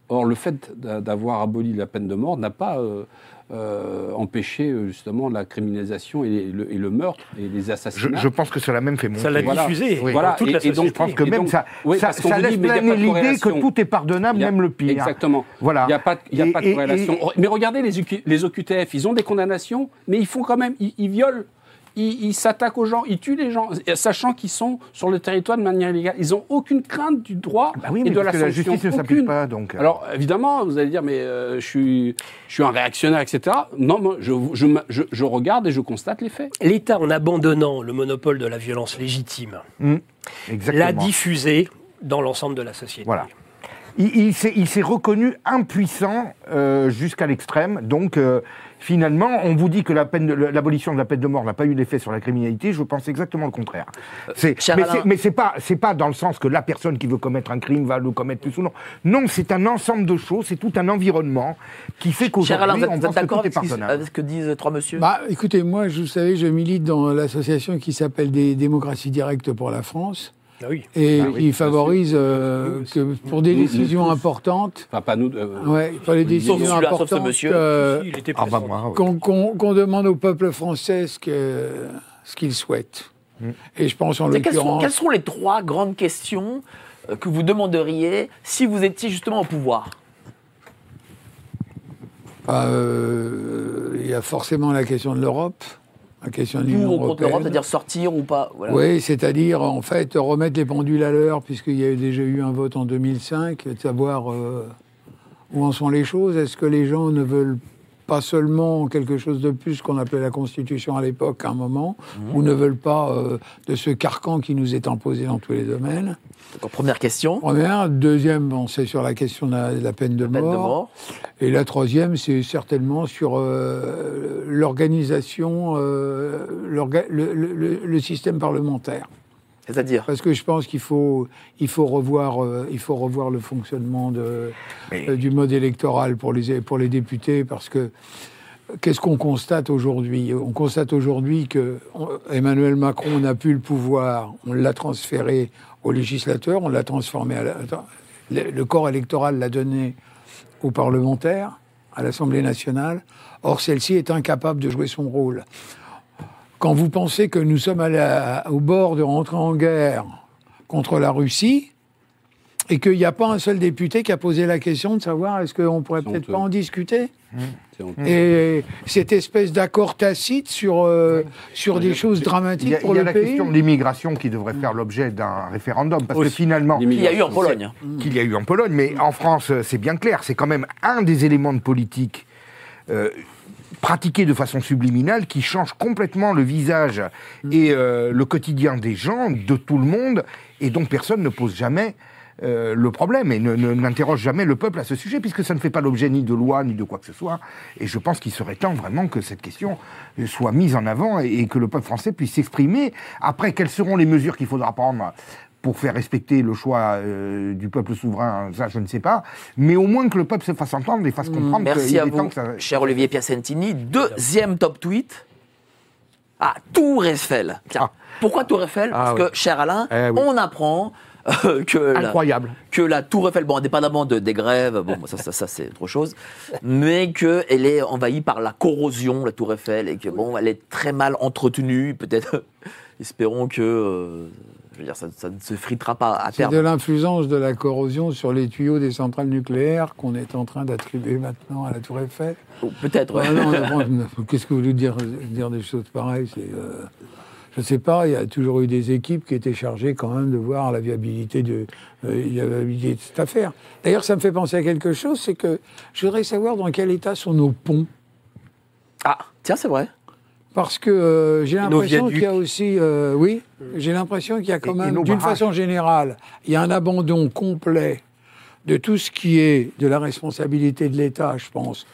Or, le fait d'a- d'avoir aboli la peine de mort n'a pas euh, euh, empêché euh, justement la criminalisation et le, et le meurtre et les assassinats. je pense que cela même fait monter. Ça l'a Voilà. diffusé. Oui. Voilà, toute et- la et donc. Je pense que même donc- ça, oui, ça, ça laisse planer l'idée que tout est pardonnable, a- même le pire. Exactement. Voilà. Il n'y a pas, de- il y a Et- pas de et- corrélation. et- Mais regardez les, OQ les OQTF, ils ont des condamnations, mais ils font quand même, ils, ils violent, ils ils s'attaquent aux gens, ils tuent les gens, sachant qu'ils sont sur le territoire de manière illégale. Ils n'ont aucune crainte du droit Bah oui, et de la que la sanction. justice ne s'applique pas, donc. Alors évidemment, vous allez dire, mais euh, je, suis, je suis un réactionnaire, etc. Non, moi, je, je, je- je regarde et je constate les faits. L'État, en abandonnant le monopole de la violence légitime, exactement. l'a diffusé dans l'ensemble de la société. Voilà. il, s'est il s'est reconnu impuissant euh, jusqu'à l'extrême. Donc, euh, finalement, on vous dit que la peine de- l'abolition de la peine de mort n'a pas eu d'effet sur la criminalité. Je pense exactement le contraire. C'est- cher mais c'est- pas, c'est pas dans le sens que la personne qui veut commettre un crime va le commettre plus ou non. Non, c'est un ensemble de choses, c'est tout un environnement qui fait qu'aujourd'hui, vous êtes- on pense que d'accord tout est pardonnable. avec ce que disent trois messieurs? Bah, écoutez, moi, je- vous savez, je milite dans l'association qui s'appelle des démocraties directes pour la France. Ah oui. Et Ah oui, il favorise euh, que pour des Nous- décisions importantes, Enfin, pas nous. euh, ouais, pour les décisions celui-là, sauf ce importantes, monsieur. euh, Si, Ah bah qu'on demande au peuple français ce qu'il souhaite. Et je pense en C'est- quelles, sont, l'occurrence, quelles sont les trois grandes questions euh, que vous demanderiez si vous étiez justement au pouvoir? Bah, euh, il y a forcément la question de l'Europe, la question de l'Union contre l'Europe, c'est-à-dire sortir ou pas voilà. Oui, c'est-à-dire en fait remettre les pendules à l'heure, puisqu'il y a déjà eu un vote en 2005, et de savoir euh, où en sont les choses. Est-ce que les gens ne veulent pas seulement quelque chose de plus qu'on appelait la Constitution à l'époque, à un moment, Mhm. ou ne veulent pas euh, de ce carcan qui nous est imposé dans tous les domaines Donc, première question. Première. Deuxième, bon, c'est sur la question de la, de la peine de Peine de mort. mort. Et la troisième, c'est certainement sur euh, l'organisation, euh, l'orga- le, le- le- le système parlementaire. C'est-à-dire Parce que je pense qu'il faut, il faut, revoir, euh, il faut revoir le fonctionnement de, Mais- euh, du mode électoral pour les, pour les députés, parce que qu'est-ce qu'on constate aujourd'hui? On constate aujourd'hui que Emmanuel Macron n'a plus le pouvoir, on l'a transféré aux législateurs, on l'a transformé à la- le corps électoral l'a donné aux parlementaires, à l'Assemblée nationale. Or, celle-ci est incapable de jouer son rôle. Quand vous pensez que nous sommes à la- au bord de rentrer en guerre contre la Russie, et qu'il n'y a pas un seul député qui a posé la question de savoir est-ce qu'on pourrait peut-être honteux. pas en discuter honteux. Et cette espèce d'accord tacite sur, euh, sur des choses dramatiques a, pour il y a le la pays. question de l'immigration qui devrait faire l'objet d'un référendum, parce que finalement, qu'il y a eu en Pologne. qu'il y a eu en Pologne, mais en France, c'est bien clair, c'est quand même un des éléments de politique euh, pratiqués de façon subliminale qui change complètement le visage et euh, le quotidien des gens, de tout le monde, et dont personne ne pose jamais euh, le problème et ne- ne- n'interroge jamais le peuple à ce sujet, puisque ça ne fait pas l'objet ni de loi ni de quoi que ce soit. Et je pense qu'il serait temps vraiment que cette question euh, soit mise en avant et, et que le peuple français puisse s'exprimer. Après, quelles seront les mesures qu'il faudra prendre? Pour faire respecter le choix euh, du peuple souverain, ça je ne sais pas, mais au moins que le peuple se fasse entendre et fasse comprendre qu'il Merci à temps vous, que ça... cher Olivier Piacentini. Deuxième top tweet. Ah, Tour Eiffel. Tiens, Ah. pourquoi Tour Eiffel? Ah Parce que, cher Alain, Eh oui. on apprend euh, que la, Incroyable. que la Tour Eiffel, bon, indépendamment de, des grèves, bon, ça, ça, ça, c'est autre chose, mais qu'elle est envahie par la corrosion, la Tour Eiffel, et que bon, elle est très mal entretenue. Peut-être, espérons que, euh, je veux dire, ça, ça ne se fritera pas à C'est terme. de l'influence de la corrosion sur les tuyaux des centrales nucléaires qu'on est en train d'attribuer maintenant à la Tour Eiffel. Oh, Peut-être. ouais. Ah Qu'est-ce que vous voulez dire, dire des choses pareilles c'est, euh, Je ne sais pas, il y a toujours eu des équipes qui étaient chargées quand même de voir la viabilité de, euh, la viabilité de cette affaire. D'ailleurs, ça me fait penser à quelque chose, c'est que je voudrais savoir dans quel état sont nos ponts. Ah, tiens, c'est vrai. Parce que euh, j'ai l'impression qu'il y a aussi, euh, oui, j'ai l'impression qu'il y a quand Et- même, d'une façon générale, il y a un abandon complet de tout ce qui est de la responsabilité de l'État, je pense.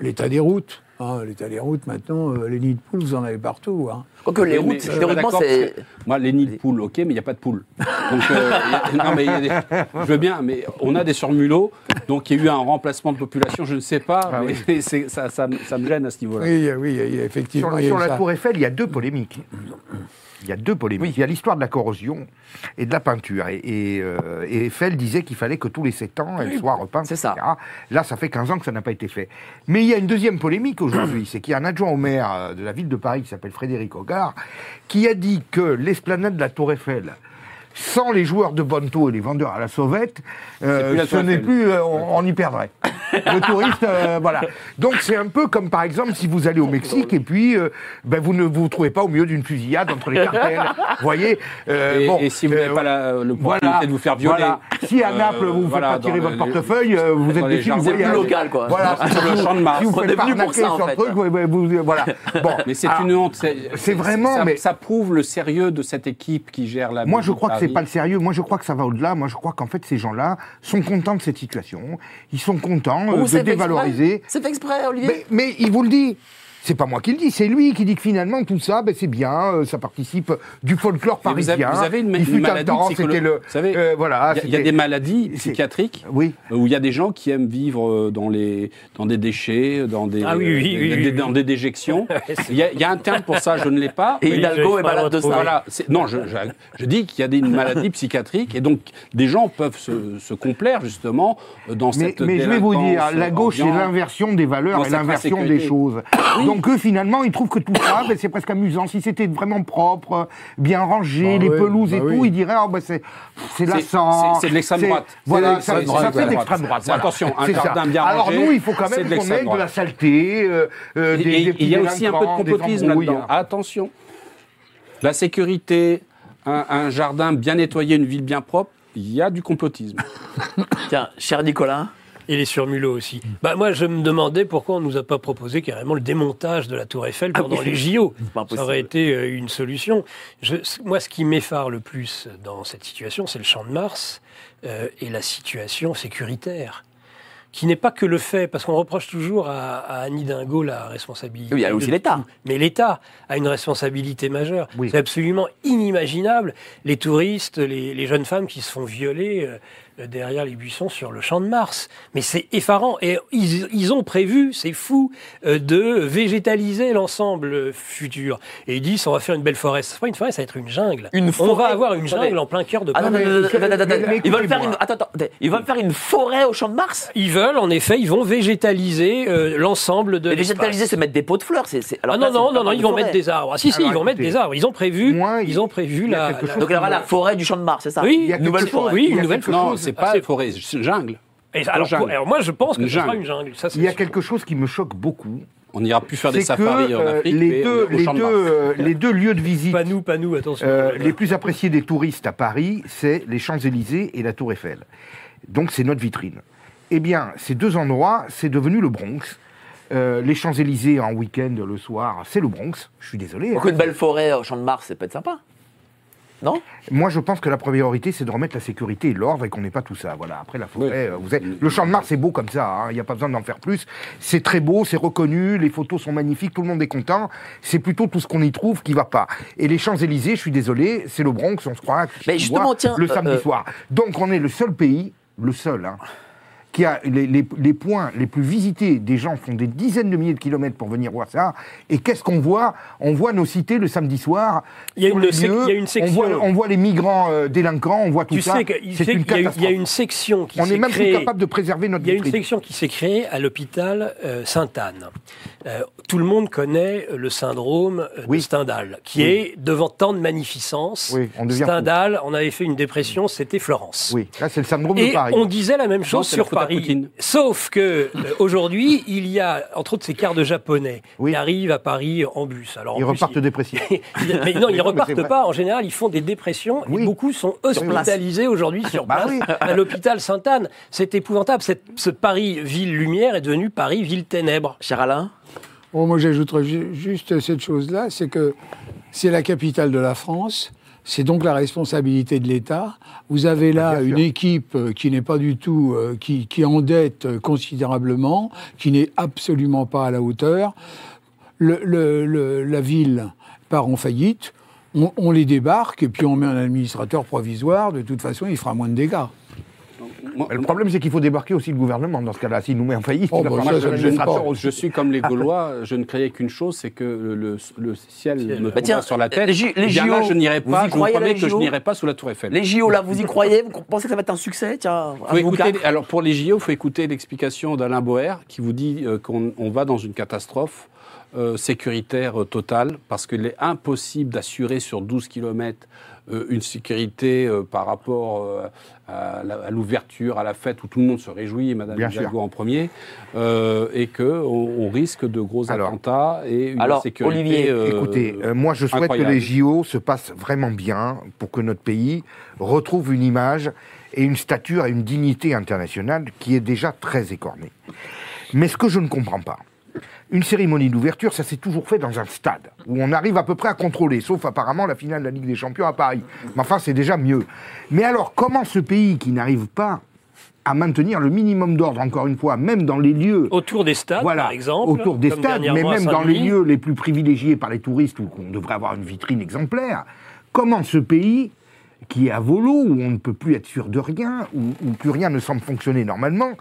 L'état des routes, l'état des routes maintenant, euh, les nids de poules, vous en avez partout. Hein. Quoique les routes, d'accord, c'est. Moi, les nids de poules, ok, mais il n'y a pas de poules. Donc, euh, y a- non, mais il y a des- je veux bien, mais on a des surmulots, donc il y a eu un remplacement de population, je ne sais pas, Ah mais ça, ça, me- ça me gêne à ce niveau-là. Oui, oui, Sur, effectivement. il y a sur la ça. Tour Eiffel, il y a deux polémiques. Il y a deux polémiques. Il y a l'histoire de la corrosion et de la peinture. Et, et, euh, et Eiffel disait qu'il fallait que tous les 7 ans, elle soit repeinte. c'est ça. etc. Là, ça fait 15 ans que ça n'a pas été fait. Mais il y a une deuxième polémique aujourd'hui. c'est qu'il y a un adjoint au maire euh, de la ville de Paris qui s'appelle Frédéric Hogard qui a dit que l'esplanade de la Tour Eiffel sans les joueurs de Bonto et les vendeurs à la sauvette, euh, ce n'est plus, euh, on, on y perdrait. Le touriste, euh, voilà. Donc c'est un peu comme par exemple si vous allez au Mexique et puis ben, vous ne vous trouvez pas au milieu d'une fusillade entre les cartels. vous voyez Et, bon, et si vous n'avez pas la- l'opportunité voilà, de vous faire violer. voilà. Si à Naples vous ne faites pas tirer votre le- portefeuille, vous êtes déçu voyage. plus local, quoi. Voilà, Sur le champ de Mars. Si vous est pas pour ça, en sur le fait. truc, vous- vous- vous- voilà. Bon, Mais c'est une honte. c'est vraiment, Ça, mais- ça prouve le sérieux de cette équipe qui gère la. Moi, je crois que c'est pas le sérieux. Moi, je crois que ça va au-delà. Moi, je crois qu'en fait, ces gens-là sont contents de cette situation. Ils sont contents euh, de dévaloriser. C'est fait exprès, Olivier. Mais, mais il vous le dit. C'est pas moi qui le dis, c'est lui qui dit que finalement tout ça, ben, c'est bien, euh, ça participe du folklore Mais vous avez- parisien. vous avez une- Il une maladie temps, le, Vous savez, euh, voilà, Il y a- y, des maladies psychiatriques Oui. où il y a des gens qui aiment vivre euh, dans, les, dans des déchets, dans des, Ah oui, oui, euh, oui, des- oui, oui. dans des déjections. Il y, a, il y a un terme pour ça, je ne l'ai pas. Et Hidalgo est malade de ça. Voilà, c'est- non, je, je, je dis qu'il y a des maladies psychiatriques et donc des gens peuvent se, se complaire justement dans Mais, cette mais je vais vous dire, la gauche, c'est l'inversion des valeurs et l'inversion des choses. Donc eux, finalement, ils trouvent que tout ça, ben, c'est presque amusant. Si c'était vraiment propre, bien rangé, Bah les oui, pelouses et bah tout, oui. ils diraient, oh, ben, c'est c'est C'est- lassant. c'est- c'est de l'extrême c'est- droite. Voilà, C'est ça, de l'extrême ça droite. fait de l'extrême droite. voilà. Attention, un C'est ça. jardin bien Alors rangé, nous, il faut quand c'est même qu'on ait de la saleté, euh, euh, Et- des, et des petits il y a aussi un peu de complotisme là-dedans. Attention. La sécurité, un, un jardin bien nettoyé, une ville bien propre, il y a du complotisme. Tiens, cher Nicolas. Et les surmulots aussi. Bah, moi, je me demandais pourquoi on ne nous a pas proposé carrément le démontage de la Tour Eiffel pendant oui. les JO. Ça aurait été euh, une solution. Je, moi, ce qui m'effare le plus dans cette situation, c'est le champ de Mars euh, et la situation sécuritaire. Qui n'est pas que le fait, parce qu'on reproche toujours à, à Annie Dingo la responsabilité. Oui, il y a aussi l'État. Mais l'État a une responsabilité majeure. Oui. C'est absolument inimaginable. Les touristes, les, les jeunes femmes qui se font violer euh, derrière les buissons sur le champ de Mars. Mais c'est effarant. Et ils, ils ont prévu, c'est fou, euh, de végétaliser l'ensemble euh, futur. Et ils disent, on va faire une belle forêt. C'est pas une forêt, ça va être une jungle. Une on forêt. va avoir une jungle en plein cœur de Ah non, non, Paris. non, non, non, non, non, non, mais- mais Ils veulent faire une. Attends, attends, attends. Ils veulent faire une forêt au champ de Mars? Ils veulent, en effet, ils vont végétaliser euh, l'ensemble de Mais végétaliser, c'est mettre des pots de fleurs. c'est- alors Ah là, non, non, non, non, ils vont forêt. mettre des arbres. Ah, si, si, Alors, ils vont mettre des arbres. Ils ont prévu, moi, ils ont prévu la, la- Donc il y aura la forêt du champ de Mars, c'est ça Oui, Il y a Une nouvelle forêt. Oui, une nouvelle forêt. C'est pas c'est- une forêt, c'est jungle. Et alors, jungle. alors, moi, je pense que ce sera jungle. une jungle. Ça, c'est Il y a sûr. quelque chose qui me choque beaucoup. On n'ira plus faire des C'est que safaris en euh, Afrique, les, mais deux, au les, champ de deux, Mars. euh, les deux lieux de visite Pas nous, pas nous, attention. euh, les plus appréciés des touristes à Paris, c'est les Champs-Élysées et la Tour Eiffel. Donc c'est notre vitrine. Eh bien, ces deux endroits, c'est devenu le Bronx. Euh, les Champs-Élysées en week-end le soir, c'est le Bronx. Je suis désolé. Hein. une belle forêt au champ de Mars, ça peut être sympa. Non Moi, je pense que la priorité, c'est de remettre la sécurité et l'ordre et qu'on n'ait pas tout ça. Voilà. Après, la forêt, euh, vous êtes... le champ de Mars, c'est beau comme ça. hein. Il n'y a pas besoin d'en faire plus. C'est très beau, c'est reconnu, les photos sont magnifiques, tout le monde est content. C'est plutôt tout ce qu'on y trouve qui va pas. Et les Champs-Élysées, je suis désolé, c'est le Bronx, on se croit Mais justement, tiens, le samedi euh, soir. Donc, on est le seul pays, le seul, hein, qui a les, les- les points les plus visités. Des gens font des dizaines de milliers de kilomètres pour venir voir ça. Et qu'est-ce qu'on voit? On voit nos cités le samedi soir. Il y a une lieux. il y a une On section- voit, on voit les migrants euh, délinquants, on voit tout Tu ça. sais une y, a il y a une section qui On est même créée. plus capable de préserver notre Il y a une vitrine. section qui s'est créée à l'hôpital euh, Sainte-Anne. Euh, tout le monde connaît le syndrome euh, Oui. de Stendhal, qui Oui. est devant tant de magnificences. Oui, on fou. Stendhal, on avait fait une dépression, c'était Florence. Oui, là c'est le syndrome Et de Paris. on disait la même chose sur Paris. Sauf que euh, aujourd'hui, il y a entre autres ces quarts de japonais Oui. qui arrivent à Paris en bus. Alors, en Ils plus, repartent ils- dépressifs. mais non, ils c'est repartent pas. En général, ils font des dépressions Oui. et beaucoup sont hospitalisés aujourd'hui sur Bah place oui. à l'hôpital Sainte-Anne. C'est épouvantable. Cette- ce Paris ville lumière est devenu Paris ville ténèbres. Cher Alain Bon, moi, j'ajouterais ju- juste cette chose-là, c'est que c'est la capitale de la France. C'est donc la responsabilité de l'État. Vous avez là Ah, sûr. une équipe euh, qui n'est pas du tout, euh, qui, qui endette euh, considérablement, qui n'est absolument pas à la hauteur. Le- le- le- la ville part en faillite. On, on les débarque et puis on met un administrateur provisoire. De toute façon, il fera moins de dégâts. Moi- le problème, c'est qu'il faut débarquer aussi le gouvernement dans ce cas-là. S'il nous met en faillite, Oh, bah, ça, ça. Je suis comme les Gaulois, je ne croyais qu'une chose, c'est que le, ciel me Bah tiens, sur la tête. les là, JO, je n'irai vous pas, y je vous croyez, promets les que je JO? n'irai pas sous la tour Eiffel. Les JO, là, vous y croyez? Vous pensez que ça va être un succès? Tiens, un écouter- alors pour les JO, il faut écouter l'explication d'Alain Boer qui vous dit euh, qu'on on va dans une catastrophe euh, sécuritaire euh, totale parce qu'il est impossible d'assurer sur 12 km une sécurité euh, par rapport euh, à l'ouverture, à la fête où tout le monde se réjouit, et Madame Hidalgo en premier, euh, et que on, on risque de gros Alors- attentats et une Alors, sécurité. Olivier, euh, Écoutez, euh, moi je souhaite incroyable. que les JO se passent vraiment bien pour que notre pays retrouve une image et une stature et une dignité internationale qui est déjà très écornée. Mais ce que je ne comprends pas, Une cérémonie d'ouverture, ça s'est toujours fait dans un stade, où on arrive à peu près à contrôler, sauf apparemment la finale de la Ligue des Champions à Paris. Mais enfin, c'est déjà mieux. Mais alors, comment ce pays qui n'arrive pas à maintenir le minimum d'ordre, encore une fois, même dans les lieux Autour des stades, voilà, par exemple. autour des stades, mais même dans les lieux les plus privilégiés par les touristes, où on devrait avoir une vitrine exemplaire, comment ce pays, qui est à volo, où on ne peut plus être sûr de rien, où, où plus rien ne semble fonctionner normalement,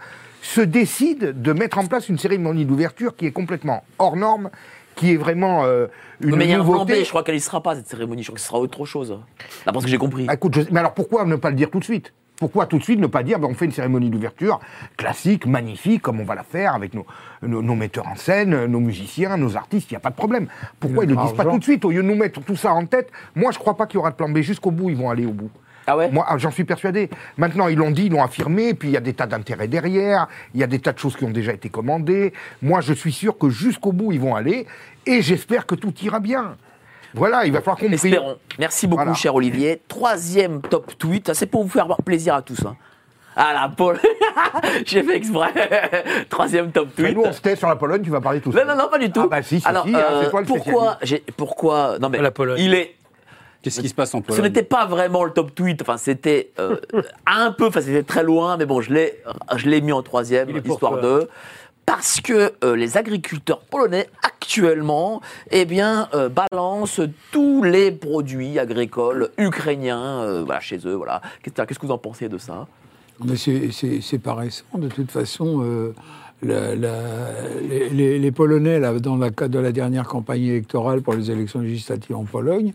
se décide de mettre en place une cérémonie d'ouverture qui est complètement hors norme, qui est vraiment euh, une mais il y a un plan B, nouveauté. je crois qu'elle y sera pas, cette cérémonie. Je crois que ce sera autre chose. D'après ce que j'ai compris. Ah, écoute, je- mais alors pourquoi ne pas le dire tout de suite? Pourquoi tout de suite ne pas dire, ben, on fait une cérémonie d'ouverture classique, magnifique, comme on va la faire avec nos, nos, nos metteurs en scène, nos musiciens, nos artistes, il n'y a pas de problème. Pourquoi ils ne le disent pas tout de suite? Au lieu de nous mettre tout ça en tête, moi je crois pas qu'il y aura de plan B. Jusqu'au bout, ils vont aller au bout. Ah ouais Moi, ah, j'en suis persuadé. Maintenant, ils l'ont dit, ils l'ont affirmé, puis il y a des tas d'intérêts derrière, il y a des tas de choses qui ont déjà été commandées. Moi, je suis sûr que jusqu'au bout, ils vont aller, et j'espère que tout ira bien. Voilà, il va falloir qu'on. Espérons. Merci beaucoup, Voilà. cher Olivier. Troisième top tweet. Ça, C'est pour vous faire plaisir à tous. hein. Ah la Paul. J'ai fait exprès. Troisième top Mais tweet. nous, on se tait sur la Pologne, tu vas parler tout Non, seul. non, non, pas du tout. Ah bah si, si, Alors, si, hein, euh, c'est toi le pourquoi, pourquoi, non mais, La Pologne. il est, Qu'est-ce qui se passe en ce Pologne n'était pas vraiment le top tweet, enfin c'était euh, un peu, enfin c'était très loin, mais bon, je l'ai, je l'ai mis en troisième, histoire toi. de, parce que euh, les agriculteurs polonais actuellement, eh bien, euh, balancent tous les produits agricoles ukrainiens, euh, voilà, chez eux, voilà. Qu'est-ce, qu'est-ce que vous en pensez de ça? Mais c'est- c'est c'est pas récent. De toute façon, euh, la- la- les, Polonais, là, dans le cadre de la dernière campagne électorale pour les élections législatives en Pologne,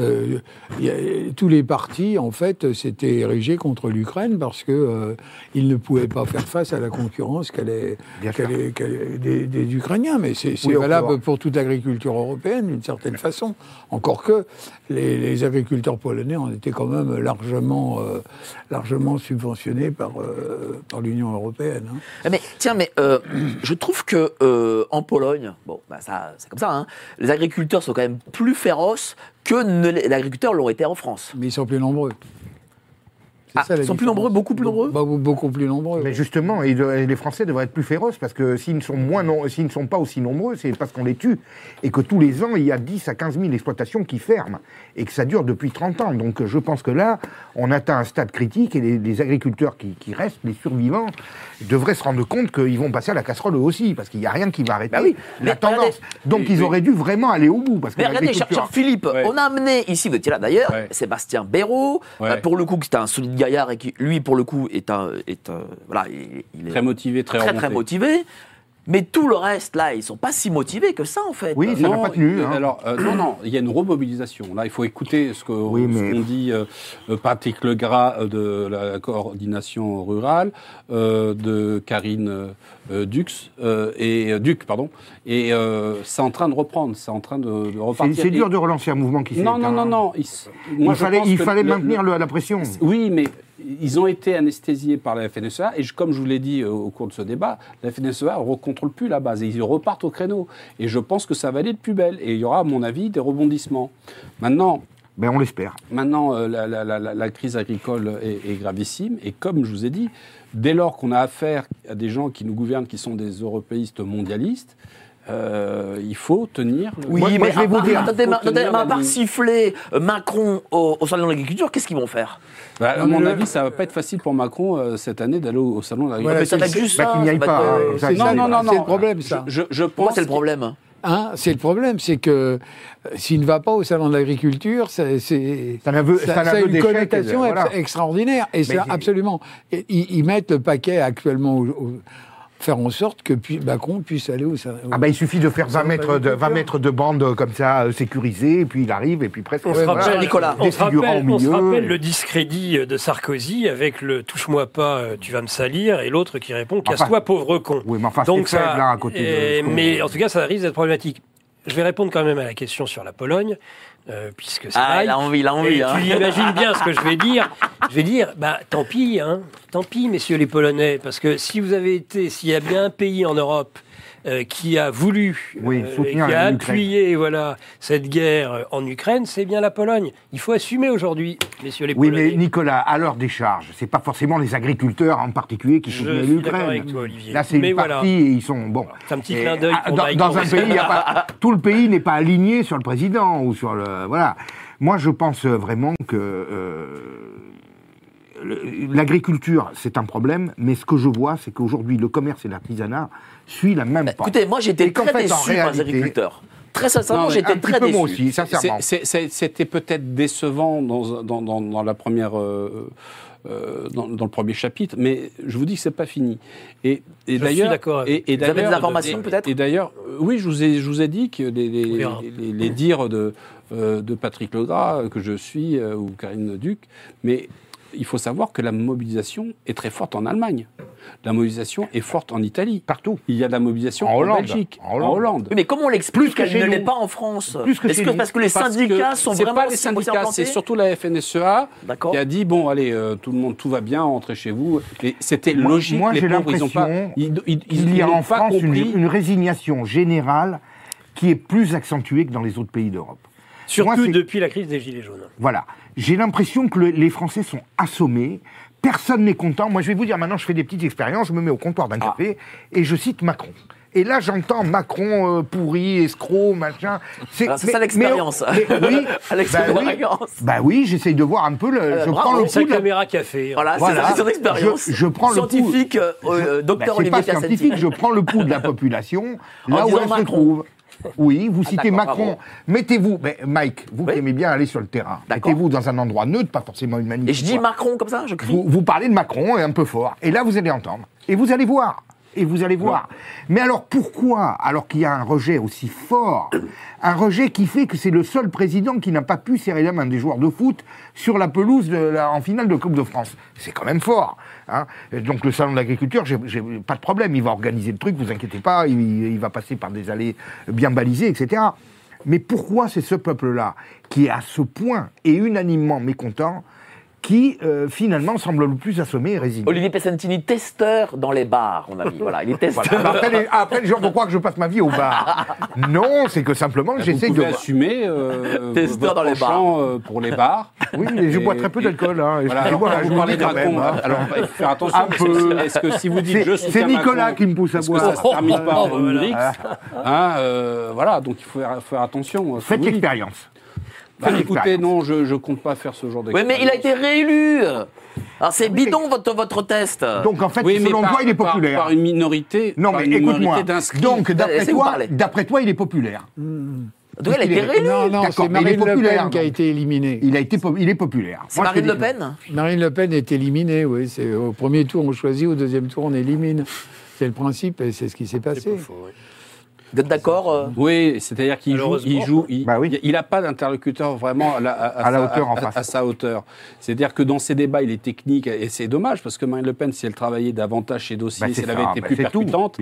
euh, il y a- tous les partis, en fait, s'étaient érigés contre l'Ukraine parce que euh, ils ne pouvaient pas faire face à la concurrence qu'elle est, des, des Ukrainiens. Mais c'est Oui, valable pour toute l'agriculture européenne, d'une certaine façon. Encore que les, les agriculteurs polonais ont été quand même largement, euh, largement subventionnés par, euh, par l'Union européenne. hein. Ah, Mais tiens, mais euh, je trouve que euh, en Pologne, bon, bah, ça, c'est comme ça, hein, les agriculteurs sont quand même plus féroces que ne les agriculteurs l'ont été en France. Mais ils sont plus nombreux. Ah, ça, ils sont plus nombreux, beaucoup plus nombreux Beaucoup, beaucoup plus nombreux. Mais justement, et de- et les Français devraient être plus féroces parce que s'ils ne sont moins non- s'ils ne sont pas aussi nombreux, c'est parce qu'on les tue et que tous les ans il y a 10 à 15 000 exploitations qui ferment et que ça dure depuis 30 ans. Donc euh, je pense que là, on atteint un stade critique et les, les agriculteurs qui, qui restent, les survivants, devraient se rendre compte qu'ils vont passer à la casserole eux aussi parce qu'il n'y a rien qui va arrêter Bah oui, la mais tendance. regardez- Donc ils auraient dû vraiment aller au bout parce que Mais regardez, cher, l'agriculture- cher Philippe, Ouais. on a amené ici, vous étiez là d'ailleurs, Ouais. Sébastien Béraud, Ouais. euh, pour le coup, qui est un solide gaillard et qui, lui, pour le coup, est un, est un- voilà, il, il est Très motivé, très très, remonté. très motivé. Mais tout le reste, là, ils sont pas si motivés que ça, en fait. Oui, ça n'a pas tenu, hein. Alors, euh, non, non, il y a une remobilisation. Là, il faut écouter ce Oui, mais- qu'ont dit euh, euh, Patrick Legras euh, de la coordination rurale, euh, de Karine euh, Dux, euh, et, euh, Duc, pardon. Et euh, c'est en train de reprendre, c'est en train de, repartir. c'est dur Et- de relancer un mouvement qui s'est Non, non, non, non. Il, fallait, pense il que fallait le- maintenir le- la pression. oui, mais ils ont été anesthésiés par la FNSEA et je- comme je vous l'ai dit euh, au cours de ce débat, la FNSEA ne recontrôle plus la base et ils repartent au créneau. Et je pense que ça va aller de plus belle et il y aura, à mon avis, des rebondissements. Maintenant, Ben on l'espère. Maintenant, euh, la, la- la- la- la crise agricole est, est gravissime. Et comme je vous ai dit, dès lors qu'on a affaire à des gens qui nous gouvernent, qui sont des européistes mondialistes, euh, il faut tenir. le- Oui, Moi- mais moi, je vais vous dire, attendez, à part siffler euh, Macron au, au salon de l'agriculture, qu'est-ce qu'ils vont faire? Bah, à Non, mon avis, ça va pas être facile pour Macron euh, cette année d'aller au, au salon de l'agriculture. Mais ça va juste bah, ça. n'y aille pas, euh, il- non, non, non, c'est non. le problème, ça. Je, pense c'est le problème Hein, c'est le problème, c'est que euh, s'il ne va pas au salon de l'agriculture, c'est ça, ça a une connotation euh, voilà. extraordinaire. Et c'est absolument. Ils, ils mettent le paquet actuellement au, au- faire en sorte que pu- Macron puisse aller au salon. Ah bah, il suffit de faire 20 va mètres de, être 20 dur. mètres de bande comme ça euh, sécurisée, et puis il arrive, et puis presque. On se, voilà. rappelle, Nicolas, on, se rappelle, au on se rappelle le discrédit de Sarkozy avec le touche-moi pas, euh, tu vas me salir, et l'autre qui répond casse-toi, Enfin, pauvre con. Oui, mais enfin, Donc c'est ça, faible, là, à côté de euh, mais en tout cas, ça risque d'être problématique. Je vais répondre quand même à la question sur la Pologne, euh, puisque c'est Ah, il a envie, il a envie. Hein. tu imagines bien ce que je vais dire. Je vais dire, bah tant pis, hein, tant pis, messieurs les Polonais, parce que si vous avez été, s'il y a bien un pays en Europe euh, qui a voulu, Oui, euh, qui a appuyé voilà, cette guerre euh, en Ukraine, c'est bien la Pologne. Il faut assumer aujourd'hui, messieurs les Oui, Polonais. mais Nicolas, à leur décharge, c'est pas forcément les agriculteurs en particulier qui soutenaient l'Ukraine. Là, c'est une voilà. partie et ils sont bon. C'est un petit Et, clin d'œil ah, dans, un pays, y a pas, tout le pays n'est pas aligné sur le président ou sur le voilà. Moi, je pense vraiment que euh, l'agriculture, c'est un problème, mais ce que je vois, c'est qu'aujourd'hui, le commerce et l'artisanat suit la même pente. Bah, Écoutez, moi j'étais très fait, en déçu par les agriculteurs. Très sincèrement, j'étais très peu déçu. moi aussi, sincèrement. C'est- c'est- C'était peut-être décevant dans, dans, dans, dans la première, euh, euh, dans, dans le premier chapitre, mais je vous dis que c'est pas fini. Et, et Je d'ailleurs, suis d'accord avec et, et Vous avez des informations, peut-être Et d'ailleurs, euh, oui, je vous ai, je vous ai dit que les, les, dires de, euh, de Patrick Legras, que je suis, euh, ou Karine Duc, mais il faut savoir que la mobilisation est très forte en Allemagne. La mobilisation est forte en Italie. Partout. Il y a de la mobilisation En en, Hollande. Belgique, En Hollande. Oui, mais comment on l'explique Plus que qu'elle ne l'est pas en France Plus que que parce que les Parce syndicats que sont c'est vraiment pas les syndicats, c'est surtout la FNSEA qui a dit bon allez euh, tout le monde tout va bien rentrez chez vous et c'était logique moi, les j'ai pauvres ils pas Il y a en France une, résignation générale qui est plus accentuée que dans les autres pays d'Europe. Surtout Moi, depuis la crise des Gilets jaunes. Voilà. J'ai l'impression que le- les Français sont assommés. Personne n'est content. Moi, je vais vous dire, maintenant, je fais des petites expériences. Je me mets au comptoir d'un café et je cite Macron. Et là, j'entends Macron euh, pourri, escroc, machin. C'est Ah, c'est ça l'expérience. oui. À l'expérience. Bah oui, j'essaye de voir un peu le. Euh, je bravo. prends le de la- caméra café. hein. Voilà, Voilà. c'est son expérience. Je- je prends le. Scientifique, euh, euh, Bah, docteur c'est Olivier pas scientifique, je prends le pouls de la population, là où elle se Macron. trouve. Oui, vous citez d'accord, Macron. Mettez-vous, mais Mike, vous Oui. qui aimez bien aller sur le terrain, mettez-vous dans un endroit neutre, pas forcément une manif. Et je dis. Macron comme ça, je crie. Vous, vous parlez de Macron et un peu fort. Et là, vous allez entendre. Et vous allez voir. Et vous allez voir. Mais alors pourquoi, alors qu'il y a un rejet aussi fort, un rejet qui fait que c'est le seul président qui n'a pas pu serrer la main des joueurs de foot sur la pelouse de la- en finale de Coupe de France? C'est quand même fort. Hein. Donc le salon de l'agriculture, pas de problème. Il va organiser le truc, vous inquiétez pas. Il, il va passer par des allées bien balisées, etc. Mais pourquoi c'est ce peuple-là qui est à ce point et unanimement mécontent qui euh, finalement semble le plus assommé et résigné. Olivier Pesentini, testeur dans les bars, on a dit. Voilà, il est testeur. Voilà. Après, les, après, les gens vont croire que je passe ma vie au bar. Non, c'est que simplement j'essaie de. pouvez assumer euh, Testeur dans les penchant, euh, pour les bars Oui, mais je Et- bois très peu d'alcool. Hein. Voilà, alors, je vous parlez Macron, hein. alors il faut faire attention. Un que peu. Est-ce que si vous dites C'est- je c'est Nicolas qui me pousse à est-ce que boire. ça se termine pas en Voilà. Ulrich hein, euh, Voilà, donc il faut faire, attention. que Faites l'expérience. Bah, Faites écoutez, non, je ne compte pas faire ce genre Oui, d'expérience. mais il a été réélu. Alors c'est oui, bidon votre, votre test. Donc en fait, Oui, mais selon par- toi, il est populaire. Par, une minorité. Non, par mais écoute-moi. Donc, d'après toi, d'après toi, il est populaire. Tout cas, il a été réélu. Non, non, c'est mais il est Marine Le populaire, Pen qui a donc. été éliminée. Il, a été, po- il est populaire. C'est Marine Le Pen Marine Le Pen est éliminée, oui. C'est au premier tour on choisit, au deuxième tour on élimine. C'est le principe et c'est ce qui s'est passé. pas faux, oui. Vous êtes d'accord euh? Oui, c'est-à-dire qu'il joue, il joue, il, Bah oui. il n'a pas d'interlocuteur vraiment à la, À la sa- hauteur en à- face. à sa hauteur. C'est-à-dire que dans ces débats, il est technique et c'est dommage parce que Marine Le Pen, si elle travaillait davantage ses dossiers, Bah, si elle avait ça, été bah, plus percutante,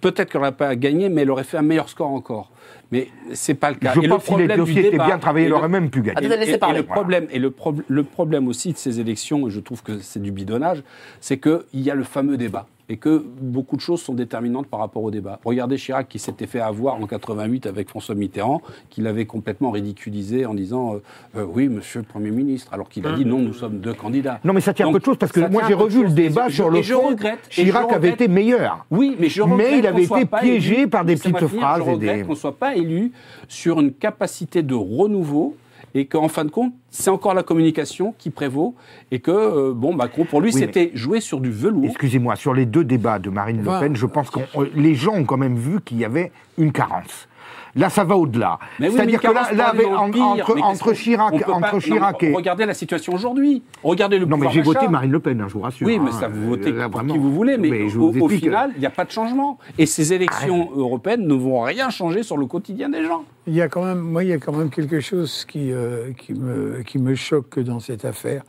peut-être qu'elle n'aurait pas gagné, mais elle aurait fait un meilleur score encore. Mais c'est pas le cas. Je Et le pense que si les dossiers étaient bien travaillés, et il le- aurait même pu gagner. Laissez et, et le problème, et le, le problème aussi de ces élections, et je trouve que c'est du bidonnage, c'est qu'il y a le fameux débat. Et que beaucoup de choses sont déterminantes par rapport au débat. Regardez Chirac qui s'était fait avoir en 88 avec François Mitterrand, qui l'avait complètement ridiculisé en disant euh, Euh, Oui, monsieur le Premier ministre, alors qu'il a dit non, nous sommes deux candidats. Non, mais ça tient Donc, peu de choses parce que moi j'ai revu le débat sur le fond. regrette, Chirac avait été meilleur. Oui, mais je Mais regrette il avait été piégé élu- par des petites finir, phrases Je et regrette des- qu'on ne soit pas élu sur une capacité de renouveau et qu'en fin de compte, c'est encore la communication qui prévaut et que, euh, bon, Macron, pour lui, Oui, c'était jouer sur du velours. Excusez-moi, sur les deux débats de Marine Le Pen, je pense que les gens ont quand même vu qu'il y avait une carence. Là, ça va au-delà. Oui, C'est-à-dire que là, en- pire. entre, Chirac, on peut entre pas- non, Chirac mais et. Regardez la situation aujourd'hui. Regardez le Non, mais j'ai voté. Marine Le Pen, hein, je vous rassure. Oui, mais hein. ça, vous votez Là, pour vraiment. qui vous voulez, mais, au, vous au explique. final, il n'y a pas de changement. Et ces élections européennes ne vont rien changer sur le quotidien des gens. Il y a quand même, moi, il y a quand même quelque chose qui, euh, qui, me, qui me choque dans cette affaire.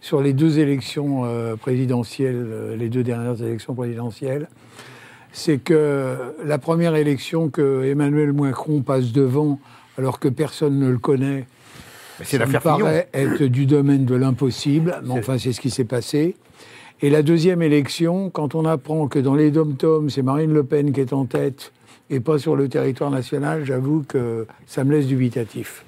Sur les deux élections euh, présidentielles, euh, les deux dernières élections présidentielles, c'est que la première élection que Emmanuel Macron passe devant, alors que personne ne le connaît, ça me Fillon. paraît être du domaine de l'impossible, mais enfin c'est ce qui s'est passé. Et la deuxième élection, quand on apprend que dans les dom-toms, c'est Marine Le Pen qui est en tête et pas sur le territoire national, j'avoue que ça me laisse dubitatif.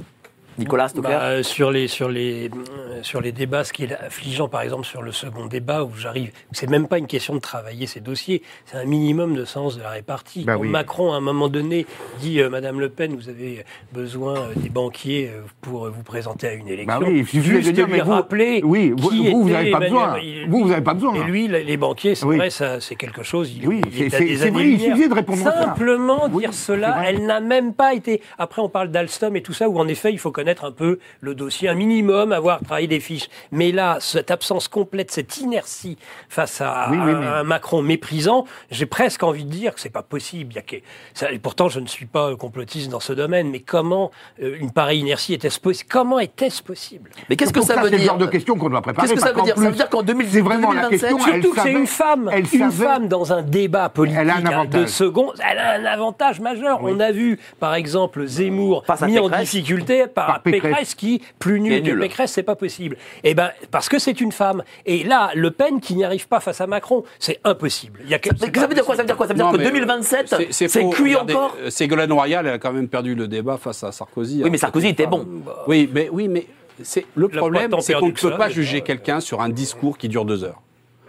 Nicolas Stocker Bah, sur, les, sur, les, euh, sur les débats, ce qui est affligeant, par exemple, sur le second débat, où j'arrive, c'est même pas une question de travailler ces dossiers, c'est un minimum de sens de la répartie. Bah oui. Macron, à un moment donné, dit euh, Madame Le Pen, vous avez besoin euh, des banquiers euh, pour vous présenter à une élection. Bah oui, il suffit Juste de dire, lui mais vous- rappeler oui, vous- qui vous, vous était n'avez pas besoin. il- Vous, vous n'avez pas besoin. Et lui, les banquiers, c'est Oui. vrai, ça, c'est quelque chose. Il, Oui, il c'est- vrai, il suffit de répondre à ça. Simplement Oui, dire cela, elle n'a même pas été. Après, on parle d'Alstom et tout ça, où en effet, il faut connaître un peu le dossier, un minimum, avoir travaillé des fiches. Mais là, cette absence complète, cette inertie face à, Oui, oui, à mais- un Macron méprisant, j'ai presque envie de dire que c'est pas possible. Il y a que- ça- et pourtant, je ne suis pas complotiste dans ce domaine, mais comment euh, une pareille inertie était-ce possible Comment était-ce possible? Mais qu'est-ce que ça veut C'est le dire genre de question qu'on doit préparer. Qu'est-ce que ça veut dire? Qu'en Ça veut plus, dire qu'en 2000 c'est vraiment la 2027, question. Surtout que c'est une femme. elle une savait- femme dans un débat politique Elle a un hein, avantage. de secondes, elle a un avantage majeur. On a vu, par exemple, Zemmour mis en difficulté par, Par Pécresse. Pécresse. qui, plus nul que nul. Pécresse, c'est pas possible. Eh ben, parce que c'est une femme. Et là, Le Pen qui n'y arrive pas face à Macron, c'est impossible. Il y a que- Mais Ça veut dire quoi? Ça veut dire quoi? Ça veut dire que mais, 2027, euh, c'est cuit Regardez, encore? euh, Ségolène Royal, elle a quand même perdu le débat face à Sarkozy. Oui, mais Sarkozy était bon. Oui, mais, oui, mais c'est, le problème, c'est qu'on ne peut pas juger quelqu'un sur un discours qui dure deux heures.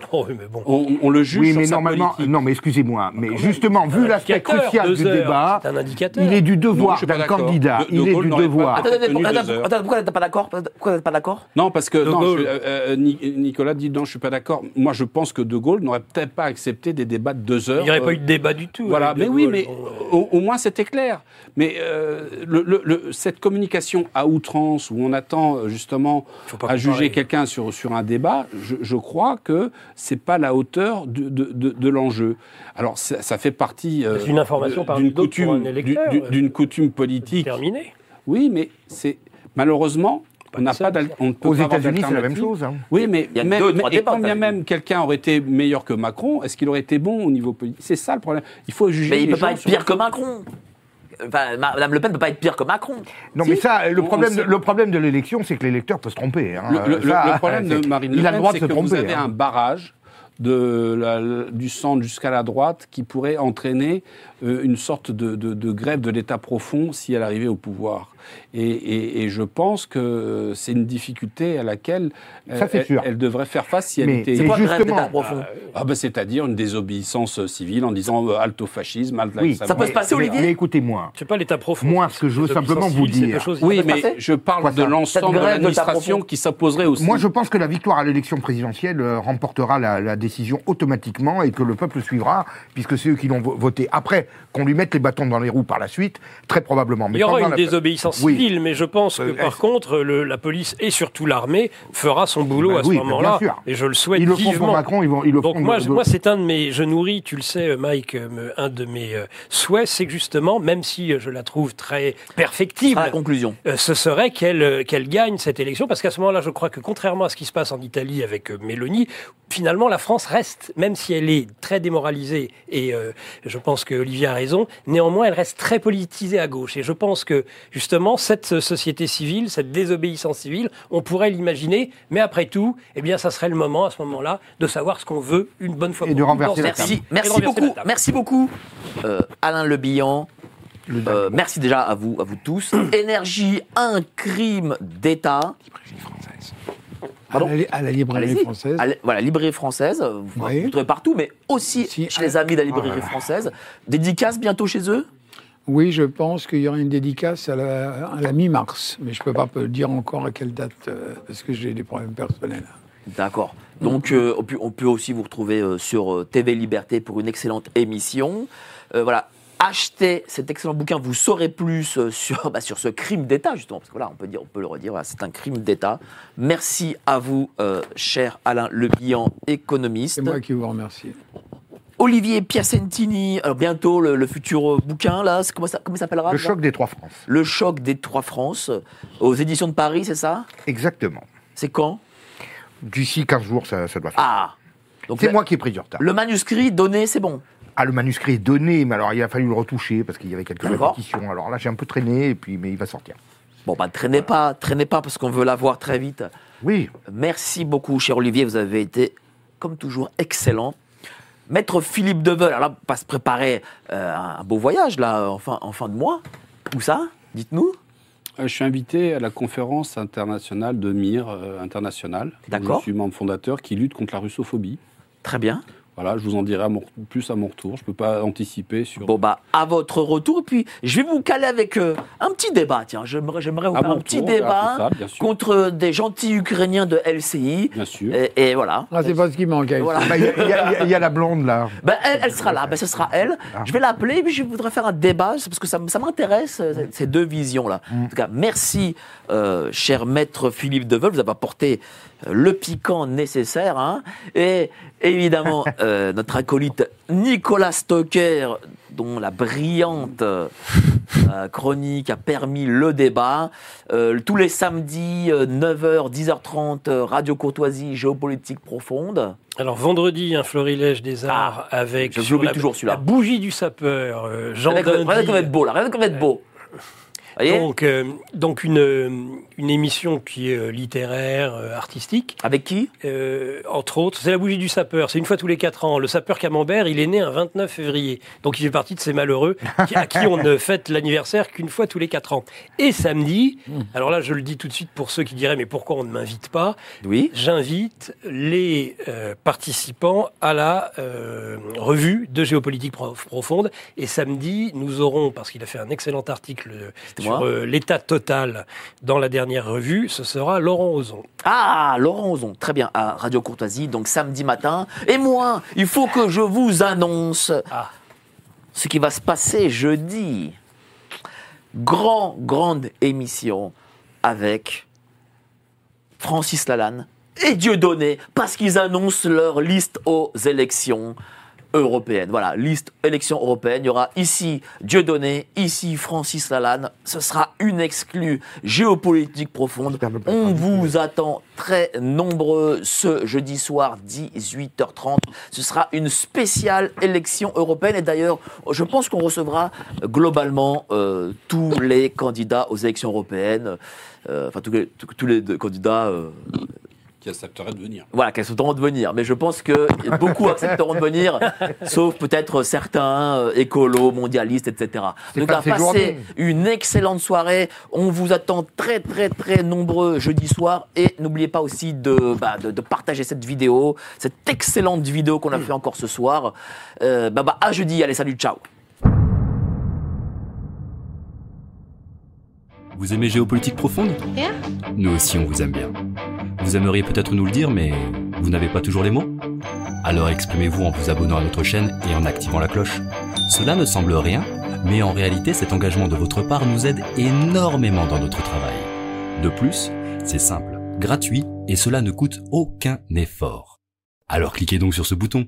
Oh, oui, mais bon. On, on le juge Oui, mais normalement, non, mais excusez-moi, mais justement, vu l'aspect crucial du heures, débat, c'est un indicateur. il est du devoir suis pas d'un d'accord. candidat, De- De il est du devoir. Attends, attends, attends, pourquoi t'es pas d'accord Pourquoi t'es pas d'accord? Non, parce que non, je- euh, euh, Ni- Nicolas dit non, je suis pas d'accord. Moi, je pense que De Gaulle n'aurait peut-être pas accepté des débats de deux heures. Il n'y aurait euh, pas eu de débat du tout. Voilà, mais oui, mais euh, au, au moins c'était clair. Mais euh, le- le- le- cette communication à outrance où on attend euh, justement à juger quelqu'un sur, sur un débat, je, je crois que c'est pas la hauteur de, de- de l'enjeu. Alors ça, ça fait partie euh, C'est une information d'une coutume, d'une- euh, coutume politique. terminé. Oui, mais c'est malheureusement on n'a pas on ne peut Aux États-Unis, c'est la même d'alternative. chose. hein. Oui, mais Il y a même, deux, trois mais- et quand bien même quelqu'un aurait été meilleur que Macron, est-ce qu'il aurait été bon au niveau politique? C'est ça le problème. Il faut juger. Mais il les peut pas être pire que Macron. Enfin, Madame Le Pen ne peut pas être pire que Macron. Non, Si. mais ça, le problème, de, le problème de l'élection, c'est que l'électeur peut se tromper. hein. Le, le- Ça, le problème de Marine Le Pen, c'est que vous tromper. avez hein. un barrage de la- du centre jusqu'à la droite qui pourrait entraîner euh, une sorte de, de- de grève de l'État profond si elle arrivait au pouvoir. Et, et- et je pense que c'est une difficulté à laquelle Ça, c'est elle, sûr. elle devrait faire face si elle Mais- était... C'est quoi grève justement, d'état profond Ah ben, C'est-à-dire une désobéissance civile en disant euh, halte au fascisme, halte Oui, Ça peut se passer, mais, Olivier mais écoutez-moi, C'est pas l'état profond. Moi, ce que je veux simplement vous dire- Oui, mais je parle de l'ensemble de l'administration qui s'opposerait aussi. Moi, je pense que la victoire à l'élection présidentielle euh, remportera la, la décision automatiquement et que le peuple suivra, puisque c'est eux qui l'ont vo- voté. Après, qu'on lui mette les bâtons dans les roues par la suite, très probablement. Il y aura une la- désobéissance Oui. civile, mais je pense que Euh, par contre, le- la police et surtout l'armée fera son boulot Bah à ce oui, moment-là. bien sûr. Et je le souhaite Ils le font pour vivement. Macron, ils, vont, ils le Donc font moi, de- moi c'est un de mes, je nourris, tu le sais, Mike, euh, me- un de mes euh, souhaits, c'est que justement, même si je la trouve très perfectible, À la conclusion. euh, ce serait qu'elle euh, qu'elle gagne cette élection, parce qu'à ce moment-là, je crois que contrairement à ce qui se passe en Italie avec euh, Mélanie, finalement, la France reste, même si elle est très démoralisée, et euh, je pense que Olivier a raison, néanmoins, elle reste très politisée à gauche. Et je pense que, justement, cette société civile, cette désobéissance civile, on pourrait l'imaginer, mais après tout, eh bien, ça serait le moment, à ce moment-là, de savoir ce qu'on veut une bonne fois Et de pour toutes renverser la Merci, de merci beaucoup, merci beaucoup, euh, Alain Le Bihan. le- Euh, merci déjà à vous, à vous tous. Énergie, un crime d'État. À Pardon la, à la librairie française. À la- Voilà, librairie française. Vous Oui. vous trouvez partout, mais aussi Si. chez les amis de la librairie Ah. française. Dédicace bientôt chez eux? Oui, je pense qu'il y aura une dédicace à la, à la mi-mars, mais je ne peux pas dire encore à quelle date, euh, parce que j'ai des problèmes personnels. D'accord. Donc, euh, on, peut, aussi vous retrouver euh, sur TV Liberté pour une excellente émission. Voilà. Achetez cet excellent bouquin, vous saurez plus euh, sur, bah, sur ce crime d'État, justement. Parce que voilà, on peut, dire, on peut le redire, voilà, c'est un crime d'État. Merci à vous, euh, cher Alain Le Bihan, économiste. C'est moi qui vous remercie. Olivier Piacentini, alors bientôt le, le futur euh, bouquin, là, comment ça, comment s'appellera Le choc des trois France. Le choc des trois France, aux éditions de Paris, c'est ça? Exactement. C'est quand? D'ici 15 jours, ça, ça doit faire. Ah Donc c'est moi qui ai pris du retard. Le manuscrit donné, c'est bon? Ah, le manuscrit est donné, mais alors il a fallu le retoucher parce qu'il y avait quelques répétitions. Alors là, j'ai un peu traîné, et puis, mais il va sortir. Bon, bah, traînez pas, traînez pas parce qu'on veut la voir très vite. Oui, Merci beaucoup, cher Olivier, vous avez été, comme toujours, excellent. Maître Philippe Deveul, alors là, on va se préparer euh, un beau voyage, là, en fin, en fin de mois. Où ça? Dites-nous. Euh, Je suis invité à la conférence internationale de MIR euh, internationale. D'accord. Je suis membre fondateur qui lutte contre la russophobie. Très bien. Voilà, je vous en dirai à mon- plus à mon retour. Je ne peux pas anticiper sur. Bon, bah, à votre retour. Et puis, je vais vous caler avec euh, un petit débat. Tiens, j'aimerais j'aimerais vous faire un petit débat ça, contre des gentils Ukrainiens de LCI. Bien sûr. Et, et voilà. Ah, c'est pas ce qui manque. Voilà. Bah, Il y, a- y y la blonde, là. Ben, elle, elle sera là, ben, ce sera elle. Je vais l'appeler et puis je voudrais faire un débat c'est parce que ça, ça m'intéresse, euh, ces deux visions-là. En tout cas, merci, euh, cher maître Philippe Deveul, vous avez apporté euh, le piquant nécessaire. hein. Et évidemment, euh, notre acolyte Nicolas Stocker, dont la brillante euh, chronique a permis le débat. Euh, tous les samedis, euh, 9h, 10h30, euh, Radio Courtoisie, Géopolitique Profonde. Alors vendredi, un florilège des arts avec Ah, je sur la, toujours, celui-là. la bougie du sapeur, euh, Jean Regardez comme- regardez Dindy. comme être beau là, regardez comme être beau. Donc, euh, donc une, euh, une émission qui est euh, littéraire, artistique, Avec qui? Euh, entre autres, c'est la bougie du sapeur. C'est une fois tous les quatre ans. Le sapeur Camembert, il est né un 29 février. Donc il fait partie de ces malheureux à qui on ne fête l'anniversaire qu'une fois tous les quatre ans. Et samedi, alors là je le dis tout de suite pour ceux qui diraient mais pourquoi on ne m'invite pas? Oui. J'invite les euh, participants à la revue de géopolitique Pro- profonde. Et samedi, nous aurons, parce qu'il a fait un excellent article sur euh, l'état total dans la dernière revue, ce sera Laurent Ozon. Ah, Laurent Ozon, très bien, à Radio Courtoisie, donc samedi matin. Et moi, il faut que je vous annonce Ah. ce qui va se passer jeudi. Grand, grande émission avec Francis Lalanne et Dieudonné, parce qu'ils annoncent leur liste aux élections européennes. Voilà, liste élections européennes. Il y aura ici Dieudonné, ici Francis Lalanne. Ce sera une exclue géopolitique profonde. On vous attend très nombreux ce jeudi soir 18h30. Ce sera une spéciale élection européenne. Et d'ailleurs, je pense qu'on recevra globalement euh, tous les candidats aux élections européennes. Euh, enfin, tous les, tous- tous les deux candidats euh, Qui accepterait de venir. voilà, qui accepteront de venir. Mais je pense que beaucoup accepteront de venir, sauf peut-être certains euh, écolos, mondialistes, etc. Donc, pas à ces passer une excellente soirée. On vous attend très, très, très nombreux jeudi soir. Et n'oubliez pas aussi de, bah, de, de partager cette vidéo, cette excellente vidéo qu'on a fait encore ce soir. Euh, bah, bah, à jeudi. Allez, salut, ciao. Vous aimez Géopolitique Profonde? Yeah. Nous aussi, on vous aime bien. Vous aimeriez peut-être nous le dire, mais vous n'avez pas toujours les mots Alors exprimez-vous en vous abonnant à notre chaîne et en activant la cloche. Cela ne semble rien, mais en réalité, cet engagement de votre part nous aide énormément dans notre travail. De plus, c'est simple, gratuit, et cela ne coûte aucun effort. Alors cliquez donc sur ce bouton.